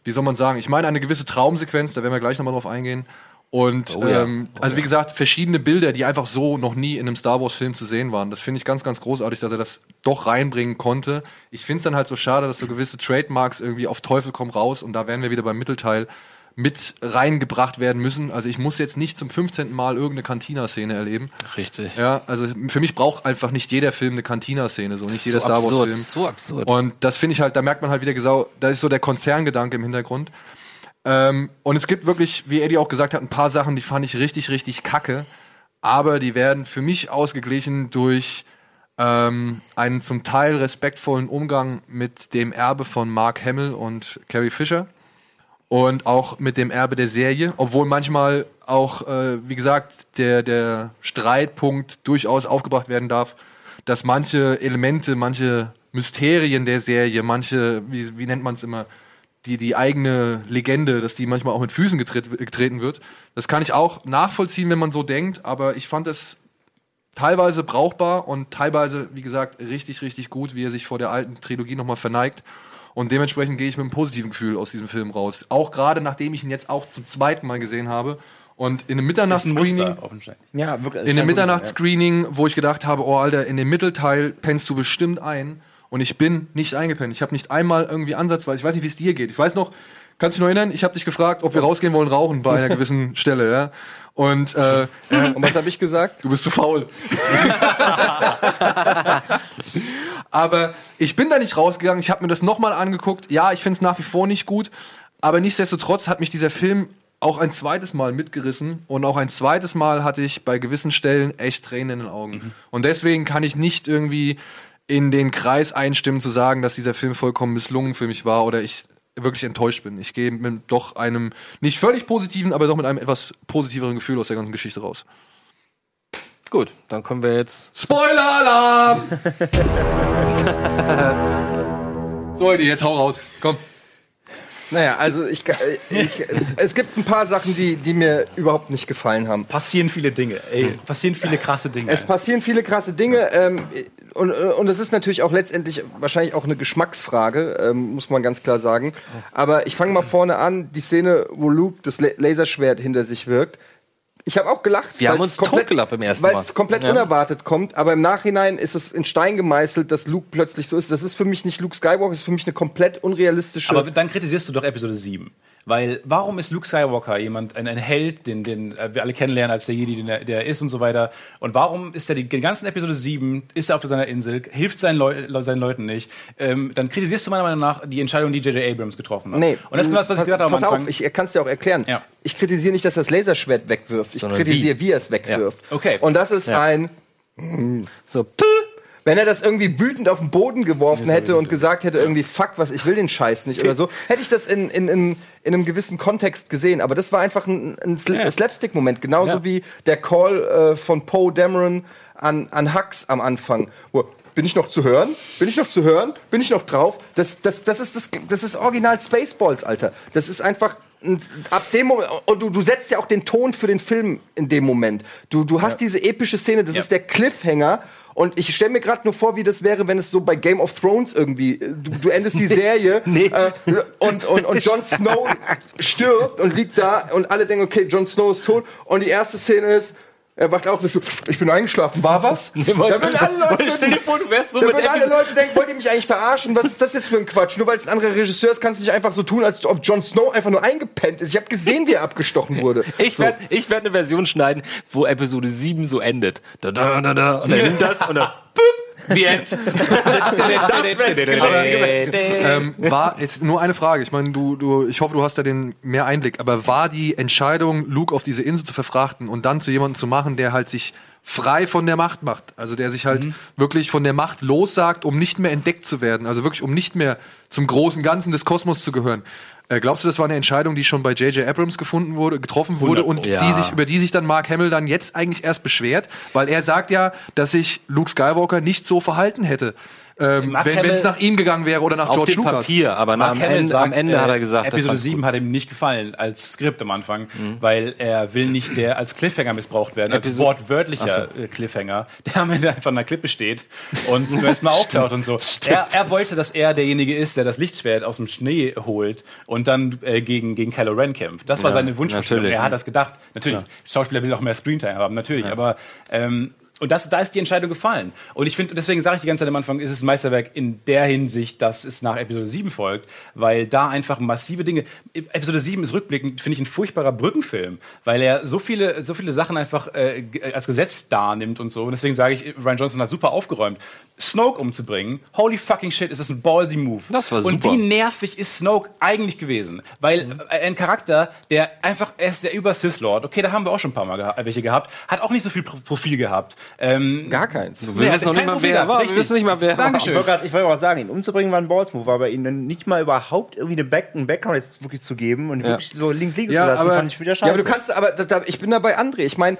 wie soll man sagen, ich meine eine gewisse Traumsequenz, da werden wir gleich nochmal drauf eingehen. Und ja. ähm, also wie gesagt, verschiedene Bilder, die einfach so noch nie in einem Star Wars-Film zu sehen waren. Das finde ich ganz, ganz großartig, dass er das doch reinbringen konnte. Ich finde es dann halt so schade, dass so gewisse Trademarks irgendwie auf Teufel komm raus und da werden wir wieder beim Mittelteil mit reingebracht werden müssen. Also ich muss jetzt nicht zum 15. Mal irgendeine Cantina-Szene erleben. Richtig. Ja, also für mich braucht einfach nicht jeder Film eine Cantina-Szene, so nicht jeder so Star Wars-Film. so absurd. Und das finde ich halt, da merkt man halt wieder genau, da ist so der Konzerngedanke im Hintergrund. Ähm, und es gibt wirklich, wie Eddie auch gesagt hat, ein paar Sachen, die fand ich richtig, richtig kacke. Aber die werden für mich ausgeglichen durch ähm, einen zum Teil respektvollen Umgang mit dem Erbe von Mark Hamill und Carrie Fisher. Und auch mit dem Erbe der Serie, obwohl manchmal auch, äh, wie gesagt, der, der Streitpunkt durchaus aufgebracht werden darf, dass manche Elemente, manche Mysterien der Serie, manche, wie, wie nennt man es immer, die, die eigene Legende, dass die manchmal auch mit Füßen getret, getreten wird. Das kann ich auch nachvollziehen, wenn man so denkt, aber ich fand es teilweise brauchbar und teilweise, wie gesagt, richtig, richtig gut, wie er sich vor der alten Trilogie nochmal verneigt. Und dementsprechend gehe ich mit einem positiven Gefühl aus diesem Film raus. Auch gerade nachdem ich ihn jetzt auch zum zweiten Mal gesehen habe. Und in einem Das ist ein Mitternachtscreening. Ja, wirklich. In dem Mitternachtsscreening, wo ich gedacht habe, oh Alter, in dem Mittelteil pennst du bestimmt ein. Und ich bin nicht eingepennt. Ich habe nicht einmal irgendwie ansatzweise, ich weiß nicht, wie es dir geht. Ich weiß noch, kannst du dich noch erinnern? Ich habe dich gefragt, ob wir rausgehen wollen rauchen bei einer gewissen Stelle, ja. Und, äh, Und was habe ich gesagt? Du bist zu faul. aber ich bin da nicht rausgegangen. Ich habe mir das nochmal angeguckt. Ja, ich finde es nach wie vor nicht gut. Aber nichtsdestotrotz hat mich dieser Film auch ein zweites Mal mitgerissen. Und auch ein zweites Mal hatte ich bei gewissen Stellen echt Tränen in den Augen. Und deswegen kann ich nicht irgendwie in den Kreis einstimmen, zu sagen, dass dieser Film vollkommen misslungen für mich war oder ich wirklich enttäuscht bin. Ich gehe mit doch einem nicht völlig positiven, aber doch mit einem etwas positiveren Gefühl aus der ganzen Geschichte raus. Gut, dann können wir jetzt. Spoiler-Alarm! so, Eddie, jetzt hau raus. Komm. Naja, also ich, ich, es gibt ein paar Sachen, die, die mir überhaupt nicht gefallen haben. Passieren viele Dinge, ey. Passieren viele krasse Dinge. Es passieren viele krasse Dinge. Ähm, und, und es ist natürlich auch letztendlich wahrscheinlich auch eine Geschmacksfrage, ähm, muss man ganz klar sagen. Aber ich fange mal vorne an, die Szene, wo Luke das La- Laserschwert hinter sich wirkt. Ich habe auch gelacht. Wir haben uns komplett- totgelacht beim ersten Weil es komplett Ja. unerwartet kommt, aber im Nachhinein ist es in Stein gemeißelt, dass Luke plötzlich so ist. Das ist für mich nicht Luke Skywalker, das ist für mich eine komplett unrealistische. Aber dann kritisierst du doch Episode 7. Weil warum ist Luke Skywalker jemand, ein, ein Held, den, den äh, wir alle kennenlernen als der Jedi, den er, der er ist und so weiter? Und warum ist er die, die ganzen Episode 7, ist er auf seiner Insel, hilft seinen, Leu seinen Leuten nicht? Ähm, dann kritisierst du meiner Meinung nach die Entscheidung, die J.J. Abrams getroffen hat. Nee, Und das ist das, was ich pass, gesagt habe am pass Anfang. auf, ich kann es dir auch erklären. Ja. Ich kritisiere nicht, dass er das Laserschwert wegwirft. Ich Sondern kritisiere, wie, er es wegwirft. Ja. Okay. Und das ist Ja. ein. So, Wenn er das irgendwie wütend auf den Boden geworfen hätte und gesagt hätte, irgendwie, fuck, was, ich will den Scheiß nicht oder so, hätte ich das in, in, in, in einem gewissen Kontext gesehen. Aber das war einfach ein, ein Sl Slapstick-Moment. Genauso Ja. wie der Call äh, von Poe Dameron an, an Hux am Anfang. Wo, bin ich noch zu hören? Bin ich noch zu hören? Bin ich noch drauf? Das, das, das, ist, das, das ist original Spaceballs, Alter. Das ist einfach. ein- Ab dem Moment, und du, du setzt ja auch den Ton für den Film in dem Moment. Du, du hast diese epische Szene, das Ja. ist der Cliffhanger. Und ich stelle mir gerade nur vor, wie das wäre, wenn es so bei Game of Thrones irgendwie, äh, du, du endest die Serie äh, und, und, und Jon Snow stirbt und liegt da und alle denken, okay, Jon Snow ist tot. Und die erste Szene ist, er wacht auf ist so, ich bin eingeschlafen, war was? da würden alle Leute, Stell dir vor, du wärst so da mit würden alle Leute denken, wollt ihr mich eigentlich verarschen? Was ist das jetzt für ein Quatsch? Nur weil es ein anderer Regisseur ist, kannst du nicht einfach so tun, als ob Jon Snow einfach nur eingepennt ist. Ich habe gesehen, wie er abgestochen wurde. Ich So. werde ich werd eine Version schneiden, wo Episode 7 so endet. Da, da, da, da. Und dann nimmt das und dann. Boop, the end. Ähm, war jetzt nur eine Frage. Ich meine, du, du, ich hoffe, du hast da den mehr Einblick. Aber war die Entscheidung, Luke auf diese Insel zu verfrachten und dann zu jemandem zu machen, der halt sich frei von der Macht macht, also der sich halt wirklich von der Macht lossagt, um nicht mehr entdeckt zu werden, also wirklich um nicht mehr zum großen Ganzen des Kosmos zu gehören. Äh, glaubst du, das war eine Entscheidung, die schon bei J.J. Abrams gefunden wurde, getroffen wurde und Ja. die sich, über die sich dann Mark Hamill dann jetzt eigentlich erst beschwert? Weil er sagt ja, dass sich Luke Skywalker nicht so verhalten hätte, ähm, wenn es nach ihm gegangen wäre oder nach Auf George dem Lucas. Papier, aber na, Mark am, Hamill Ende, sagt, am Ende äh, hat er gesagt, das Episode fand's 7 gut. hat ihm nicht gefallen als Skript am Anfang, weil er will nicht der als Cliffhanger missbraucht werden, als Episo- wortwörtlicher äh, Cliffhanger, der am Ende einfach an der Klippe steht und zum ersten Mal auftaucht und so. Er, er wollte, dass er derjenige ist, der das Lichtschwert aus dem Schnee holt und dann äh, gegen, gegen Kylo Ren kämpft. Das war Ja, seine Wunschvorstellung. Er hat das gedacht. Natürlich, Schauspieler will auch mehr Screentime haben, natürlich, aber ähm, und das, da ist die Entscheidung gefallen. Und ich finde, deswegen sage ich die ganze Zeit am Anfang, ist es ein Meisterwerk in der Hinsicht, dass es nach Episode 7 folgt, weil da einfach massive Dinge. Episode 7 ist rückblickend, finde ich, ein furchtbarer Brückenfilm, weil er so viele, so viele Sachen einfach äh, als Gesetz darnimmt und so. Und deswegen sage ich, Ryan Johnson hat super aufgeräumt. Snoke umzubringen, holy fucking shit, ist das ein ballsy Move. Das war Und super. wie nervig ist Snoke eigentlich gewesen? Weil äh, ein Charakter, der einfach, er ist der über Sith Lord, okay, da haben wir auch schon ein paar Mal geha welche gehabt, hat auch nicht so viel Pro Profil gehabt. Ähm, Gar keins. Wir Nee, wissen noch nicht mal, wer er war. Wir wissen nicht mal, wer er war. Dankeschön. Ich wollte mal sagen, ihn umzubringen war ein Balls-Move, aber ihnen nicht mal überhaupt irgendwie eine Back einen Background jetzt wirklich zu geben und wirklich so links liegen Ja, zu lassen, aber- fand ich wieder scheiße. Ja, aber du kannst, aber da, da, ich bin da bei André. Ich meine,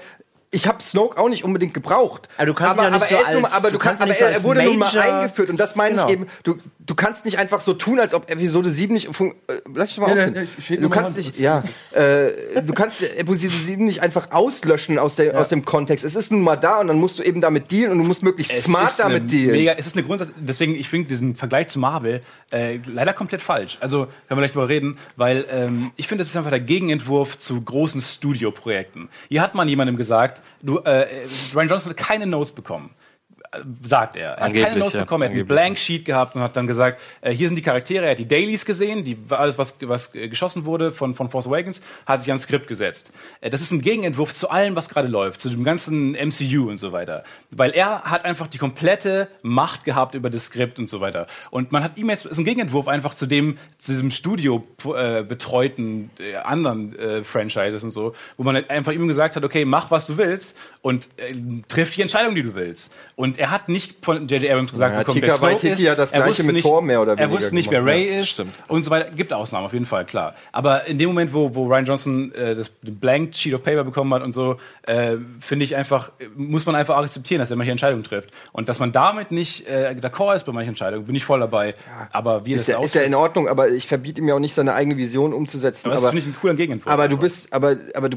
ich habe Snoke auch nicht unbedingt gebraucht. Aber du kannst ihn aber, ja nicht aber so er als- aber du kannst kannst, ihn aber er, er wurde nun mal Major- eingeführt und das meine Genau. ich eben. Du, du kannst nicht einfach so tun, als ob Episode 7 nicht fun äh, Lass mich mal Ja, ja, ausreden. ja, du kannst an. nicht, ja, äh, du kannst Episode 7 nicht einfach auslöschen aus, der, aus dem Kontext. Es ist nun mal da und dann musst du eben damit dealen und du musst möglichst Es smart ist eine damit dealen. Mega, es ist eine Grundsatz, deswegen, ich finde diesen Vergleich zu Marvel äh, leider komplett falsch. Also, können wir gleich drüber reden, weil ähm, ich finde, das ist einfach der Gegenentwurf zu großen Studioprojekten. Hier hat man jemandem gesagt, du, äh, Ryan Johnson hat keine Notes bekommen. Sagt er. Er hat Angeblich, keine Notes bekommen, er hat einen Angeblich. Blank Sheet gehabt und hat dann gesagt, äh, hier sind die Charaktere, er hat die Dailies gesehen, die, alles, was, was äh, geschossen wurde von, von Force Awakens, hat sich ans Skript gesetzt. Äh, das ist ein Gegenentwurf zu allem, was gerade läuft, zu dem ganzen MCU und so weiter. Weil er hat einfach die komplette Macht gehabt über das Skript und so weiter. Und man hat ihm jetzt, ist ein Gegenentwurf einfach zu dem, zu diesem Studio äh, betreuten äh, anderen äh, Franchises und so, wo man halt einfach ihm gesagt hat, okay, mach was du willst und äh, triff die Entscheidung, die du willst. Und er hat nicht von J.J. Abrams gesagt Ja, bekommen, Taika wer Snoke ist. hat das Er Gleiche wusste mit nicht, Thor mehr oder Er weniger wusste nicht, wer gemacht. Ray Ja, ist und so weiter. Gibt Ausnahmen, auf jeden Fall, klar. Aber in dem Moment, wo, wo Ryan Johnson äh, das Blank Sheet of Paper bekommen hat und so, äh, finde ich einfach, muss man einfach akzeptieren, dass er manche Entscheidungen trifft. Und dass man damit nicht äh, d'accord ist bei manchen Entscheidungen, bin ich voll dabei. Aber wie Ist das ja, ist ja in Ordnung, aber ich verbiete ihm ja auch nicht, seine eigene Vision umzusetzen. Aber das finde ich einen coolen Gegenentwurf. Aber du bist, aber, aber du,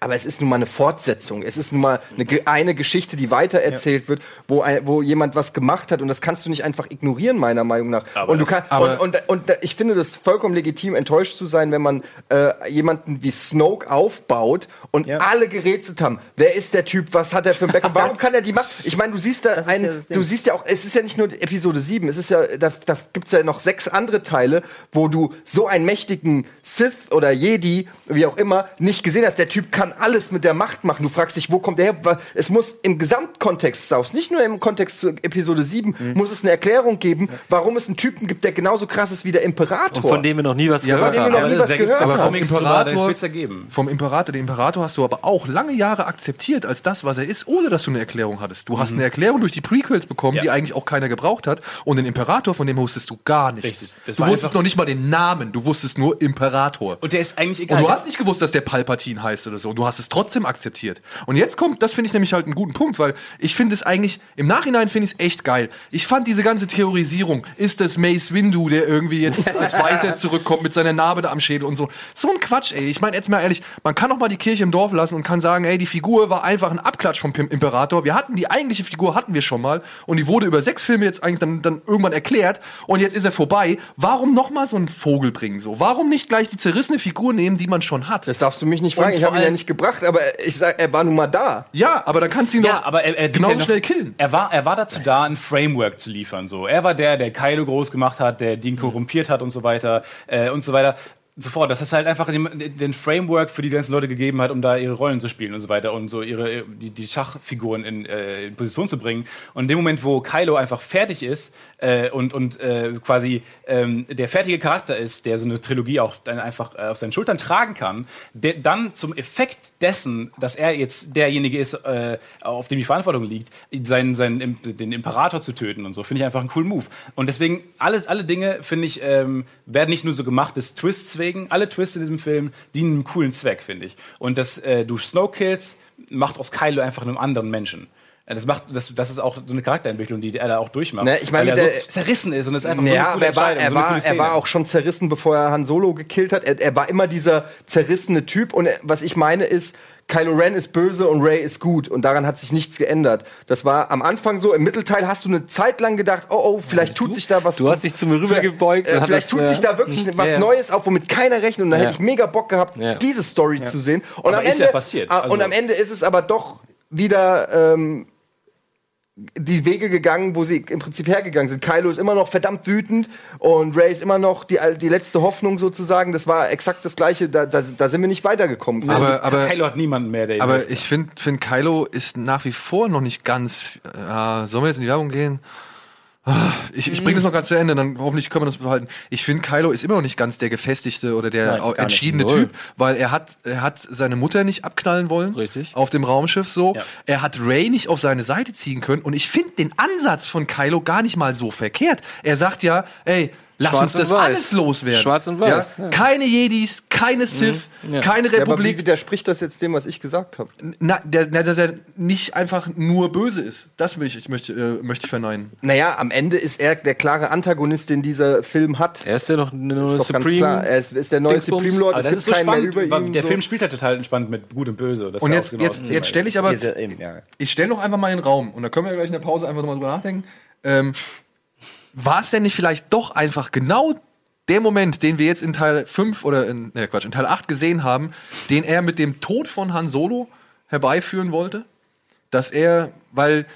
aber es ist nun mal eine Fortsetzung. Es ist nun mal eine, eine Geschichte, die weitererzählt wird, wo, ein, wo jemand was gemacht hat und das kannst du nicht einfach ignorieren, meiner Meinung nach. Aber und, du kann, aber- und, und, und ich finde das vollkommen legitim, enttäuscht zu sein, wenn man äh, jemanden wie Snoke aufbaut und Ja. alle gerätselt haben. Wer ist der Typ? Was hat er für ein Background? Warum kann er die machen? Ich meine, du siehst da ein, ja du siehst ja auch, es ist ja nicht nur Episode 7, es ist ja, da, da gibt's ja noch sechs andere Teile, wo du so einen mächtigen Sith oder Jedi, wie auch immer, nicht gesehen hast. Der Typ kann alles mit der Macht machen. Du fragst dich, wo kommt der her? Es muss im Gesamtkontext Saus, nicht nur im Kontext zu Episode 7, Mhm. muss es eine Erklärung geben, warum es einen Typen gibt, der genauso krass ist wie der Imperator. Und von dem wir noch nie was Ja, gehört von dem wir haben. noch nie was gehört aber vom Imperator, vom Imperator, den Imperator hast du aber auch lange Jahre akzeptiert als das, was er ist, ohne dass du eine Erklärung hattest. Du hast eine Erklärung durch die Prequels bekommen, Ja. die eigentlich auch keiner gebraucht hat. Und den Imperator, von dem wusstest du gar nichts. Du wusstest noch nicht mal den Namen, du wusstest nur Imperator. Und der ist eigentlich egal. Und du hast nicht gewusst, dass der Palpatine heißt oder so. Du hast es trotzdem akzeptiert. Und jetzt kommt, das finde ich nämlich halt einen guten Punkt, weil ich finde es eigentlich, im Nachhinein finde ich es echt geil. Ich fand diese ganze Theorisierung, ist das Mace Windu, der irgendwie jetzt als Weißer zurückkommt mit seiner Narbe da am Schädel und so. So ein Quatsch, ey. Ich meine, jetzt mal ehrlich, man kann doch mal die Kirche im Dorf lassen und kann sagen, ey, die Figur war einfach ein Abklatsch vom Imperator. Wir hatten die eigentliche Figur, hatten wir schon mal. Und die wurde über sechs Filme jetzt eigentlich dann, dann irgendwann erklärt. Und jetzt ist er vorbei. Warum noch mal so einen Vogel bringen? So? Warum nicht gleich die zerrissene Figur nehmen, die man schon hat? Das darfst du mich nicht fragen. Und Ich habe ja nicht gebracht, aber ich sag, er war nun mal da. Ja, aber dann kannst du ihn Ja, doch aber er, er genauso ja noch- schnell killen. Er war, er war dazu da, ein Framework zu liefern. So. Er war der, der Kylo groß gemacht hat, der den korrumpiert hat und so weiter äh, und so weiter. Sofort, dass es halt einfach den, den Framework für die ganzen Leute gegeben hat, um da ihre Rollen zu spielen und so weiter und so ihre die, die Schachfiguren in, äh, in Position zu bringen. Und in dem Moment, wo Kylo einfach fertig ist äh, und, und äh, quasi ähm, der fertige Charakter ist, der so eine Trilogie auch dann einfach äh, auf seinen Schultern tragen kann, der dann zum Effekt dessen, dass er jetzt derjenige ist, äh, auf dem die Verantwortung liegt, seinen, seinen, den Imperator zu töten und so, finde ich einfach einen coolen Move. Und deswegen, alles, alle Dinge, finde ich, ähm, werden nicht nur so gemacht des Twists wegen, alle Twists in diesem Film dienen einem coolen Zweck, finde ich. Und dass äh, du Snoke killst, macht aus Kylo einfach einen anderen Menschen. Äh, Das, macht, das, das ist auch so eine Charakterentwicklung, die er da auch durchmacht. Ne, ich meine, weil er der- so zerrissen ist und ist einfach so Ja, eine aber er war, er, so war, coole er war auch schon zerrissen, bevor er Han Solo gekillt hat. Er, er war immer dieser zerrissene Typ. Und er, was ich meine ist, Kylo Ren ist böse und Ray ist gut. Und daran hat sich nichts geändert. Das war am Anfang so. Im Mittelteil hast du eine Zeit lang gedacht, oh, oh, vielleicht tut sich da was. Du hast dich zu mir rübergebeugt. Äh, und vielleicht hattest, tut äh, sich da wirklich was ja, ja. Neues auf, womit keiner rechnet. Und da Ja. hätte ich mega Bock gehabt, Ja. diese Story zu sehen. Und Aber am Ende, ja. Ah, Also- und am Ende ist es aber doch wieder ähm, die Wege gegangen, wo sie im Prinzip hergegangen sind. Kylo ist immer noch verdammt wütend und Ray ist immer noch die, die letzte Hoffnung sozusagen. Das war exakt das Gleiche. Da, da, da sind wir nicht weitergekommen. Aber, aber, Kylo hat niemanden mehr, der ihn aber ich finde, find Kylo ist nach wie vor noch nicht ganz. Äh, sollen wir jetzt in die Werbung gehen? Ich, ich bringe das noch ganz zu Ende, dann hoffentlich können wir das behalten. Ich finde, Kylo ist immer noch nicht ganz der gefestigte oder der Nein, entschiedene. Typ, weil er hat, er hat seine Mutter nicht abknallen wollen. Richtig. Auf dem Raumschiff so. Ja. Er hat Ray nicht auf seine Seite ziehen können. Und ich finde den Ansatz von Kylo gar nicht mal so verkehrt. Er sagt ja, ey, Lass Schwarz uns das weiß. alles loswerden. Schwarz und weiß, Ja? ja. Keine Jedis, keine Sith, Ja. keine Ja, aber wie Republik. widerspricht das jetzt dem, was ich gesagt habe? na, der, na, dass er nicht einfach nur böse ist. Das möchte ich, möchte, äh, möchte ich verneinen. Naja, am Ende ist er der klare Antagonist, den dieser Film hat. Er ist ja noch nur ist doch ganz Supreme. klar. Er ist, ist der neue Dingsbums. Supreme Lord. Aber Es das gibt ist so keinen mehr spannend, ihn. der so. Film spielt halt total entspannt mit Gut und Böse. Das Und ja jetzt, genau jetzt, jetzt stelle ich aber, ja ja. ich stelle noch einfach mal in den Raum und da können wir gleich in der Pause einfach nochmal drüber nachdenken. Ähm, war es denn nicht vielleicht doch einfach genau der Moment, den wir jetzt in Teil 5 oder in, ne, Quatsch, in Teil 8 gesehen haben, den er mit dem Tod von Han Solo herbeiführen wollte? Dass er, weil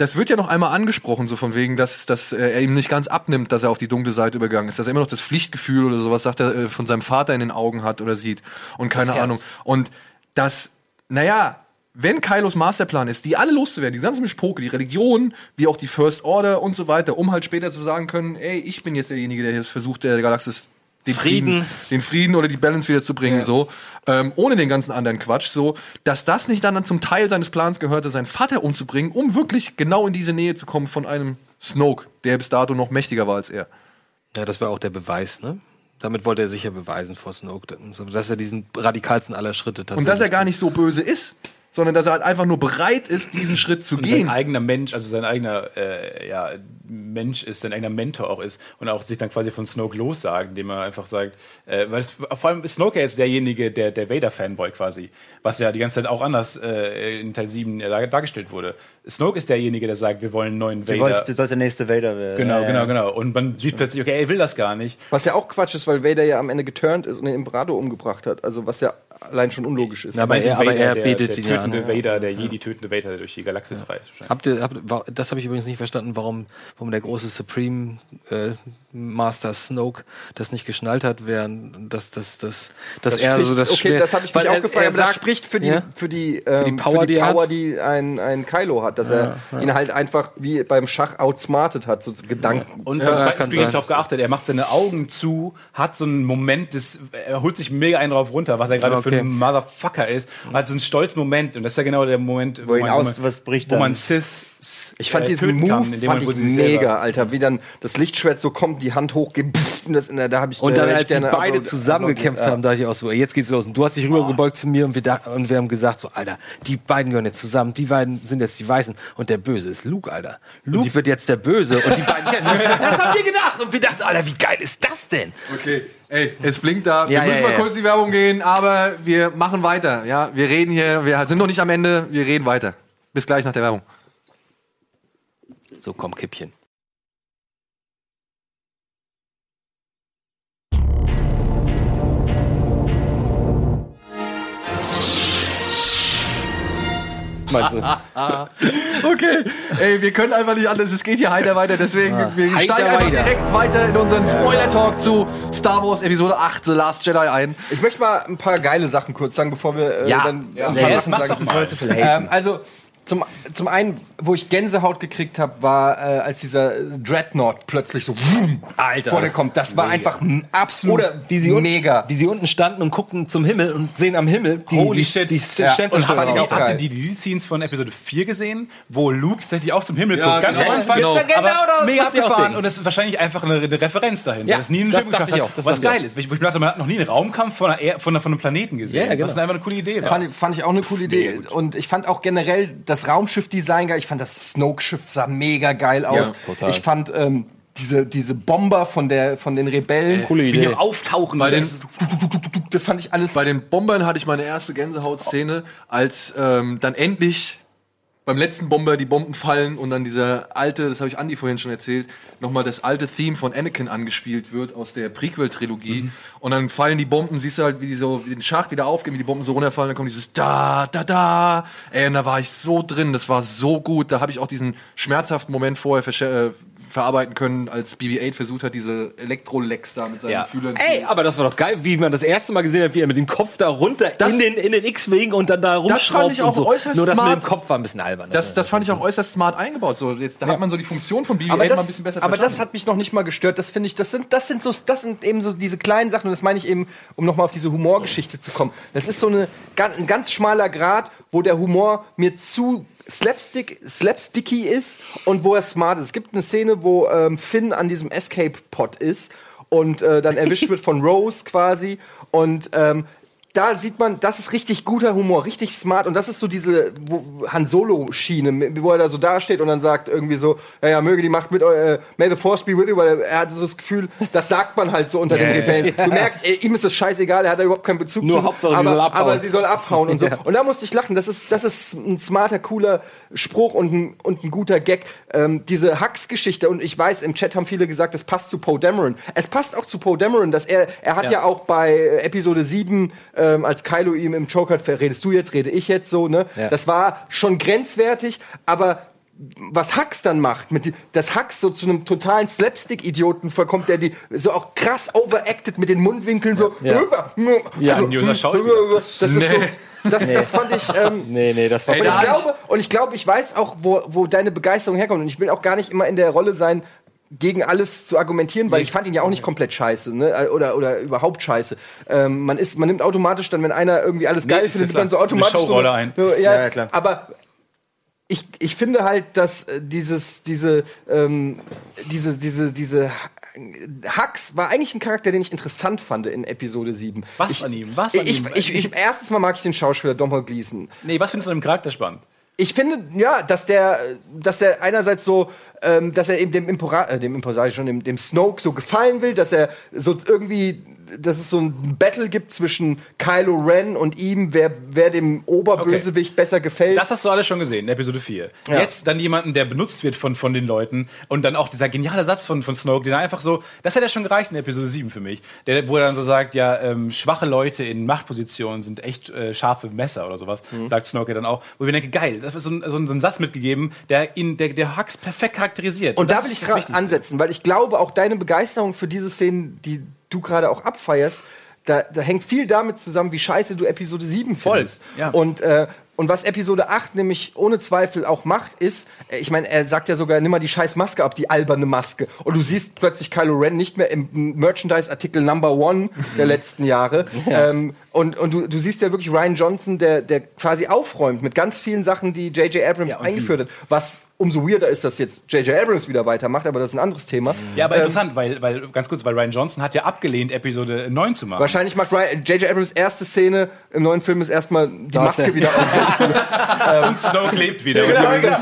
das wird ja noch einmal angesprochen, so von wegen, dass, dass äh, er ihm nicht ganz abnimmt, dass er auf die dunkle Seite übergegangen ist, dass er immer noch das Pflichtgefühl oder sowas, sagt er, äh, von seinem Vater in den Augen hat oder sieht und keine. Ahnung. Und das, naja, wenn Kylos Masterplan ist, die alle loszuwerden, die ganze Mischpoke, die Religion, wie auch die First Order und so weiter, um halt später zu sagen können, ey, ich bin jetzt derjenige, der jetzt versucht, der Galaxis den Frieden, Frieden. den Frieden oder die Balance wieder zu bringen, so, ähm, ohne den ganzen anderen Quatsch, so, dass das nicht dann zum Teil seines Plans gehörte, seinen Vater umzubringen, um wirklich genau in diese Nähe zu kommen von einem Snoke, der bis dato noch mächtiger war als er. Ja, das war auch der Beweis, ne? Damit wollte er sicher beweisen vor Snoke, dass er diesen radikalsten aller Schritte tatsächlich. Und dass er gar nicht so böse ist, sondern dass er halt einfach nur bereit ist, diesen Schritt zu und sein gehen. eigener Mensch, also sein eigener äh, ja, Mensch ist, sein eigener Mentor auch ist und auch sich dann quasi von Snoke lossagen, indem er einfach sagt, äh, weil es, vor allem ist Snoke ja jetzt derjenige, der, der Vader-Fanboy quasi, was ja die ganze Zeit auch anders äh, in Teil 7 dar dargestellt wurde. Snoke ist derjenige, der sagt, wir wollen einen neuen Du Vader. wolltest, du sollst der nächste Vader werden. Genau, Ja, ja. genau, genau. Und man sieht plötzlich, okay, er will das gar nicht. Was ja auch Quatsch ist, weil Vader ja amEnde geturnt ist und den Imperator umgebracht hat. Also was ja allein schon unlogisch ist. Ja, aber er- aber er der, betet der ihn ja tötende an. Vader, der Jedi tötende Vader, der durch die Galaxis reist. wahrscheinlich. Habt ihr, habt, das habe ich übrigens nicht verstanden, warum, warum der große Supreme äh, Master Snoke das nicht geschnallt hat, während dass, dass, dass, dass Das er spricht- so das okay, das habe ich mich auch gefragt, er aber das sagt- spricht für die, Ja? für die, ähm, die Power, die er hat. Power, die ein, ein Kylo hat, dass er ihn halt einfach wie beim Schach outsmartet hat, so Gedanken. Und Ja, beim zweiten Spiel habe ich darauf geachtet, er macht seine Augen zu, hat so einen Moment, des, er holt sich mega einen drauf runter, was er gerade Okay. für ein Motherfucker ist, und hat so einen stolzen Moment, und das ist ja genau der Moment, Wo ihn man, aus- was bricht wo dann. man Sith Ich fand äh, diesen Move kann, in dem fand ich mega, Alter. Wie dann das Lichtschwert so kommt, die Hand hochgeht, pff, und das, na, da habe ich Und äh, dann, echt als sie gerne beide zusammengekämpft haben, dachte ich auch so, jetzt geht's los. Und du hast dich rübergebeugt zu mir und wir, da, und wir haben gesagt, so, Alter, die beiden gehören jetzt zusammen, die beiden sind jetzt die Weißen. Und der Böse ist Luke, Alter. Luke wird jetzt der Böse und die beiden. das haben wir gedacht. Und wir dachten, Alter, wie geil ist das denn? Okay, ey, es blinkt da. Wir Ja, müssen ja, mal ja. kurz in die Werbung gehen, aber wir machen weiter. Ja, wir reden hier, wir sind noch nicht am Ende, wir reden weiter. Bis gleich nach der Werbung. So, komm, Kippchen. Meinst du? Okay, ey, wir können einfach nicht anders. Es geht hier heiter weiter, deswegen wir heiter steigen einfach weiter. direkt weiter in unseren Spoiler-Talk zu Star Wars Episode 8, The Last Jedi ein. Ich möchte mal ein paar geile Sachen kurz sagen, bevor wir äh, Ja. dann Ja, ein paar das Sachen sagen. doch mal. Zu viel. Ähm, also zum, zum einen, wo ich Gänsehaut gekriegt habe, war, äh, als dieser Dreadnought plötzlich so wumm, Alter. vor dir kommt. Das war einfach m- absolut Oder wie sie, unten, mega. wie sie unten standen und guckten zum Himmel und sehen am Himmel die, Holy die, shit. die, die Ja. Sternzerstörer Und Habt auch ihr, ihr die Delete-Scenes von Episode 4 gesehen, wo Luke tatsächlich auch zum Himmel Ja, guckt? Ganz genau. am Anfang. Genau. Aber Genau das, mega abgefahren. Und das ist wahrscheinlich einfach eine, eine Referenz dahin. Ja, es nie in den das Film geschafft ich hat. auch, das Was geil ist. Ich, ich dachte, man hat noch nie einen Raumkampf von, einer, Er- von, einer, von einem Planeten gesehen. Ja, genau. Das ist einfach eine coole Idee. Fand, ich- fand ich auch eine coole Idee. Und ich fand auch generell das Raumschiff-Design geil. Ich fand das Snoke-Schiff sah mega geil aus. total. Ich fand ähm, diese, diese Bomber von, der, von den Rebellen. Coole Wie die Idee. auftauchen. Bei den, das- Das fand ich alles. bei den Bombern hatte ich meine erste Gänsehautszene, als ähm, dann endlich beim letzten Bomber die Bomben fallen und dann dieser alte, das habe ich Andi vorhin schon erzählt, nochmal das alte Theme von Anakin angespielt wird aus der Prequel-Trilogie. Und dann fallen die Bomben, siehst du halt, wie die so wie den Schacht wieder aufgehen, wie die Bomben so runterfallen, dann kommt dieses da, da, da. Ey, und da war ich so drin, das war so gut. Da habe ich auch diesen schmerzhaften Moment vorher äh, verarbeiten können, als BB-8 versucht hat, diese Elektrolecks da mit seinen Ja. Fühlern Ey, aber das war doch geil, wie man das erste Mal gesehen hat, wie er mit dem Kopf da runter Das- in den, in den X-Wing und dann da rumschraubt ich auch und so. äußerst Nur das mit smart. dem Kopf war ein bisschen albern. Das, das fand ich auch äußerst smart eingebaut. So, jetzt, da hat man so die Funktion von BB-8 aber mal das, ein bisschen besser aber das verstanden. hat mich noch nicht mal gestört. Das finde ich, das sind, das sind so, das sind eben so diese kleinen Sachen. Und das meine ich eben, um nochmal auf diese Humorgeschichte zu kommen. Das ist so eine, ein ganz schmaler Grad, wo der Humor mir zu slapstick, slapsticky ist und wo er smart ist. Es gibt eine Szene, wo ähm, Finn an diesem Escape-Pod ist und äh, dann erwischt wird von Rose quasi und ähm, da sieht man, das ist richtig guter Humor, richtig smart. Und das ist so diese Han Solo-Schiene, wo er da so dasteht und dann sagt irgendwie so, ja, ja, möge die Macht mit, äh, may the force be with you, weil er hat so das Gefühl, das sagt man halt so unter den Rebellen. Du merkst, ey, ihm ist das scheißegal, er hat da überhaupt keinen Bezug Nur zu. Hauptsache, sie aber, soll abhauen. aber sie soll abhauen und so. Und da musste ich lachen. Das ist, das ist ein smarter, cooler Spruch und ein, und ein guter Gag. Ähm, diese Hux-Geschichte, und ich weiß, im Chat haben viele gesagt, es passt zu Poe Dameron. Es passt auch zu Poe Dameron, dass er, er hat ja, auch bei äh, Episode 7, ähm, als Kylo ihm im Choker redest du jetzt, rede ich jetzt so, ne? Ja. Das war schon grenzwertig, aber was Hux dann macht, mit die, dass Hux so zu einem totalen Slapstick-Idioten verkommt, der die so auch krass overacted mit den Mundwinkeln so. Ja. Ja, Also, grandioser Schauspieler. Das ist so. Das, das fand ich. Ähm, Nee, nee, das war und da ich glaube, und ich glaube, ich weiß auch, wo, wo deine Begeisterung herkommt. Und ich will auch gar nicht immer in der Rolle sein, gegen alles zu argumentieren, weil ich fand ihn ja auch nicht komplett scheiße, ne? Oder, oder überhaupt scheiße. Ähm, man ist, man nimmt automatisch dann, wenn einer irgendwie alles geil findet, klar. man so automatisch Eine Showrolle so, ein. So, ja, Ja, ja, klar. Aber ich, ich finde halt, dass äh, dieses, diese, ähm, diese, diese, diese Hux war eigentlich ein Charakter, den ich interessant fand in Episode 7. Was ich, an ihm? Was an ich, ihm? ich, ich, erstens mal mag ich den Schauspieler Domhnall Gleeson. Nee, was findest du an dem Charakter spannend? Ich finde, ja, dass der, dass der einerseits so, ähm, dass er eben dem Impora äh, dem ich schon, dem, dem Snoke so gefallen will, dass er so irgendwie, dass es so ein Battle gibt zwischen Kylo Ren und ihm, wer, wer dem Oberbösewicht besser gefällt. Das hast du alles schon gesehen in Episode 4. Ja. Jetzt dann jemanden, der benutzt wird von, von den Leuten und dann auch dieser geniale Satz von, von Snoke, den er einfach so, das hat ja schon gereicht in Episode 7 für mich, der, wo er dann so sagt, ja, ähm, schwache Leute in Machtpositionen sind echt äh, scharfe Messer oder sowas, Mhm. sagt Snoke dann auch, wo ich mir denke, geil, das ist so ein, so ein, so ein Satz mitgegeben, der ihn, der, der Hux perfekt charakterisiert. Und da das will ich Wichtigste. ansetzen, weil ich glaube, auch deine Begeisterung für diese Szenen, die du gerade auch abfeierst, da, da hängt viel damit zusammen, wie scheiße du Episode 7 Voll, findest. ja. Und, äh, und was Episode 8 nämlich ohne Zweifel auch macht, ist, äh, ich meine, er sagt ja sogar, nimm mal die scheiß Maske ab, die alberne Maske. Und du siehst plötzlich Kylo Ren nicht mehr im Merchandise-Artikel Number One der letzten Jahre. Ähm, und und du, du siehst ja wirklich Ryan Johnson, der, der quasi aufräumt mit ganz vielen Sachen, die J.J. Abrams Ja, eingeführt hat. Was umso weirder ist, dass jetzt J.J. Abrams wieder weitermacht, aber das ist ein anderes Thema. Ja, aber Ähm, interessant, weil, weil, ganz kurz, weil Ryan Johnson hat ja abgelehnt, Episode 9 zu machen. Wahrscheinlich macht J.J. Abrams erste Szene im neuen Film ist erstmal die Da ist Maske er. wieder aufsetzen. Und Snoke lebt wieder. Genau, Und genau.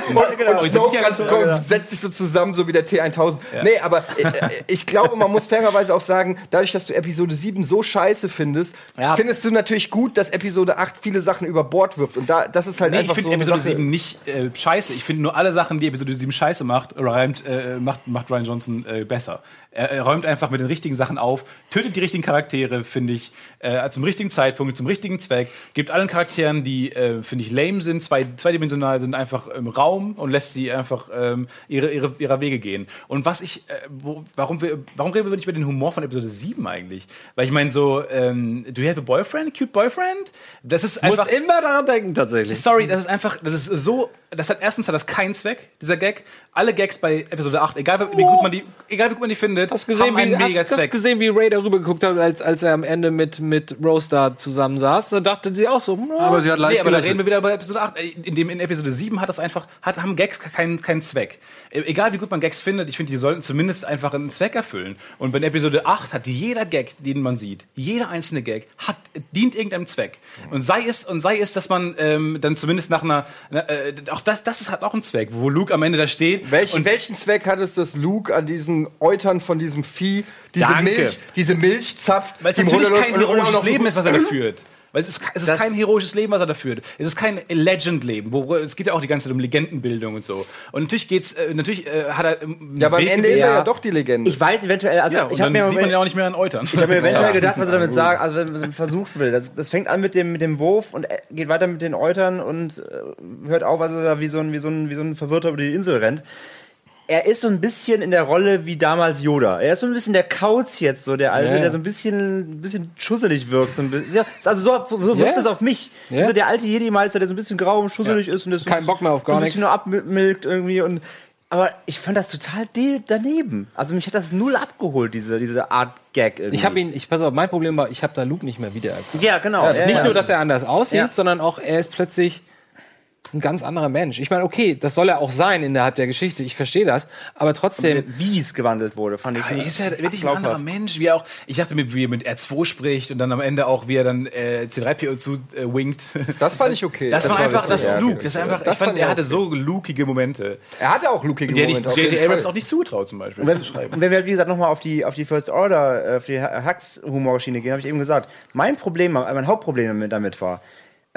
Und, Oh, und sind ja kommt, kommt, setzt sich so zusammen, so wie der T1000. Nee, aber äh, äh, ich glaube, man muss fairerweise auch sagen, dadurch, dass du Episode 7 so scheiße findest, Ja. findest du natürlich gut, dass Episode 8 viele Sachen über Bord wirft. Und da, das ist halt Nee, ich einfach finde so eine Episode Sache. 7 nicht äh, scheiße. Ich finde nur alle Sachen, die Episode 7 scheiße macht, räumt, äh, macht, macht Ryan Johnson äh, besser. Er, er räumt einfach mit den richtigen Sachen auf, tötet die richtigen Charaktere, finde ich, äh, zum richtigen Zeitpunkt, zum richtigen Zweck, gibt allen Charakteren, die, äh, finde ich, lame sind, zwei, zweidimensional sind, einfach im Raum und lässt sie einfach ähm, ihre, ihre, ihrer Wege gehen. Und was ich, äh, wo, warum, wir, warum reden wir nicht über den Humor von Episode 7 eigentlich? Weil ich meine, so, ähm, do you have a boyfriend? Cute boyfriend? Das ist muss einfach. immer daran denken, tatsächlich. Sorry, das ist einfach, das ist so, das hat erstens hat das keinen Zweck, dieser Gag. Alle Gags bei Episode 8, egal wie gut man die, egal wie gut man die findet, Hast gesehen, haben wie, einen hast, mega hast Zweck. gesehen, wie Ray darüber geguckt hat, als, als er am Ende mit, mit Rose da zusammensaß? Da dachte sie auch so, hm, Aber sie hat leicht Nee, aber da reden wir wieder bei Episode 8. Äh, In, dem, in Episode 7 hat das einfach, hat, haben Gags keinen, keinen Zweck. Äh, Egal wie gut man Gags findet, ich finde, die sollten zumindest einfach einen Zweck erfüllen. Und bei Episode 8 hat jeder Gag, den man sieht, jeder einzelne Gag, hat, dient irgendeinem Zweck. Und sei es, und sei es, dass man ähm, dann zumindest nach einer, äh, auch das, das ist, hat auch einen Zweck, wo Luke am Ende da steht. Welchen, und welchen Zweck hat es, dass Luke an diesen Eutern von diesem Vieh diese Danke. Milch, diese Milch zapft? Weil es natürlich kein noch- Leben ist, was er da führt. Weil es ist, es ist kein heroisches Leben, was er da führt. Es ist kein Legend-Leben. wo- Es geht ja auch die ganze Zeit um Legendenbildung und so. Und natürlich geht's, äh, natürlich äh, hat er. ähm, Ja, aber am Ende ist er ja doch die Legende. Ich weiß eventuell, also Ja, ich habe mir, sieht man ja auch nicht mehr an Eutern. ich hab mir eventuell gedacht, was er damit sagt, also wenn man versucht will. Das, das fängt an mit dem, mit dem Wurf und äh, geht weiter mit den Eutern und äh, hört auf, als er da wie so ein, wie so ein, wie so ein Verwirrter über die Insel rennt. Er ist so ein bisschen in der Rolle wie damals Yoda. Er ist so ein bisschen der Kauz jetzt, so der Alte, Ja. der so ein bisschen, ein bisschen schusselig wirkt. So bisschen. Ja, Also so, so wirkt Ja. es auf mich. Ja. Wie so der alte Jedi-Meister, der so ein bisschen grau und schusselig ist und so Kein Bock mehr auf gar ein bisschen nur abmilkt irgendwie und aber ich fand das total daneben. Also mich hat das null abgeholt, diese, diese Art Gag irgendwie. Ich habe ihn, ich pass auf, mein Problem war, ich habe da Luke nicht mehr wiedererkannt. Ja, genau. Ja, nicht ja. nur, dass er anders aussieht, Ja. sondern auch, er ist plötzlich ein ganz anderer Mensch. Ich meine, okay, das soll er auch sein innerhalb der Geschichte. Ich verstehe das, aber trotzdem. wie es gewandelt wurde, fand ich. Er ist ja wirklich ein anderer Mensch. Wie er auch, ich dachte, mir, wie er mit R2 spricht und dann am Ende auch, wie er dann äh, C3PO zu äh, winkt. Das fand ich okay. Das, war einfach, witzig. das ist Luke. Das ist einfach, Das ich fand, fand er hatte okay. so lukige Momente. Er hatte auch lukige Und der Momente. auf jeden J.J. Abrams auch nicht zugetraut, zum Beispiel. Und wenn, zu schreiben. und wenn wir halt, wie gesagt, nochmal auf die, auf die First Order, äh, auf die Hux-Humorschiene gehen, habe ich eben gesagt, mein Problem, mein Hauptproblem damit war,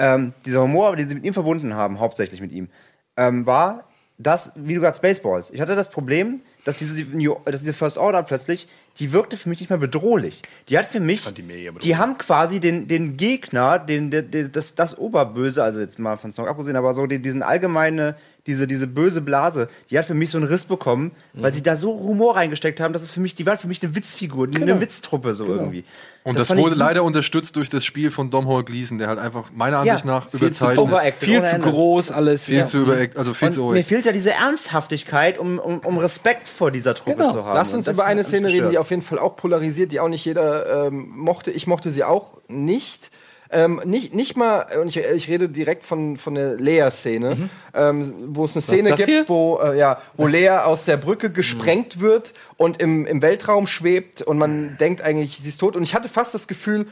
ähm, dieser Humor, den sie mit ihm verbunden haben, hauptsächlich mit ihm, ähm, war, dass, wie du gerade Spaceballs, ich hatte das Problem, dass diese, New- dass diese First Order plötzlich die wirkte für mich nicht mehr bedrohlich. Die hat für mich, die die haben quasi den, den Gegner, den, den, den, das, das Oberböse, also jetzt mal von Snoke abgesehen, aber so den, diesen allgemeine, diese, diese böse Blase, die hat für mich so einen Riss bekommen, Mhm. weil sie da so Humor reingesteckt haben, dass es für mich, die war für mich eine Witzfigur, eine Witztruppe so irgendwie. Genau. Und das, ich wurde leider unterstützt durch das Spiel von Domhnall Gleeson, der halt einfach meiner Ansicht nach viel zu überzeichnet. overacted, Viel zu groß alles. Viel ja. zu überacted, also viel Und zu mir fehlt ja diese Ernsthaftigkeit, um, um, um Respekt vor dieser Truppe Genau. zu haben. Lass uns das über eine Szene reden, die auf jeden Fall auch polarisiert, die auch nicht jeder ähm, mochte. Ich mochte sie auch nicht. Ähm, nicht, nicht mal, und ich, ich rede direkt von, von der Leia-Szene, ähm, wo es eine Szene das gibt, hier? wo, äh, ja, wo Leia aus der Brücke gesprengt wird und im, im Weltraum schwebt und man denkt eigentlich, sie ist tot. Und ich hatte fast das Gefühl,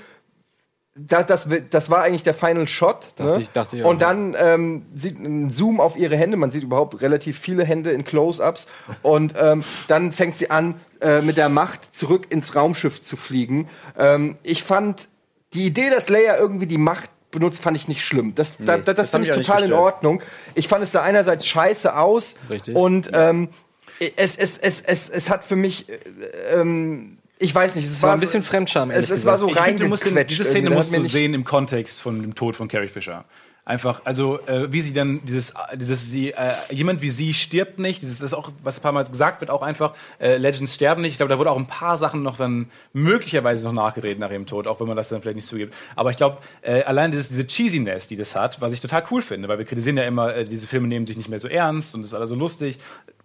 da, das, wi- das war eigentlich der Final Shot. Dachte ne? ich- dachte ich und dann ähm, sieht ein Zoom auf ihre Hände. Man sieht überhaupt relativ viele Hände in Close-ups. Und ähm, dann fängt sie an, äh, mit der Macht zurück ins Raumschiff zu fliegen. Ähm, ich fand die Idee, dass Leia irgendwie die Macht benutzt, fand ich nicht schlimm. Das, da, Nee, das, das fand hat ich total in. Ordnung. Ich fand es da einerseits scheiße aus. Richtig. Und ähm, es, es, es, es, es hat für mich, äh, ähm, ich weiß nicht, es war war ein bisschen so, Fremdscham, Es, es war so Ich finde, du musst den, reingequetscht. diese Szene. Das musst du sehen im Kontext von dem Tod von Carrie Fisher. Einfach, also äh, wie sie dann dieses, dieses sie, äh, jemand wie sie stirbt nicht, dieses, das ist auch, was ein paar Mal gesagt wird, auch einfach, äh, Legends sterben nicht. Ich glaube, da wurde auch ein paar Sachen noch dann möglicherweise noch nachgedreht nach ihrem Tod, auch wenn man das dann vielleicht nicht zugibt. Aber ich glaube, äh, allein dieses, diese Cheesiness, die das hat, was ich total cool finde, weil wir kritisieren ja immer, äh, diese Filme nehmen sich nicht mehr so ernst und es ist alles so lustig.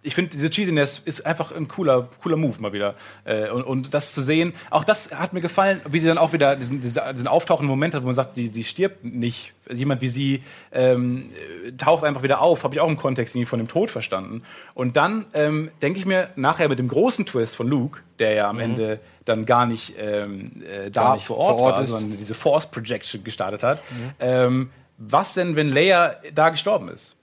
Ich finde, diese Cheesiness ist einfach ein cooler, cooler Move mal wieder. Äh, und, und das zu sehen, auch das hat mir gefallen, wie sie dann auch wieder diesen, diesen, auftauchenden Moment hat, wo man sagt, die, sie stirbt nicht. Jemand wie sie ähm, äh, taucht einfach wieder auf, habe ich auch im Kontext irgendwie von dem Tod verstanden. Und dann ähm, denke ich mir nachher mit dem großen Twist von Luke, der ja am Ende dann gar nicht, ähm, äh, da nicht vor Ort, vor Ort war, ist. sondern diese Force Projection gestartet hat. Ähm, was denn, wenn Leia da gestorben ist?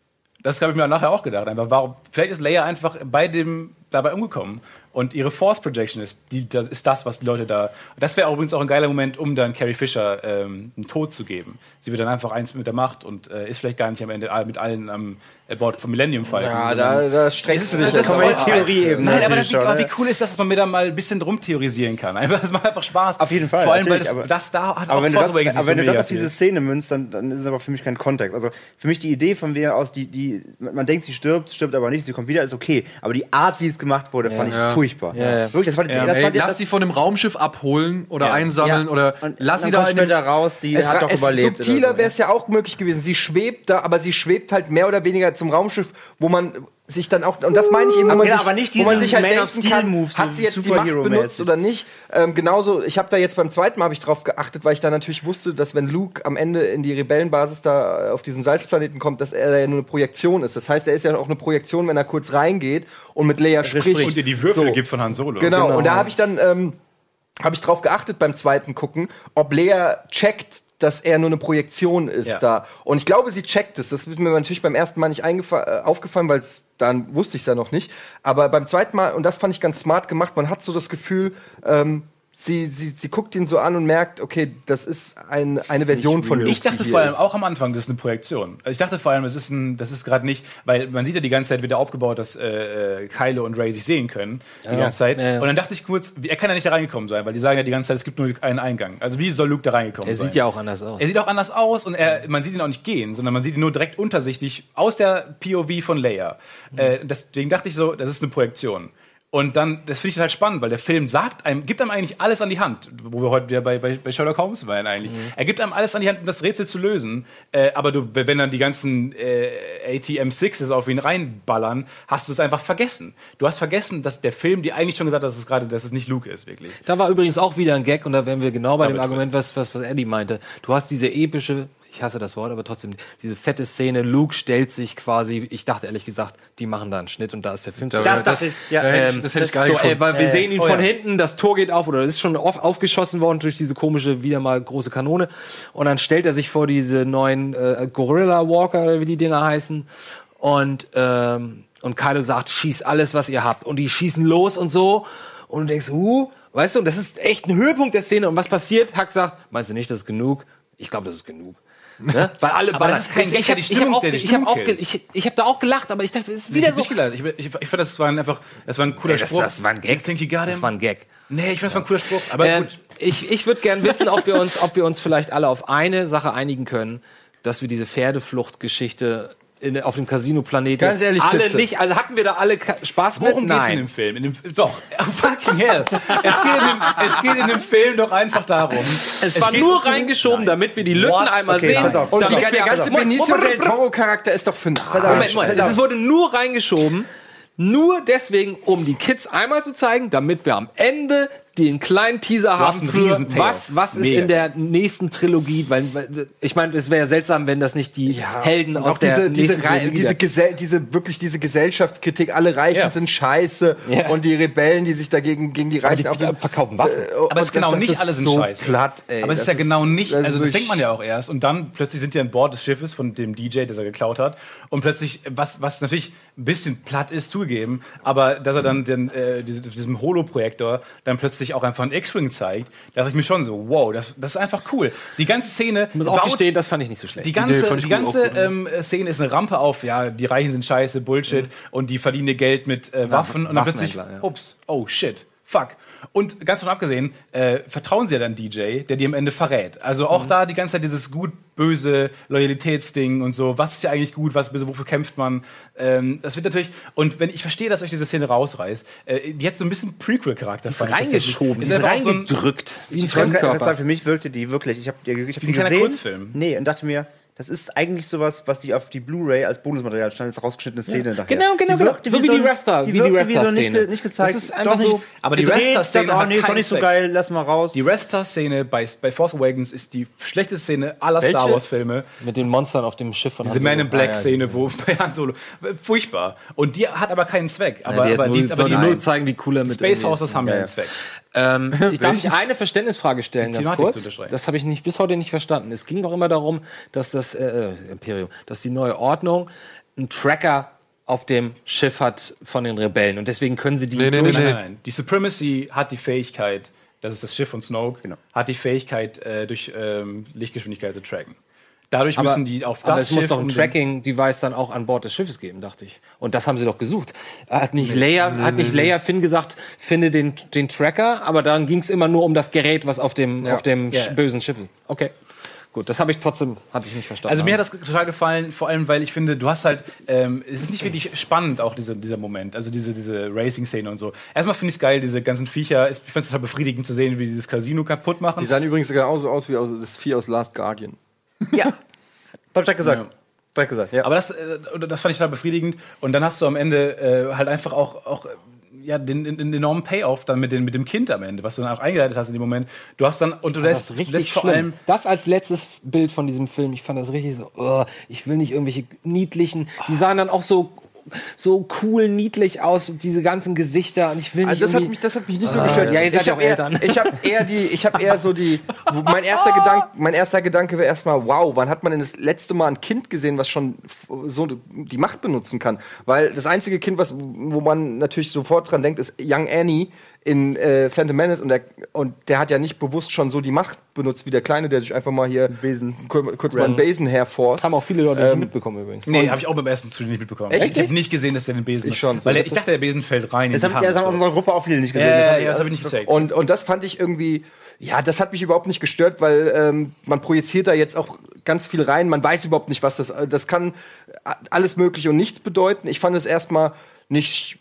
Das habe ich mir nachher auch gedacht. Einfach, warum, vielleicht ist Leia einfach bei dem dabei umgekommen. Und ihre Force Projection ist, die, das ist das, was die Leute da. Das wäre übrigens auch ein geiler Moment, um dann Carrie Fisher ähm, einen Tod zu geben. Sie wird dann einfach eins mit der Macht und äh, ist vielleicht gar nicht am Ende all- mit allen am äh, Bord vom Millennium Falcon. Ja, da, da streckt sie sich das jetzt ist mal. voll- Theorieebene Nein, aber, das, wie, aber wie cool ist das, dass man mir da mal ein bisschen drum theorisieren kann. Einfach, das macht einfach Spaß. Auf jeden Fall, Vor allem, weil das, aber- das da hat Aber auch wenn du Force das, Awakens aber wenn du das auf diese. Szene münzt, dann, dann ist es aber für mich kein Kontext. Also für mich die Idee von wer aus, die, die, man denkt, sie stirbt, stirbt aber nicht, sie kommt wieder, ist okay. Aber die Art, wie es gemacht wurde, fand ich Ja. furchtbar. Ja, ja. Wirklich, das war die, Ja. das Ey, war die, lass das, die von dem Raumschiff abholen oder Ja. einsammeln Ja. oder und lass dann sie da in später raus, die Es, hat doch es, überlebt. subtiler so, wäre es ja auch möglich gewesen. Sie schwebt da, aber sie schwebt halt mehr oder weniger zum Raumschiff, wo man sich dann auch, und das meine ich eben, wo Aber man, ja, sich, aber nicht wo man sich halt Man denken kann, Move, so hat sie jetzt die Macht benutzt oder nicht. Ähm, genauso, ich habe da jetzt beim zweiten Mal habe ich drauf geachtet, weil ich da natürlich wusste, dass wenn Luke am Ende in die Rebellenbasis da äh, auf diesem Salzplaneten kommt, dass er ja nur eine Projektion ist. Das heißt, er ist ja auch eine Projektion, wenn er kurz reingeht und mit Leia spricht. Und ihr die Würfel So. gibt von Han Solo. Genau, und da habe ich dann ähm, habe ich drauf geachtet beim zweiten Gucken, ob Lea checkt, dass er nur eine Projektion ist Ja. da. Und ich glaube, sie checkt es. Das ist mir natürlich beim ersten Mal nicht äh, aufgefallen, weil dann wusste ich es ja noch nicht. Aber beim zweiten Mal, und das fand ich ganz smart gemacht, man hat so das Gefühl, ähm, sie, sie, sie guckt ihn so an und merkt, okay, das ist ein, eine Version von Luke. Ich dachte vor allem ist. auch am Anfang, das ist eine Projektion. Also ich dachte vor allem, es ist ein, das ist gerade nicht, weil man sieht ja die ganze Zeit wieder aufgebaut, dass äh, äh, Kylo und Ray sich sehen können die ganze Zeit. Ja, ja. Und dann dachte ich kurz, wie- er kann ja nicht da reingekommen sein, weil die sagen ja die ganze Zeit, es gibt nur einen Eingang. Also wie soll Luke da reingekommen Er sein? sieht ja auch anders aus. Er sieht auch anders aus und er, man sieht ihn auch nicht gehen, sondern man sieht ihn nur direkt untersichtig aus der POV von Leia. Äh, deswegen dachte ich so, das ist eine Projektion. Und dann, das finde ich total spannend, weil der Film sagt einem, gibt einem eigentlich alles an die Hand, wo wir heute wieder bei, bei, bei Sherlock Holmes waren eigentlich. Er gibt einem alles an die Hand, um das Rätsel zu lösen. Äh, aber du, wenn dann die ganzen äh, ATM-Sixes auf ihn reinballern, hast du es einfach vergessen. Du hast vergessen, dass der Film dir eigentlich schon gesagt hat, dass es gerade, dass es nicht Luke ist, wirklich. Da war übrigens auch wieder ein Gag und da wären wir genau bei dem Double Argument, was, was, was Eddie meinte. Du hast diese epische, ich hasse das Wort, aber trotzdem, diese fette Szene, Luke stellt sich quasi, ich dachte ehrlich gesagt, die machen da einen Schnitt und da ist der Film Das Ende. dachte ich, ja. Da hätte ich- Ähm, das hätte ich geil so, gefunden. ey, weil wir sehen ihn Oh von ja. hinten, das Tor geht auf oder es ist schon auf, aufgeschossen worden durch diese komische, wieder mal große Kanone. Und dann stellt er sich vor diese neuen äh, Gorilla Walker, oder wie die Dinger heißen. Und, ähm, und Kylo sagt, schieß alles, was ihr habt. Und die schießen los und so. Und du denkst, uh, weißt du, das ist echt ein Höhepunkt der Szene. Und was passiert? Hack sagt, meinst du nicht, das ist genug? Ich glaube, das ist genug. Ne? Weil alle Aber das ist kein Gag, ich habe ich hab ich hab auch, ich, ich hab da auch gelacht, aber ich dachte, es ist Ich wieder hab so. nicht gelacht. Ich, ich, ich fand, das war einfach, das war ein cooler Nee, das- Spruch. das war ein Gag. Think you got him? Das war ein Gag. Nee, ich fand, das war ein cooler Spruch. Aber Ähm, gut. ich ich würde gern wissen, ob wir, uns, ob wir uns vielleicht alle auf eine Sache einigen können, dass wir diese Pferdefluchtgeschichte in, auf dem Casino-Planet Ganz ehrlich, alle Titze. nicht, also hatten wir da alle Ka- Spaß Worum mit? geht's Nein. in dem Film? In dem, doch, fucking hell. Es geht, in dem, es geht in dem Film doch einfach darum. Es war geht nur reingeschoben, damit wir die Lücken What? einmal Okay, sehen. auf. Und damit die, der ganze Benicio del Toro-Charakter ist doch für einen Arsch. Moment, Moment. Es wurde nur reingeschoben, nur deswegen, um die Kids einmal zu zeigen, damit wir am Ende den kleinen Teaser haben für was, was ist Mega. in der nächsten Trilogie, weil, ich meine, es wäre ja seltsam, wenn das nicht die Helden Und aus der diese, diese, nächsten Rei- Trilogie diese. Gesell diese, wirklich diese Gesellschaftskritik, alle Reichen Ja. sind scheiße Ja. und die Rebellen, die sich dagegen gegen die Reichen die auf verkaufen Waffen. Äh, Aber es ist genau das nicht ist alle sind so scheiße. platt, ey. Aber es ist Das ja genau nicht, das also das denkt man ja auch erst. Und dann plötzlich sind die an Bord des Schiffes von dem DJ, das er geklaut hat. Und plötzlich, was, was natürlich ein bisschen platt ist, zugegeben, aber dass er dann den, äh, diese, diesem Holo-Projektor dann plötzlich auch einfach einen X-Wing zeigt, da dachte ich mir schon so, wow, das, das ist einfach cool. Die ganze Szene. Ich muss auch baut- gestehen, das fand ich nicht so schlecht. Die ganze, ich die ganze gut, ja. ähm, Szene ist eine Rampe auf, ja, die Reichen sind scheiße, Bullshit und die verdienen ihr Geld mit äh, Waffen und dann plötzlich, ja. ups, oh shit, fuck. Und ganz davon abgesehen, äh, vertrauen sie ja dann DJ, der die am Ende verrät. Also auch da die ganze Zeit dieses gut-böse Loyalitätsding und so, was ist ja eigentlich gut, was böse, wofür kämpft man. Ähm, das wird natürlich, und wenn ich verstehe, dass euch diese Szene rausreißt, äh, die hat so ein bisschen Prequel-Charakter. ist fand ich tatsächlich. reingeschoben, Ist ist einfach auch so ein- reingedrückt. Wie ein Fremdkörper. für mich wirkte die wirklich. Ich habe ich hab die ein kleiner gesehen. Kurzfilm. Nee, und dachte mir, das ist eigentlich sowas, was die auf die Blu-ray als Bonusmaterial stand, als rausgeschnittene Szene daher. Genau, genau, genau. So wie die die wie die wie so nicht, nicht gezeigt. Das ist einfach doch so- Aber die gedreht, Rafter-Szene sagt, oh hat nee, ist nicht so Zweck. geil, lass mal raus. Die Red Star-Szene bei, bei Force Awakens ist die schlechteste Szene aller Welche? Star Wars-Filme. Mit den Monstern auf dem Schiff von Diese Han Man Solo. in Black Ah, ja, Szene, wo bei Han Solo furchtbar. Und die hat aber keinen Zweck. Ja, Aber, die, aber hat die, nur, aber soll die, die nur zeigen, wie cool er mit Space Houses haben ja Ja, einen ja. Zweck. Ähm, ich darf ich eine Verständnisfrage stellen, ganz kurz. Das habe ich nicht, bis heute nicht verstanden. Es ging doch immer darum, dass das äh, äh, Imperium, dass die neue Ordnung einen Tracker auf dem Schiff hat von den Rebellen und deswegen können sie die Nee, nee, durch- Nein, nein, nein. Die Supremacy hat die Fähigkeit, das ist das Schiff von Snoke, Genau. hat die Fähigkeit, äh, durch ähm, Lichtgeschwindigkeit zu tracken. Dadurch Aber, müssen die auf das aber es muss doch ein Tracking-Device dann auch an Bord des Schiffes geben, dachte ich. Und das haben sie doch gesucht. Hat nicht Leia, hat nicht Leia Finn gesagt, finde den, den Tracker, aber dann ging es immer nur um das Gerät, was auf dem, auf dem Ja. bösen Schiff ist. Okay. Gut, das habe ich trotzdem, hatte ich nicht verstanden. Also mir hat das total gefallen, vor allem weil ich finde, du hast halt, ähm, es ist nicht wirklich spannend auch diese, dieser Moment, also diese, diese Racing-Szene und so. Erstmal finde ich es geil, diese ganzen Viecher, ich finde es total befriedigend zu sehen, wie die dieses Casino kaputt machen. Die sahen übrigens genauso aus wie aus, das Vieh aus Last Guardian. Ja. Hab ich direkt gesagt. Ja. Direkt gesagt, ja. Aber das, äh, das fand ich total befriedigend. Und dann hast du am Ende äh, halt einfach auch, auch äh, ja, den, den, den enormen Payoff dann mit, den, mit dem Kind am Ende, was du dann auch eingeleitet hast in dem Moment. Du hast dann, und du das lässt, ist richtig lässt vor schlimm. allem Das als letztes Bild von diesem Film, ich fand das richtig so, oh, ich will nicht irgendwelche niedlichen, die sahen dann auch so so cool niedlich aus, diese ganzen Gesichter und ich will nicht Also das hat mich, das hat mich nicht so Ah, gestört. ja, ihr seid ich ja habe auch eher, Eltern. ich habe eher die, ich habe eher so die, mein erster Gedanke, mein erster Gedanke wäre erstmal, wow, wann hat man denn das letzte Mal ein Kind gesehen, was schon so die Macht benutzen kann? Weil das einzige Kind, was, wo man natürlich sofort dran denkt, ist Young Annie in äh, Phantom Menace und der, und der hat ja nicht bewusst schon so die Macht benutzt wie der Kleine, der sich einfach mal hier Besen, kurz mal einen Besen herforst. haben auch viele Leute nicht Ähm, mitbekommen übrigens. Nee, habe ich auch beim ersten Zug nicht mitbekommen. Echt Ich habe nicht gesehen, dass der den Besen. Ich schon. Weil der, ich dachte, der Besen fällt rein. Das in die haben, ja, das haben Hand, aus so. unserer Gruppe auch viele nicht gesehen. Ja, Das ja, ja, das habe ich nicht gecheckt. Und, und das fand ich irgendwie, ja, das hat mich überhaupt nicht gestört, weil ähm, man projiziert da jetzt auch ganz viel rein. Man weiß überhaupt nicht, was das, das kann alles Mögliche und nichts bedeuten. Ich fand es erstmal nicht,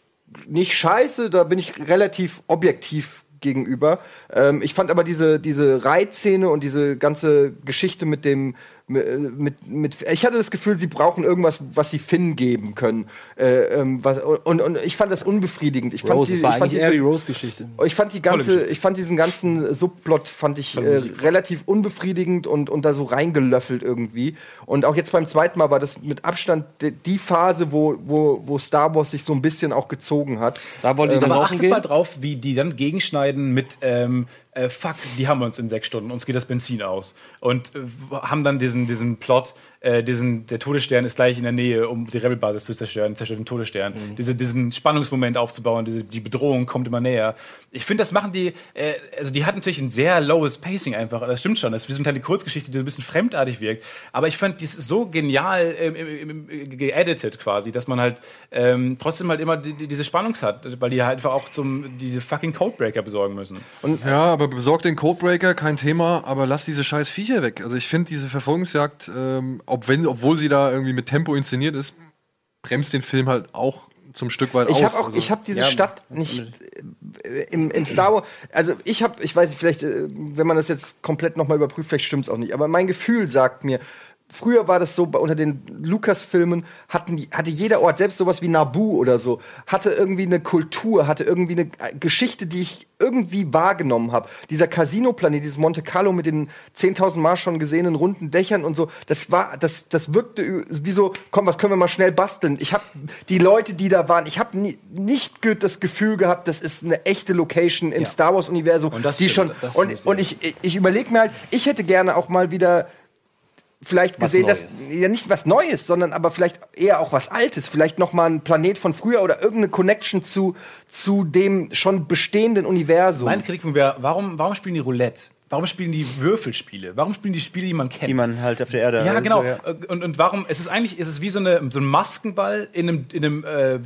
nicht scheiße, da bin ich relativ objektiv gegenüber. Ähm, ich fand aber diese, diese Reitszene und diese ganze Geschichte mit dem, mit, mit, ich hatte das Gefühl, sie brauchen irgendwas, was sie Finn geben können. Äh, ähm, was, und, und ich fand das unbefriedigend. Ich fand Rose, die- das war ich fand eigentlich diese- eher die Rose-Geschichte. ich fand die ganze, ich fand diesen ganzen Subplot fand ich äh, relativ unbefriedigend und, und da so reingelöffelt irgendwie. Und auch jetzt beim zweiten Mal war das mit Abstand die, die Phase, wo, wo, wo Star Wars sich so ein bisschen auch gezogen hat. Da wollte ich dann Aber achtet gehen. mal drauf, wie die dann gegenschneiden mit ähm, äh, Fuck, die haben wir uns in sechs Stunden, uns geht das Benzin aus. Und äh, haben dann diesen, diesen Plot, äh, diesen, der Todesstern ist gleich in der Nähe, um die Rebelbasis zu zerstören, zerstört den Todesstern. Diese, diesen Spannungsmoment aufzubauen, diese, die Bedrohung kommt immer näher. Ich finde, das machen die, äh, also die hat natürlich ein sehr lowes Pacing einfach, das stimmt schon. Das ist wie so eine kleine Kurzgeschichte, die so ein bisschen fremdartig wirkt. Aber ich fand, die ist so genial ähm, geeditet quasi, dass man halt ähm, trotzdem halt immer die, die, diese Spannung hat, weil die halt einfach auch zum, diese fucking Codebreaker besorgen müssen. Ja, aber besorgt den Codebreaker, kein Thema, aber lass diese scheiß Viecher weg. Also ich finde diese Verfolgungsjagd, ähm, ob wenn, obwohl sie da irgendwie mit Tempo inszeniert ist, bremst den Film halt auch zum Stück weit Ich aus. habe auch, Also- ich habe diese Ja, Stadt nicht äh, im, im Star Wars. Also ich habe, ich weiß nicht, vielleicht, äh, wenn man das jetzt komplett nochmal überprüft, vielleicht stimmt's auch nicht. Aber mein Gefühl sagt mir, früher war das so, unter den hatten die, hatte jeder Ort, selbst sowas wie Naboo oder so, hatte irgendwie eine Kultur, hatte irgendwie eine äh, Geschichte, die ich irgendwie wahrgenommen habe. Dieser Casino-Planet, dieses Monte Carlo mit den 10.000 Mal schon gesehenen runden Dächern und so, das war, das, das wirkte wie so, komm, was können wir mal schnell basteln? Ich habe die Leute, die da waren, ich habe nie, nicht das Gefühl gehabt, das ist eine echte Location im Star Wars-Universum, die stimmt, schon, und, stimmt, und ich, ich, ich überlege mir halt, ich hätte gerne auch mal wieder vielleicht gesehen, dass ja nicht was Neues, sondern aber vielleicht eher auch was Altes, vielleicht noch mal ein Planet von früher oder irgendeine Connection zu zu dem schon bestehenden Universum. Mein Kritikpunkt wäre, warum, warum spielen die Roulette? Warum spielen die Würfelspiele? Warum spielen die Spiele, die man kennt? Die man halt auf der Erde. ja, also, genau. ja. Und, und warum? Es ist eigentlich, es ist wie so, eine, so ein Maskenball in einem, in einem, äh, in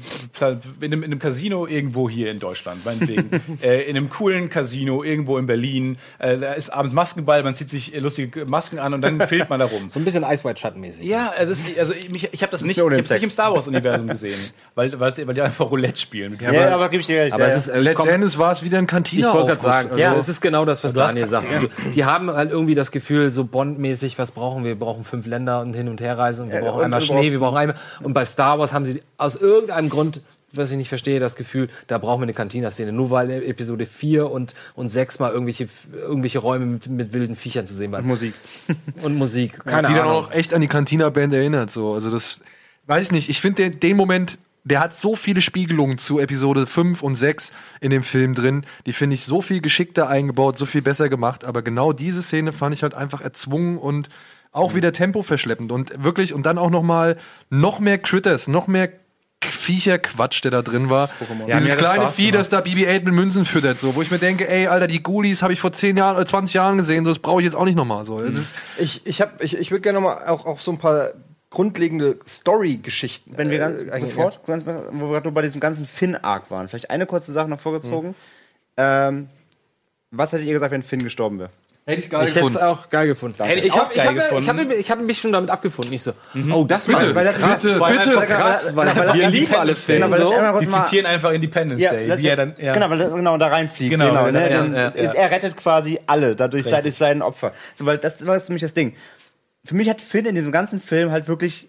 einem, in einem Casino irgendwo hier in Deutschland, meinetwegen. äh, in einem coolen Casino irgendwo in Berlin. Äh, da ist abends Maskenball, man zieht sich äh, lustige Masken an und dann filmt man da rum. So ein bisschen Ice White Shut mäßig. Ja, es ist, also ich, mich- ich habe das nicht, ich hab's nicht im. Star Wars Universum gesehen, weil, weil, weil die einfach Roulette spielen. Ja, aber gebe ich dir recht. Aber ja, es ist, äh, Letzten Endes war es wieder ein ich Kantiner. wollte gerade sagen, also Ja. es ist genau das, was Daniel sagt. Die, die haben halt irgendwie das Gefühl, so Bond-mäßig, was brauchen wir? Wir brauchen fünf Länder und hin und her reisen und wir Ja, brauchen und einmal Schnee, brauchst- wir brauchen einmal. Und bei Star Wars haben sie aus irgendeinem Grund, was ich nicht verstehe, das Gefühl, da brauchen wir eine Cantina-Szene. Nur weil Episode 4 und, und 6 mal irgendwelche, irgendwelche Räume mit, mit wilden Viechern zu sehen waren. Musik. Und Musik. Keine die dann Ahnung. auch echt an die Cantina-Band erinnert. So. Also das weiß ich nicht. Ich finde den, den Moment, der hat so viele Spiegelungen zu Episode 5 und 6 in dem Film drin. Die finde ich so viel geschickter eingebaut, so viel besser gemacht. Aber genau diese Szene fand ich halt einfach erzwungen und auch wieder tempoverschleppend. Und wirklich, und dann auch noch mal noch mehr Critters, noch mehr Viecherquatsch, der da drin war. Ja, Dieses kleine Spaß Vieh, das da BB-8 mit Münzen füttert, so, wo ich mir denke, ey, Alter, die Ghoulies habe ich vor 10 Jahren oder 20 Jahren gesehen, so, das brauche ich jetzt auch nicht nochmal. So. Ist, Ich, ich, hab- ich, ich würde gerne noch mal auch auf so ein paar grundlegende Story-Geschichten. Wenn wir ganz äh, sofort, ganz, wo wir gerade bei diesem ganzen Finn-Arc waren, vielleicht eine kurze Sache noch vorgezogen. Ähm, was hättet ihr gesagt, wenn Finn gestorben wäre? Hätte ich geil Ich hätte es auch geil gefunden. Hätte ich ich auch habe geil ich hab, ich gefunden. hab, ich hab mich schon damit abgefunden. Ich so, oh, das Bitte, war bitte, krass, bitte, weil bitte. einfach krass, weil, Genau, weil wir lieben alles Fans. Genau, weil so. Die zitieren einfach Independence Day. das- wie er dann, ja. Genau, weil er genau da reinfliegt. Genau, Genau, ja, ne, ja, dann- ja, ja. Er rettet quasi alle dadurch Richtig. durch seinen Opfer. So, weil das war jetzt nämlich das Ding. Für mich hat Finn in diesem ganzen Film halt wirklich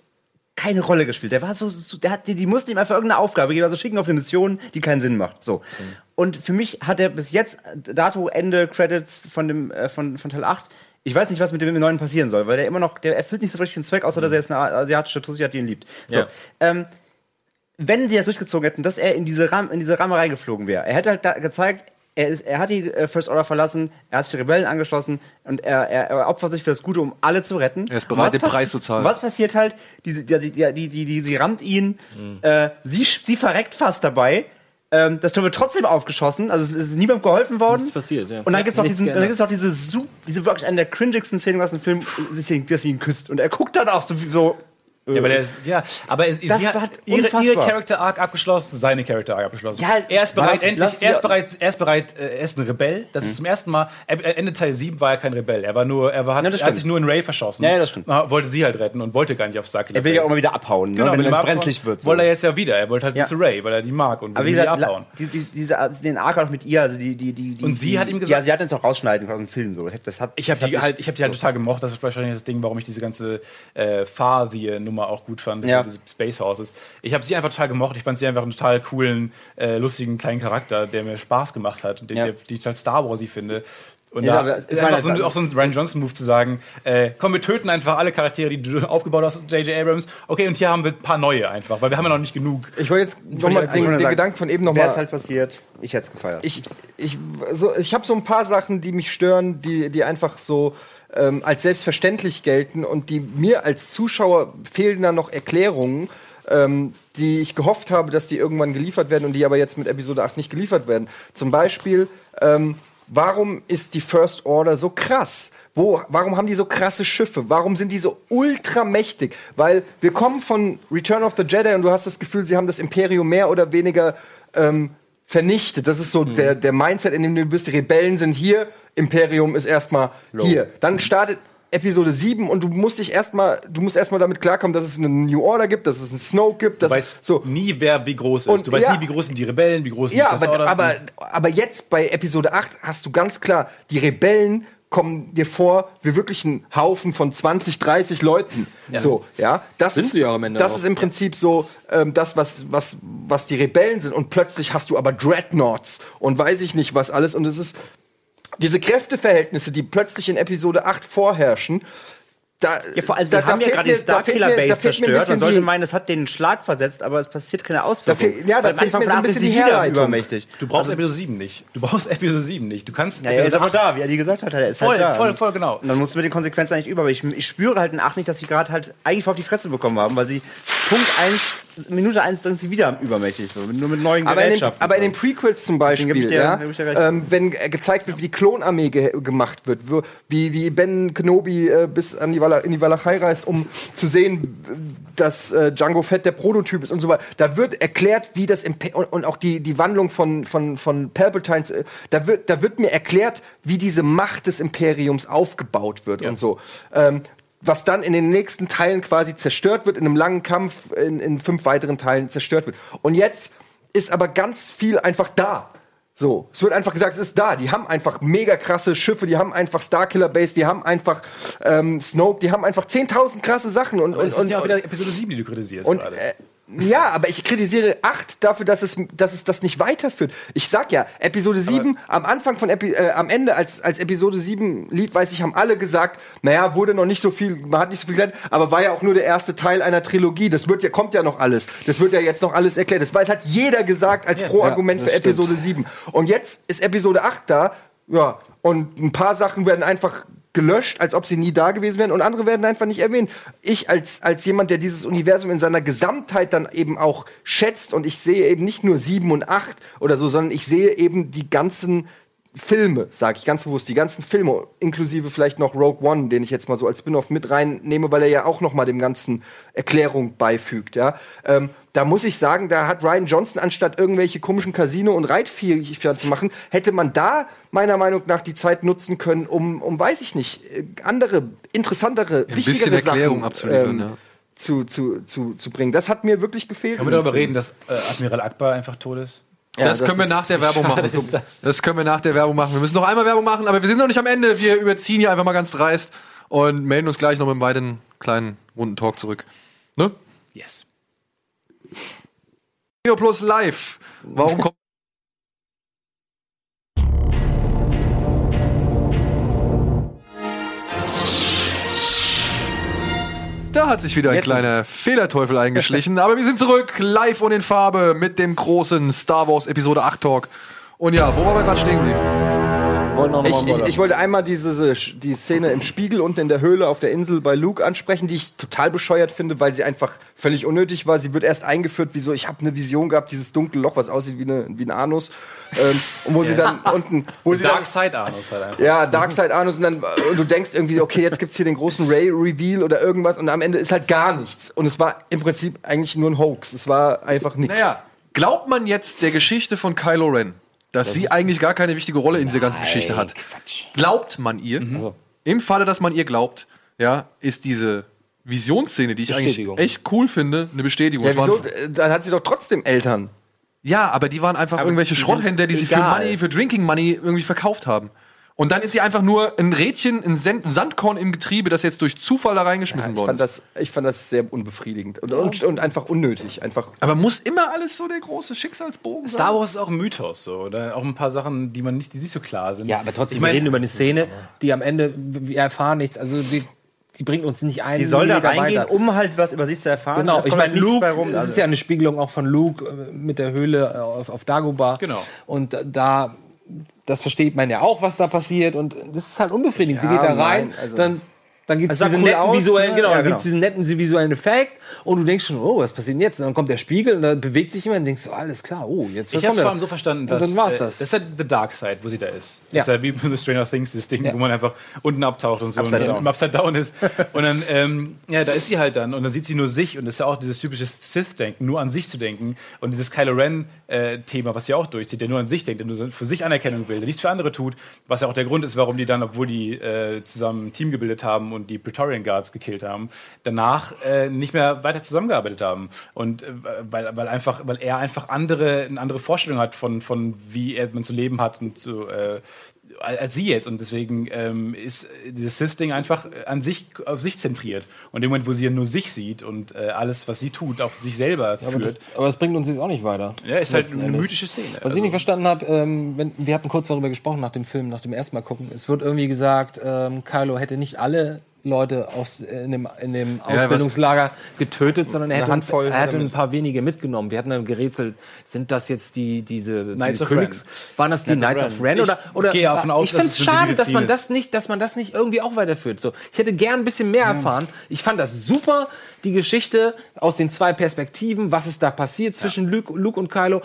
keine Rolle gespielt. Der war so, so der hat, die, die mussten ihm einfach irgendeine Aufgabe geben, also schicken auf eine Mission, die keinen Sinn macht. So. Und für mich hat er bis jetzt, dato Ende Credits von dem, äh, von, von Teil 8, ich weiß nicht, was mit dem Neuen passieren soll, weil der immer noch, der erfüllt nicht so richtig den Zweck, außer dass er jetzt eine asiatische Tussi hat, die ihn liebt. So. Ja. Ähm, wenn sie das durchgezogen hätten, dass er in diese, Ram in diese Rammerei geflogen wäre, er hätte halt gezeigt, er, ist, er hat die äh, First Order verlassen, er hat sich die Rebellen angeschlossen und er, er, er opfert sich für das Gute, um alle zu retten. Er ist bereit, Was den Preis zu zahlen. Was passiert halt? Die, die, die, die, die, die, sie rammt ihn, Mhm. äh, sie, sie verreckt fast dabei. Ähm, das Tor wird trotzdem aufgeschossen, also es ist niemandem geholfen worden. Nichts passiert, ja. Und dann gibt's noch Nichts diesen, dann geändert. gibt's noch diese, diese wirklich eine der cringigsten Szenen aus dem Film, dass sie, dass sie ihn küsst. Und er guckt dann auch so, wie- so Ja, aber, der ist, ja, aber es, Das sie hat ihre, ihre Character Arc abgeschlossen, seine Character Arc abgeschlossen. Ja, er ist bereit, was? endlich, er ist ja. bereit, er ist bereit, äh, er ist ein Rebell. Das ist zum ersten Mal, Ende Teil 7 war er kein Rebell. Er war nur, er, war, hat, Ja, er hat sich nur in Ray verschossen. Ja, ja, das stimmt. Ah, Wollte sie halt retten und wollte gar nicht auf Sack. er will ja auch mal wieder abhauen, Genau, ne, wenn er es brenzlig wird. So. Wollte er jetzt ja wieder. Er wollte halt Ja. zu Ray, weil er die mag und will Aber gesagt, abhauen. die, die, diese, also den Arc auch mit ihr, also die, die, die, Und sie die, hat ihm Ja, gesagt- sie hat uns auch rausschneiden aus dem Film so. Das hat, das hat, Ich habe die halt, ich habe die halt total gemocht. Das ist wahrscheinlich das Ding, warum ich diese ganze äh, Fahr-Nummer auch gut fand, Ja. diese Space Horses. Ich habe sie einfach total gemocht. Ich fand sie einfach einen total coolen, äh, lustigen kleinen Charakter, der mir Spaß gemacht hat und den, Ja. der, die ich total Star Warsy finde. Und Ja, da ist einfach meine, so ein, auch so ein Ryan Johnson-Move zu sagen, äh, komm, wir töten einfach alle Charaktere, die du aufgebaut hast, J.J. Abrams. Okay, und hier haben wir ein paar neue einfach, weil wir haben ja noch nicht genug. Ich wollte jetzt nochmal den, den sagen, Gedanken von eben Wäre nochmal. es halt passiert, ich hätte es gefeiert. ich ich, so, ich habe so ein paar Sachen, die mich stören, die, die einfach so ähm, als selbstverständlich gelten und die mir als Zuschauer fehlen da noch Erklärungen, ähm, die ich gehofft habe, dass die irgendwann geliefert werden und die aber jetzt mit Episode 8 nicht geliefert werden. Zum Beispiel, ähm, warum ist die First Order so krass? Wo, warum haben die so krasse Schiffe? Warum sind die so ultramächtig? Weil wir kommen von Return of the Jedi und du hast das Gefühl, sie haben das Imperium mehr oder weniger ähm, vernichtet. Das ist so der, der Mindset, in dem du bist. Die Rebellen sind hier, Imperium ist erstmal hier. Dann startet Episode 7 und du musst dich erstmal, du musst erstmal damit klarkommen, dass es eine New Order gibt, dass es einen Snoke gibt, dass Du weißt so nie, wer wie groß ist. Und du weißt ja. nie, wie groß sind die Rebellen, wie groß sind ja, die First aber, Order. aber, aber jetzt bei Episode 8 hast du ganz klar, die Rebellen kommen dir vor wie wirklich ein Haufen von 20, 30 Leuten. So, ja. Das Sind ist, sie ja am Ende Das auch. ist im Prinzip so ähm, das, was, was, was die Rebellen sind. Und plötzlich hast du aber Dreadnoughts und weiß ich nicht was alles. Und es ist diese Kräfteverhältnisse, die plötzlich in Episode 8 vorherrschen. Da, Ja, vor allem, sie da- da haben ja fehlt gerade die Starkiller da fehlt mir- da Base fehlt mir ein zerstört. Man sollte die- meinen, es hat den Schlag versetzt, aber es passiert keine Da Auswirkung. fehlt, ja, da fehlt mir so ein bisschen die Herleitung. übermächtig. du brauchst Episode 7 nicht. Du brauchst Episode 7 nicht. Du kannst Ja, er ist aber 8 da, wie Adi gesagt hat. Er ist Voll, halt da. voll, voll, genau. Und dann musst du mit den Konsequenzen eigentlich über. Aber ich, ich spüre halt in 8 nicht, dass sie gerade halt eigentlich auf die Fresse bekommen haben, weil sie Punkt 1, Minute 1 sind sie wieder übermächtig. So, nur mit neuen Aber in, den, Gerätschaften. aber in den Prequels zum Beispiel, dir- ja, ähm, wenn äh, gezeigt wird, wie die Klonarmee ge gemacht wird, wie, wie Ben Kenobi äh, bis an die in die Walachei reist, um zu sehen, dass äh, Django Fett der Prototyp ist und so weiter. Da wird erklärt, wie das Imper und, und auch die, die Wandlung von, von, von Palpatines, äh, da, wird, da wird mir erklärt, wie diese Macht des Imperiums aufgebaut wird und so. Ähm, was dann in den nächsten Teilen quasi zerstört wird, in einem langen Kampf in, in fünf weiteren Teilen zerstört wird. Und jetzt ist aber ganz viel einfach da. So, es wird einfach gesagt, es ist da. Die haben einfach mega krasse Schiffe, die haben einfach Starkiller Base, die haben einfach ähm, Snoke, die haben einfach 10.000 krasse Sachen und und, es ist und, ja auch wieder Episode 7, die du kritisierst und gerade. äh, ja, aber ich kritisiere 8 dafür, dass es, dass es das nicht weiterführt. Ich sag ja, Episode 7, am Anfang von Epi äh, am Ende, als, als Episode 7 lief, weiß ich, haben alle gesagt, naja, wurde noch nicht so viel, man hat nicht so viel gelernt, aber war ja auch nur der erste Teil einer Trilogie. Das wird ja, kommt ja noch alles. Das wird ja jetzt noch alles erklärt. Das weiß, hat jeder gesagt als Pro-Argument das für stimmt. Episode 7. Und jetzt ist Episode 8 da, ja, und ein paar Sachen werden einfach gelöscht, als ob sie nie da gewesen wären und andere werden einfach nicht erwähnt. Ich als, als jemand, der dieses Universum in seiner Gesamtheit dann eben auch schätzt und ich sehe eben nicht nur sieben und acht oder so, sondern ich sehe eben die ganzen Filme, sage ich ganz bewusst, die ganzen Filme, inklusive vielleicht noch Rogue One, den ich jetzt mal so als Spin-off mit reinnehme, weil er ja auch noch mal dem Ganzen Erklärung beifügt, ja. Ähm, da muss ich sagen, da hat Ryan Johnson anstatt irgendwelche komischen Casino- und Reitviecher zu machen, hätte man da meiner Meinung nach die Zeit nutzen können, um, um weiß ich nicht, äh, andere, interessantere, Ein wichtigere bisschen Erklärung Sachen abzuliefern, ähm, ja. zu, zu, zu, zu bringen. Das hat mir wirklich gefehlt. Können wir darüber reden, dass äh, Admiral Akbar einfach tot ist? Ja, das, können wir nach der Werbung machen. So, das? das können wir nach der Werbung machen. Wir müssen noch einmal Werbung machen, aber wir sind noch nicht am Ende. Wir überziehen hier einfach mal ganz dreist und melden uns gleich noch mit weiteren kleinen runden Talk zurück. Ne? Yes. Kino Plus live. Warum kommt. Da hat sich wieder ein Jetzt- kleiner Fehlerteufel eingeschlichen. Aber wir sind zurück, live und in Farbe, mit dem großen Star Wars Episode 8 Talk. Und ja, wo waren wir gerade stehen geblieben? Wollen noch Ich, ich, ich wollte einmal diese die Szene im Spiegel unten in der Höhle auf der Insel bei Luke ansprechen, die ich total bescheuert finde, weil sie einfach völlig unnötig war. Sie wird erst eingeführt, wie so, ich habe eine Vision gehabt, dieses dunkle Loch, was aussieht wie, eine, wie ein Anus. Ähm, und wo sie dann unten, wo sie Dark Side Anus halt einfach. ja, Darkseid Anus und dann und du denkst irgendwie, okay, jetzt gibt's hier den großen Ray Reveal oder irgendwas und am Ende ist halt gar nichts. Und es war im Prinzip eigentlich nur ein Hoax. Es war einfach nichts. Naja, glaubt man jetzt der Geschichte von Kylo Ren, dass sie eigentlich gar keine wichtige Rolle in dieser ganzen Geschichte hat? Glaubt man ihr? Also. Im Falle, dass man ihr glaubt, ja, ist diese Visionsszene, die ich eigentlich echt cool finde, eine Bestätigung. Ja, wieso? Dann hat sie doch trotzdem Eltern. ja, aber die waren einfach irgendwelche die sind Schrotthändler, die sie für egal. Money, für Drinking Money irgendwie verkauft haben. Und dann ist sie einfach nur ein Rädchen, ein, Sand, ein Sandkorn im Getriebe, das jetzt durch Zufall da reingeschmissen Ich worden fand, ist. das, ich fand das sehr unbefriedigend und, und, und einfach unnötig. Einfach Aber muss immer alles so der große Schicksalsbogen sein? Star Wars ist auch ein Mythos, so. Oder auch ein paar Sachen, die man nicht, die nicht so klar sind. Ja, aber trotzdem, Ich mein- wir reden über eine Szene, die am Ende, wir erfahren nichts, also die, die bringt uns nicht ein Die soll da reingehen, weiter. um halt was über sich zu erfahren. Genau, Es ich meine, halt Luke, bei rum. es Also- ist ja eine Spiegelung auch von Luke äh, mit der Höhle äh, auf, auf Dagobah. Genau. Und da das versteht man ja auch, was da passiert und das ist halt unbefriedigend. Sie Ja, geht da rein, nein, also- dann dann gibt es diesen cool netten aus, visuellen, ne? genau, Ja, genau. diesen netten visuellen Effekt und du denkst schon, oh, was passiert denn jetzt? Und dann kommt der Spiegel und dann bewegt sich jemand und denkst, so, alles klar, oh, jetzt Ich kommt habe es vor allem so verstanden, Und dass dann war's äh, das. das ist halt the dark side, wo sie da ist. Ja. Das ist ja wie The Stranger Things, das Ding, Ja. wo man einfach unten abtaucht und so Upside und dann down. im Upside Down ist. und dann, ähm, ja, da ist sie halt dann und dann sieht sie nur sich und das ist ja auch dieses typische Sith-Denken, nur an sich zu denken und dieses Kylo Ren-Thema, was sie auch durchzieht, der nur an sich denkt, der nur für sich Anerkennung will, der nichts für andere tut, was ja auch der Grund ist, warum die dann, obwohl die äh, zusammen ein Team gebildet haben und die Praetorian Guards gekillt haben, danach äh, nicht mehr weiter zusammengearbeitet haben. Und äh, weil, weil einfach, weil er einfach andere, eine andere Vorstellung hat von, von wie er man zu leben hat und so äh, als sie jetzt. Und deswegen ähm, ist dieses Sith-Ding einfach an sich, auf sich zentriert. Und im Moment, wo sie ja nur sich sieht und äh, alles, was sie tut, auf sich selber aber, das, führt. aber das bringt uns jetzt auch nicht weiter. Ja, ist halt eine Endes. mythische Szene. Was Also- ich nicht verstanden habe, ähm, wir hatten kurz darüber gesprochen nach dem Film, nach dem ersten Mal gucken. Es wird irgendwie gesagt, ähm, Kylo hätte nicht alle Leute aus, in dem, in dem Ausbildungslager getötet, sondern er hätte, Handvoll er hätte ein paar wenige mitgenommen. Wir hatten dann gerätselt, sind das jetzt die diese Knights of Königs, waren das die Knights of Ren Ich oder oder ich dass finde es schade, dass man das nicht, dass man das nicht irgendwie auch weiterführt. So, ich hätte gern ein bisschen mehr erfahren. Ich fand das super, die Geschichte aus den zwei Perspektiven, was ist da passiert zwischen Luke, Luke und Kylo.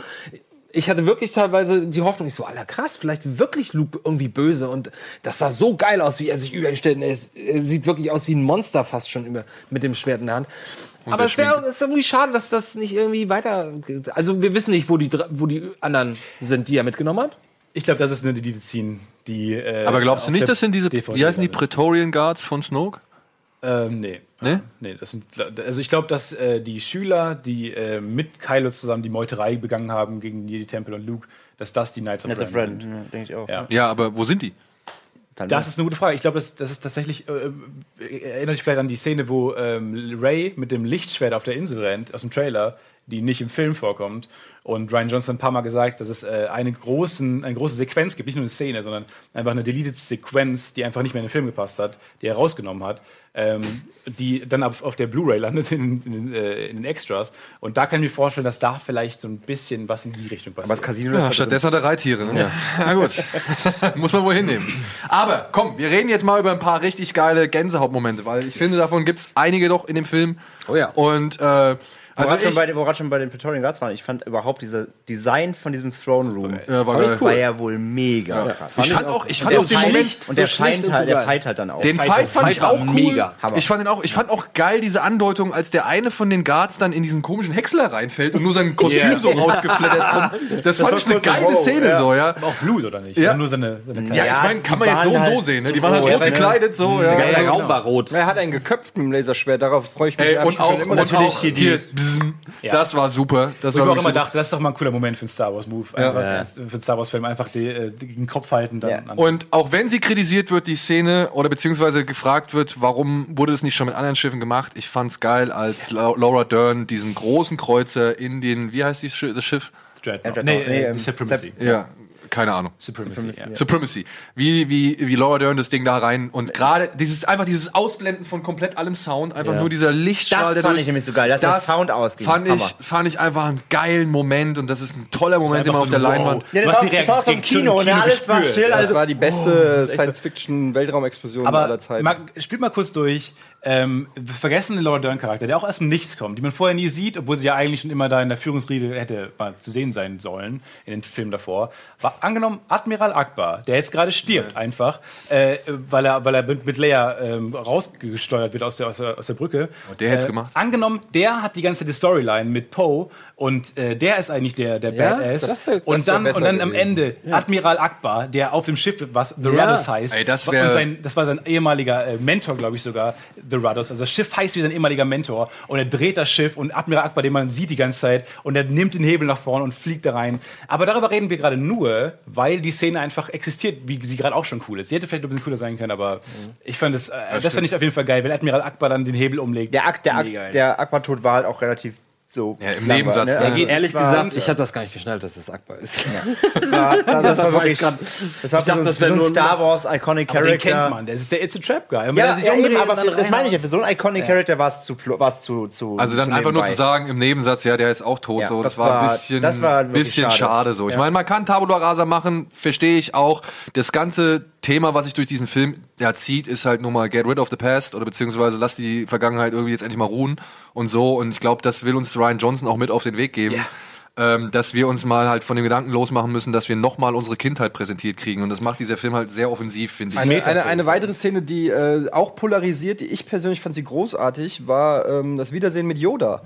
Ich hatte wirklich teilweise die Hoffnung, ich so, alter krass, vielleicht wirklich Luke irgendwie böse und das sah so geil aus, wie er sich über ihn stellt. Er sieht wirklich aus wie ein Monster fast schon über, mit dem Schwert in der Hand. Aber es wäre ist irgendwie schade, dass das nicht irgendwie weiter. Also wir wissen nicht, wo die, wo die anderen sind, die er mitgenommen hat. Ich glaube, das ist eine Medizin, die. Äh, Aber glaubst du nicht, das sind diese, DVD wie heißen die landet? Praetorian Guards von Snoke? Ähm, nee. Nee? Nee, das sind, also ich glaube, dass äh, die Schüler, die äh, mit Kylo zusammen die Meuterei begangen haben gegen Jedi Tempel und Luke, dass das die Knights of Knights of Ren Ren, sind. ja, denke ich auch. Ja. Ja, aber wo sind die? Das ist eine gute Frage. Ich glaube, das, das ist tatsächlich. Äh, erinnert dich vielleicht an die Szene, wo ähm, Ray mit dem Lichtschwert auf der Insel rennt, aus dem Trailer, die nicht im Film vorkommt. Und Ryan Johnson hat ein paar Mal gesagt, dass es äh, eine, großen, eine große Sequenz gibt, nicht nur eine Szene, sondern einfach eine deleted Sequenz, die einfach nicht mehr in den Film gepasst hat, die er rausgenommen hat, ähm, die dann auf, auf der Blu-ray landet in, in, den, äh, in den Extras. Und da kann ich mir vorstellen, dass da vielleicht so ein bisschen was in die Richtung passiert. Aber das Casino Ja, das stattdessen hat er Reittiere. Ne? Na gut. Muss man wohl hinnehmen. Aber komm, wir reden jetzt mal über ein paar richtig geile Gänsehautmomente, weil ich finde, davon gibt es einige doch in dem Film. Oh ja. Und äh, Also also schon ich, bei, den- wo wir gerade schon bei den Praetorian Guards waren, ich fand überhaupt dieses Design von diesem Throne Room Ja, war war, geil. ja wohl mega krass. ich fand auch, ich fand auch den Fight- Moment, und der, so schlecht Feind und halt, so der. Fight halt dann auch. Den Fight, Fight fand ich war auch cool. mega. Hammer. Ich fand, den auch, ich fand auch geil diese Andeutung, als der eine von den Guards dann in diesen komischen Häcksler reinfällt und nur sein Kostüm Yeah. so rausgeflattert kommt. Das, fand war ich eine geile wow, Szene ja. so, ja. Aber auch Blut, oder nicht? Ja. Nur seine, seine Ja, Ja, ich meine, kann man jetzt so und so halt sehen. Ne? Die waren halt rot, rot ne? gekleidet, so. Ja, Der ganze also, Raum war rot. Er hat einen geköpft mit dem Laserschwert, darauf freue ich mich. Und ich auch, natürlich die. Bzzm, Ja. das war super. Das war ich auch immer super. dachte, das ist doch mal ein cooler Moment für einen Star Wars Move. Einfach erst für einen Star Wars Film einfach die, äh, den Kopf halten, dann Ja. Und auch wenn sie kritisiert wird, die Szene, oder beziehungsweise gefragt wird, warum wurde es nicht schon mit anderen Schiffen gemacht, ich fand's geil, als La- Laura Dern diesen großen Kreuzer in den, wie heißt die das Schiff? Dreadnought. Dreadnought. Nee, Nee, äh, ähm, die Supremacy. Ja, keine Ahnung. Supremacy, ja. Supremacy. Wie, wie, wie Laura Dern das Ding da rein und gerade dieses, einfach dieses Ausblenden von komplett allem Sound, einfach nur dieser Lichtstrahl, Das der fand durch- ich nämlich so geil, dass der Sound ausging. Fand Hammer. ich, fand ich einfach einen geilen Moment und das ist ein toller Moment immer auf so der ein Wow. Leinwand. Ja, das, Was war, die das war so im Reaktion Kino, ne? Kino alles war still. Das Also, war die beste Science-Fiction-Weltraumexplosion Aber aller Zeiten. mal, spielt mal kurz durch. Ähm, wir vergessen den Laura Dern Charakter, der auch aus dem Nichts kommt, die man vorher nie sieht, obwohl sie ja eigentlich schon immer da in der Führungsriege hätte mal zu sehen sein sollen in den Filmen davor. War angenommen Admiral Akbar, der jetzt gerade stirbt einfach, äh, weil er weil er mit, mit Leia ähm, rausgesteuert wird aus der aus der, aus der Brücke. Oh, der äh, gemacht. Angenommen, der hat die ganze die Storyline mit Poe und äh, der ist eigentlich der der Ja, Badass. das wär- das und dann und dann am. Ende Admiral Akbar, der auf dem Schiff was The Ja. Ruddos heißt. Ey, das wär- und sein, das war sein ehemaliger äh, Mentor, glaube ich sogar, The Ruddos. Also das Schiff heißt wie sein ehemaliger Mentor. Und er dreht das Schiff und Admiral Akbar, den man sieht die ganze Zeit, und er nimmt den Hebel nach vorne und fliegt da rein. Aber darüber reden wir gerade nur, weil die Szene einfach existiert, wie sie gerade auch schon cool ist. Sie hätte vielleicht ein bisschen cooler sein können, aber ich fand es, äh, das fand ich auf jeden Fall geil, wenn Admiral Akbar dann den Hebel umlegt. der Akt, der, geil. der Aquatod war halt auch relativ so. Ja, im Nebensatz, ne? geht- Ehrlich Das war- gesagt, ich habe das gar nicht geschnallt, dass das Akbar ist. Das war, das, das war wirklich. grad- Das war ich dachte, so, das so wäre ein nur ein- Star Wars Iconic Aber den Character. kennt man, der ist der It's a Trap Guy. Und Ja, sich ja umdreht eben, aber für, das meine ich ja. Für so ein Iconic Character war es zu, war's zu, zu. Also dann zu einfach nur zu sagen im Nebensatz, ja, der ist auch tot. Ja, so, das, das war ein bisschen, das war bisschen schade. schade. so. Ich Ja. meine, man kann Tabula Rasa machen, verstehe ich auch. Das ganze Thema, was sich durch diesen Film ja, zieht, ist halt nur mal get rid of the past oder beziehungsweise lass die Vergangenheit irgendwie jetzt endlich mal ruhen und so. Und ich glaube, das will uns Ryan Johnson auch mit auf den Weg geben. Ähm, dass wir uns mal halt von dem Gedanken losmachen müssen, dass wir nochmal unsere Kindheit präsentiert kriegen. Und das macht dieser Film halt sehr offensiv, finde ich. Eine, eine, eine weitere Szene, die äh, auch polarisiert, die ich persönlich fand sie großartig, war ähm, das Wiedersehen mit Yoda.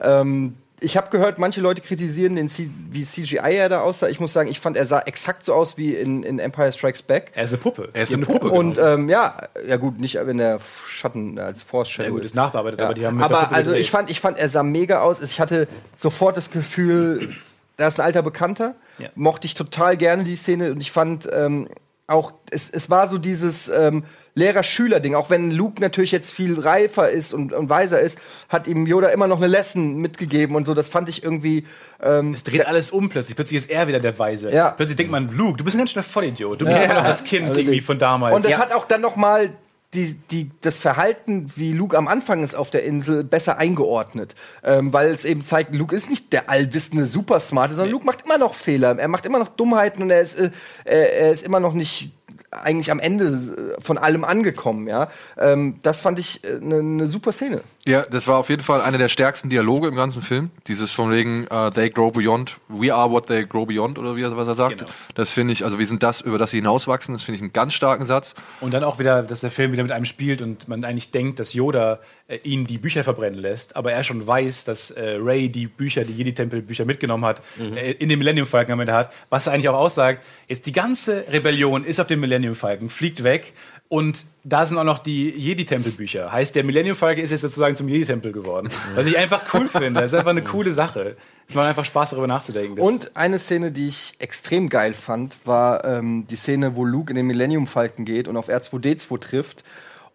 Ähm, ich habe gehört, manche Leute kritisieren den C wie CGI er da aussah. Ich muss sagen, ich fand, er sah exakt so aus wie in, in Empire Strikes Back. Er ist eine Puppe. Er ist eine Puppe, Und ähm, ja, ja gut, nicht wenn der Schatten als Force Shadow Ja, gut, ist. nachbearbeitet, Ja. aber die haben mit aber also gedreht. ich fand, ich fand, er sah mega aus. Ich hatte sofort das Gefühl, da ist ein alter Bekannter. Ja. Mochte ich total gerne die Szene und ich fand ähm, auch, es, es war so dieses ähm, Lehrer-Schüler-Ding. Auch wenn Luke natürlich jetzt viel reifer ist und, und weiser ist, hat ihm Yoda immer noch eine Lesson mitgegeben und so. Das fand ich irgendwie. Ähm, Es dreht alles um plötzlich. Plötzlich ist er wieder der Weise. Ja. Plötzlich denkt man, Luke, du bist ein ganz schöner Vollidiot. Du bist immer noch das Kind Also irgendwie von damals. Und das hat auch dann noch mal die, die, das Verhalten, wie Luke am Anfang ist auf der Insel, besser eingeordnet. Ähm, weil es eben zeigt, Luke ist nicht der allwissende Supersmarte, sondern Luke macht immer noch Fehler. Er macht immer noch Dummheiten und er ist, äh, er ist immer noch nicht eigentlich am Ende äh, von allem angekommen. Ja? Ähm, das fand ich eine äh, ne super Szene. Ja, das war auf jeden Fall einer der stärksten Dialoge im ganzen Film. Dieses von wegen uh, They grow beyond, we are what they grow beyond oder wie er, was er sagt. Genau. Das finde ich, also wir sind das, über das sie hinauswachsen. Das finde ich einen ganz starken Satz. Und dann auch wieder, dass der Film wieder mit einem spielt und man eigentlich denkt, dass Yoda äh, ihn die Bücher verbrennen lässt, aber er schon weiß, dass äh, Ray die Bücher, die Jedi-Tempel-Bücher mitgenommen hat, äh, in den Millennium Falcon am Ende hat, was er eigentlich auch aussagt, jetzt die ganze Rebellion ist auf dem Millennium Falcon, fliegt weg und da sind auch noch die Jedi-Tempel-Bücher. Heißt, der Millennium Falcon ist jetzt sozusagen zum Jedi-Tempel geworden. Was ich einfach cool finde. Das ist einfach eine coole Sache. Es macht einfach Spaß, darüber nachzudenken. Das- Und eine Szene, die ich extrem geil fand, war ähm, die Szene, wo Luke in den Millennium Falcon geht und auf R2D2 trifft.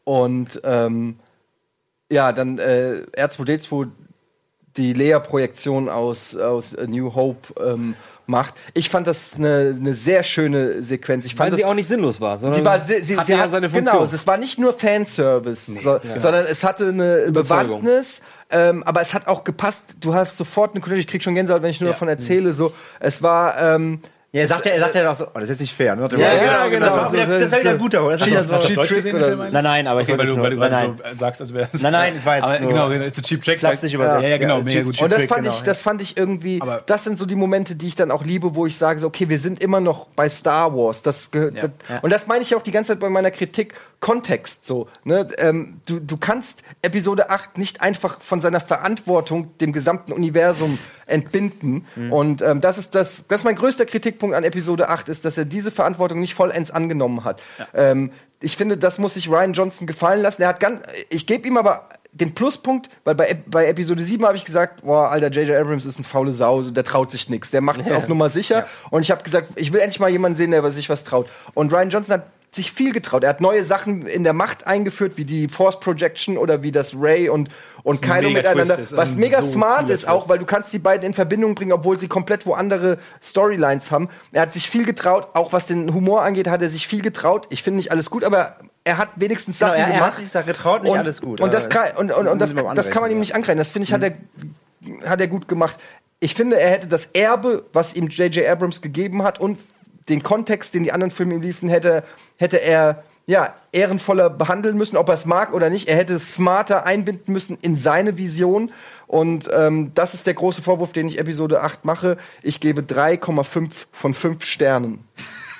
Und ähm, ja, dann äh, R2D2 die Leia-Projektion aus, aus A New Hope ähm, macht. Ich fand das eine eine sehr schöne Sequenz. Ich fand Weil sie das, auch nicht sinnlos war, sondern Sie war, sie, sie, hatte sie ja hat, seine Funktion. Genau, es war nicht nur Fanservice, so, sondern es hatte eine. Bewandtnis. Ähm, aber es hat auch gepasst. Du hast sofort eine Connection. Ich krieg schon Gänsehaut, wenn ich nur davon erzähle. So, es war. Ähm, Ja, er sagt ja, er sagt ja auch so, oh, das ist jetzt nicht fair. Ne? Ja, ja, genau. Das war wieder, das war wieder ein guter. Das war, das du Cheat Deutsch Trick oder- nein, nein, aber ich Okay, weil du, weil du nein, so sagst, als wäre es. Nein, nein, es war jetzt Aber nur- genau, it's a cheap trick. Übersetzt. Ja, ja, genau, mega cheap- gut. Und das fand genau, ich, das fand ich irgendwie, das sind so die Momente, die ich dann auch liebe, wo ich sage, so, okay, wir sind immer noch bei Star Wars. Das gehört, das, ja. Und das meine ich auch die ganze Zeit bei meiner Kritik, Kontext so. Ne? Ähm, du, du kannst Episode 8 nicht einfach von seiner Verantwortung dem gesamten Universum entbinden. Mhm. Und ähm, das ist das, das ist mein größter Kritikpunkt an Episode 8, ist, dass er diese Verantwortung nicht vollends angenommen hat. Ähm, ich finde, das muss sich Ryan Johnson gefallen lassen. Er hat ganz, ich gebe ihm aber den Pluspunkt, weil bei, bei Episode 7 habe ich gesagt, boah, alter, J.J. Abrams ist ein faule Sau, der traut sich nichts, der macht es auf Nummer sicher. Und ich habe gesagt, ich will endlich mal jemanden sehen, der sich was traut. Und Ryan Johnson hat sich viel getraut. Er hat neue Sachen in der Macht eingeführt, wie die Force Projection oder wie das Ray und, und Kylo miteinander. Ist, was mega so smart ist auch, weil du kannst die beiden in Verbindung bringen, obwohl sie komplett wo andere Storylines haben. Er hat sich viel getraut, auch was den Humor angeht, hat er sich viel getraut. Ich finde nicht alles gut, aber er hat wenigstens Genau, Sachen er, er gemacht hat sich da getraut, nicht und, alles gut. Und das, kann, und, und, und das, das kann man ihm nicht angreifen. Das finde ich, hat, er, hat er gut gemacht. Ich finde, er hätte das Erbe, was ihm J.J. Abrams gegeben hat und den Kontext, den die anderen Filme ihm liefen, hätte, hätte er ja, ehrenvoller behandeln müssen, ob er es mag oder nicht. Er hätte es smarter einbinden müssen in seine Vision. Und ähm, das ist der große Vorwurf, den ich Episode 8 mache. Ich gebe 3,5 von 5 Sternen.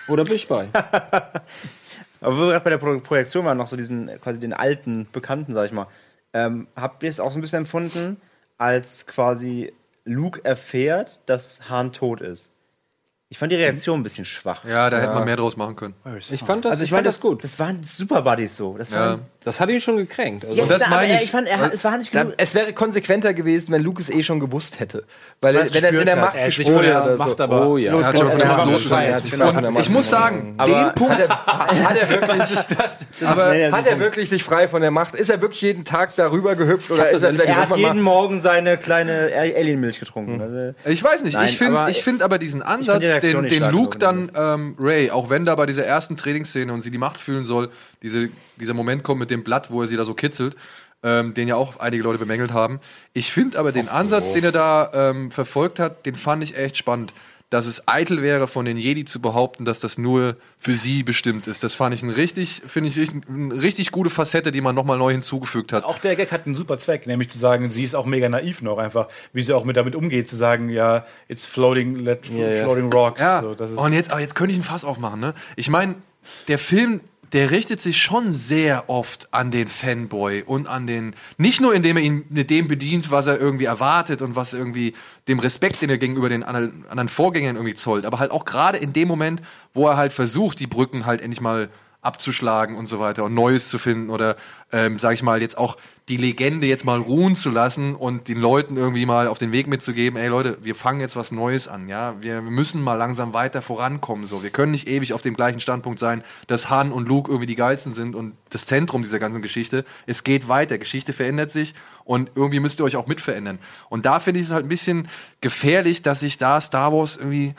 Oder bin ich bei? Aber wo wir gerade bei der Pro Projektion waren, noch so diesen, quasi den alten Bekannten, sag ich mal. Ähm, habt ihr es auch so ein bisschen empfunden, als quasi Luke erfährt, dass Han tot ist? Ich fand die Reaktion ein bisschen schwach. Ja, da hätte man mehr draus machen können. Ich fand das, Also ich, ich fand fand das gut. Das waren Super Buddies so. Das Ja. Das hat ihn schon gekränkt. Also, ja, das aber meine ich. ich fand, er, es war nicht Da, genug. es wäre konsequenter gewesen, wenn Luke es eh schon gewusst hätte. Weil Weil er, es wenn er es in der. Macht hat sich gespürt von der hat oder Macht so. aber- oh ja. Los, Er hat schon von der er Macht ich muss sagen, den Punkt, hat er, wirklich, aber hat er wirklich sich frei von der Macht? Ist er wirklich jeden Tag darüber gehüpft oder ist er vielleicht Er hat jeden Morgen seine kleine Alienmilch getrunken. Also, Ich weiß nicht. Ich finde aber- ich find aber diesen Ansatz, den, den Luke dann ähm, Ray, auch wenn da bei dieser ersten Trainingsszene und sie die Macht fühlen soll, diese, dieser Moment kommt mit dem Blatt, wo er sie da so kitzelt, ähm, den ja auch einige Leute bemängelt haben. Ich finde aber den Ansatz, den er da ähm, verfolgt hat, den fand ich echt spannend. Dass es eitel wäre, von den Jedi zu behaupten, dass das nur für sie bestimmt ist. Das fand ich ein richtig, finde ich, richtig- eine richtig gute Facette, die man nochmal neu hinzugefügt hat. Auch der Gag hat einen super Zweck, nämlich zu sagen, sie ist auch mega naiv noch einfach, wie sie auch mit damit umgeht, zu sagen, ja, it's floating, let ja. floating rocks. Ja, So, das ist und jetzt, aber jetzt könnte ich ein Fass aufmachen, ne? Ich meine, der Film, der richtet sich schon sehr oft an den Fanboy und an den, nicht nur indem er ihn mit dem bedient, was er irgendwie erwartet und was irgendwie dem Respekt, den er gegenüber den anderen, Vorgängern irgendwie zollt, aber halt auch gerade in dem Moment, wo er halt versucht, die Brücken halt endlich mal abzuschlagen und so weiter und Neues zu finden oder, ähm, sag ich mal, jetzt auch die Legende jetzt mal ruhen zu lassen und den Leuten irgendwie mal auf den Weg mitzugeben, ey Leute, wir fangen jetzt was Neues an, ja, wir müssen mal langsam weiter vorankommen, so, wir können nicht ewig auf dem gleichen Standpunkt sein, dass Han und Luke irgendwie die geilsten sind und das Zentrum dieser ganzen Geschichte, es geht weiter, Geschichte verändert sich und irgendwie müsst ihr euch auch mitverändern. Und da finde ich es halt ein bisschen gefährlich, dass sich da Star Wars irgendwie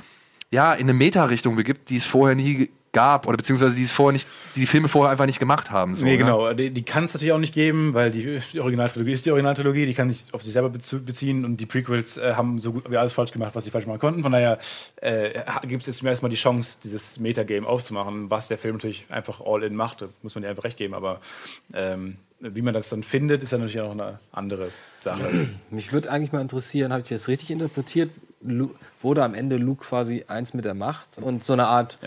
ja, in eine Meta-Richtung begibt, die es vorher nie gab oder beziehungsweise die es vorher nicht, die die Filme vorher einfach nicht gemacht haben. So, Nee, ne? genau. Die, die kann es natürlich auch nicht geben, weil die, die Originaltrilogie ist die Originaltrilogie, die kann sich auf sich selber beziehen und die Prequels äh, haben so gut wie alles falsch gemacht, was sie falsch machen konnten. Von daher äh, gibt es jetzt zum ersten Mal die Chance, dieses Metagame aufzumachen, was der Film natürlich einfach all in macht. Da muss man dir einfach recht geben, aber ähm, wie man das dann findet, ist ja natürlich auch eine andere Sache. Mich würde eigentlich mal interessieren, habe ich das richtig interpretiert? Lu wurde am Ende Luke quasi eins mit der Macht und so eine Art.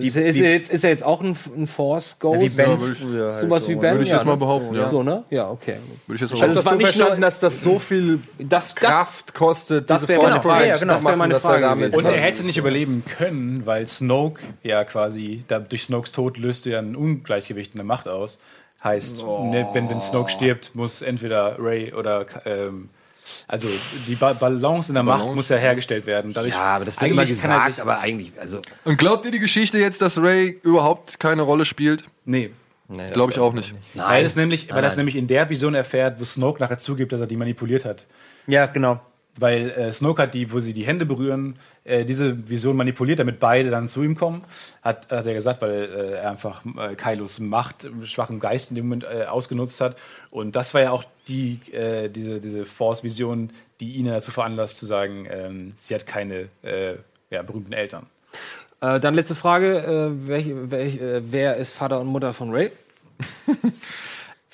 ist, ist, er jetzt, ist er jetzt auch ein, ein Force Ghost? wie Ben So- halt Sowas so. wie Ben? Würde ich ja, jetzt mal ne? behaupten, ja. So, ne? Ja, okay. Würde ich jetzt mal Ich habe Also das es war so nicht verstanden, nur- dass das so viel Das, das, Kraft kostet, das wäre meine Frage. Projection Das wäre meine dass er Frage gewesen. Und er hätte nicht überleben können, weil Snoke ja quasi, da, durch Snokes Tod löste ja ein Ungleichgewicht in der Macht aus. Heißt, ne, wenn, wenn Snoke stirbt, muss entweder Ray oder ähm, also die ba Balance in der Macht muss ja hergestellt werden. Dadurch, ja, aber das wird immer er gesagt, sich- aber eigentlich, also. Und glaubt ihr die Geschichte jetzt, dass Ray überhaupt keine Rolle spielt? Nee. Glaube ich auch nicht. Weil, es nämlich, weil das nämlich in der Vision erfährt, wo Snoke nachher zugibt, dass er die manipuliert hat. Ja, genau. Weil äh, Snoke hat die, wo sie die Hände berühren, äh, diese Vision manipuliert, damit beide dann zu ihm kommen. Hat, hat er gesagt, weil äh, er einfach äh, Kylos Macht, schwachen Geist in dem Moment äh, ausgenutzt hat. Und das war ja auch die, äh, diese, diese Force-Vision, die ihn dazu veranlasst zu sagen, ähm, sie hat keine äh, ja, berühmten Eltern. Äh, dann letzte Frage: äh, welch, welch, äh, Wer ist Vater und Mutter von Ray?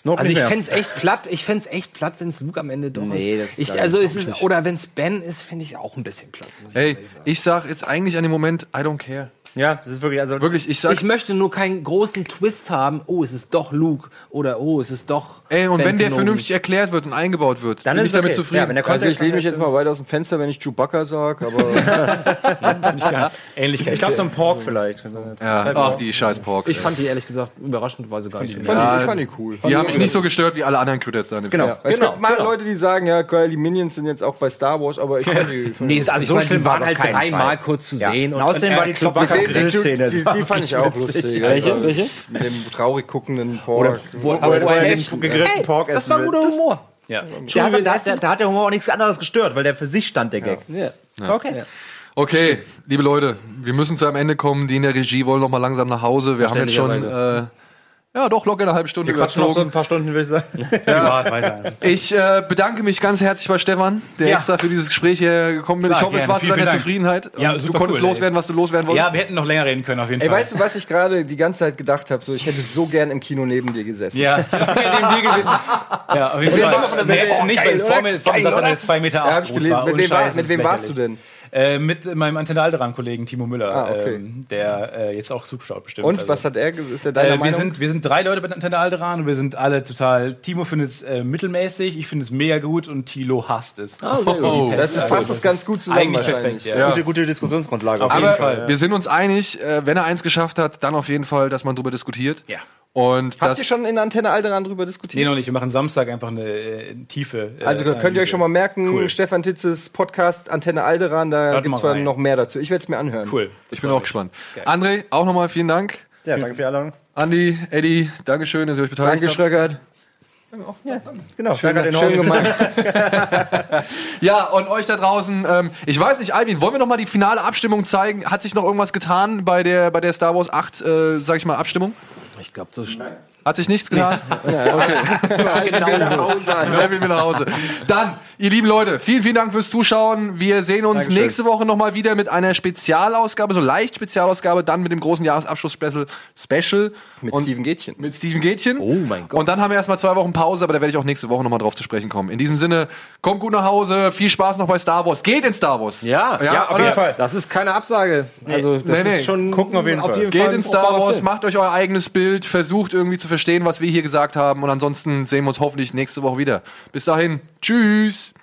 Also ich mehr. fänd's echt platt. Ich fänd's echt platt, wenn es Luke am Ende doch Nee, ist. Ich, also ich es ist oder wenn es Ben ist, finde ich auch ein bisschen platt. muss ich Ey, sagen. ich sag jetzt eigentlich an dem Moment, I don't care. Ja, das ist wirklich, also Wirklich, ich sag, Ich möchte nur keinen großen Twist haben. Oh, es ist doch Luke oder oh, es ist doch. ey, und Ben wenn der Kenobi. vernünftig erklärt wird und eingebaut wird, Dann bin ist ich damit okay. zufrieden. Ja, wenn der Also ich lehne mich jetzt mal weit aus dem Fenster, wenn ich Chewbacca sage, aber Ähnlichkeit. Ich glaube, so ein Pork vielleicht. ja. Ach, die scheiß Porks. Ich fand die ehrlich gesagt überraschendweise gar nicht. ich, ich fand die cool. die haben mich nicht so gestört wie alle anderen Critters da Genau. Es Genau, gibt mal genau. Leute, die sagen, ja, geil, die Minions sind jetzt auch bei Star Wars, aber ich fand die. Nee, also so ich meine, schlimm die waren halt dreimal kurz zu sehen. Und außerdem war die Chewbacca Die, Grillszene. die, die fand ich auch lustig. Welche? Also, Welche? Mit dem traurig guckenden Pork. wo, wo er wo er den gegrillten Hey, Pork Das war guter Das- Humor. Ja. Da hat, da, da, da hat der Humor auch nichts anderes gestört, weil der für sich stand, der Gag. Ja. Okay. Okay, liebe Leute, wir müssen zu einem Ende kommen. Die in der Regie wollen noch mal langsam nach Hause. Wir haben jetzt schon, äh, ja doch, locker eine halbe Stunde Wir quatschen noch so ein paar Stunden, würde ich sagen. Weiter. Ich äh, bedanke mich ganz herzlich bei Stefan, der Ja. extra für dieses Gespräch hier gekommen ist. Ich hoffe, es gerne. war zu deiner. Zufriedenheit. Ja, du konntest cool, loswerden, ey. was du loswerden wolltest. Ja, wir hätten noch länger reden können, auf jeden Ey, Fall. weißt du, was ich gerade die ganze Zeit gedacht habe? So, ich hätte so gern im Kino neben dir gesessen. Ja, ich hab neben dir gesehen. Ja, auf jeden Fall. der du Oh, nicht, weil vor oder? mir, vor mir Geil, saß oder? eine 2 Meter Ja, acht hab ich groß gelesen. war. Mit wem, warst du denn? Äh, mit meinem Antenne Alderan-Kollegen Timo Müller, Ah, okay. ähm, der äh, jetzt auch zuschaut bestimmt. Und Also, was hat er? Ist er deiner äh, wir, Meinung? sind, wir sind drei Leute bei Antenne Alderan und wir sind alle total. Timo findet es äh, mittelmäßig, ich finde es mega gut und Tilo hasst es. Ah, sehr gut. Wie die das Pest. ist- fasst das ganz gut zusammen Eigentlich wahrscheinlich. perfekt, ja. Gute, gute Diskussionsgrundlage. Auf jeden Aber Fall. wir sind uns einig, äh, wenn er eins geschafft hat, dann auf jeden Fall, dass man drüber diskutiert. Ja. Und Habt das, ihr schon in Antenne Alderan drüber Nee, diskutiert? noch nicht. Wir machen Samstag einfach eine äh, tiefe. Äh, Also könnt ihr Analyse. euch schon mal merken, Cool. Stefan Titzes Podcast Antenne Alderan, da gibt es noch mehr dazu. Ich werde es mir anhören. Cool. ich bin auch gespannt. André, auch nochmal vielen Dank. Ja, danke für die Einladung. Andi, Eddie, Dankeschön, dass ihr euch beteiligt Danke, habt. Schröckert. Genau, schön, Schön gemacht. Ja, und euch da draußen, ähm, ich weiß nicht, Alvin, wollen wir noch mal die finale Abstimmung zeigen? Hat sich noch irgendwas getan bei der, bei der Star Wars 8, äh, sag ich mal, Abstimmung? Ich glaube, so schnell. Hat sich nichts getan? Okay. Wer will mir nach Hause? Dann, ihr lieben Leute, vielen, vielen Dank fürs Zuschauen. Wir sehen uns Dankeschön. nächste Woche nochmal wieder mit einer Spezialausgabe, so leicht Spezialausgabe, dann mit dem großen Jahresabschluss-Special. Special. Mit Und- Steven Gätchen. Mit Steven Gätchen. Oh mein Gott. Und dann haben wir erstmal zwei Wochen Pause, aber da werde ich auch nächste Woche nochmal drauf zu sprechen kommen. In diesem Sinne, kommt gut nach Hause, viel Spaß noch bei Star Wars. Geht in Star Wars. Ja, ja, auf jeden Fall. Das ist keine Absage. Also, das Nee, nee. ist schon Gucken auf jeden Fall. Geht ein in Star Wars, Film. macht euch euer eigenes Bild, versucht irgendwie zu verstehen, was wir hier gesagt haben. Und ansonsten sehen wir uns hoffentlich nächste Woche wieder. Bis dahin, tschüss.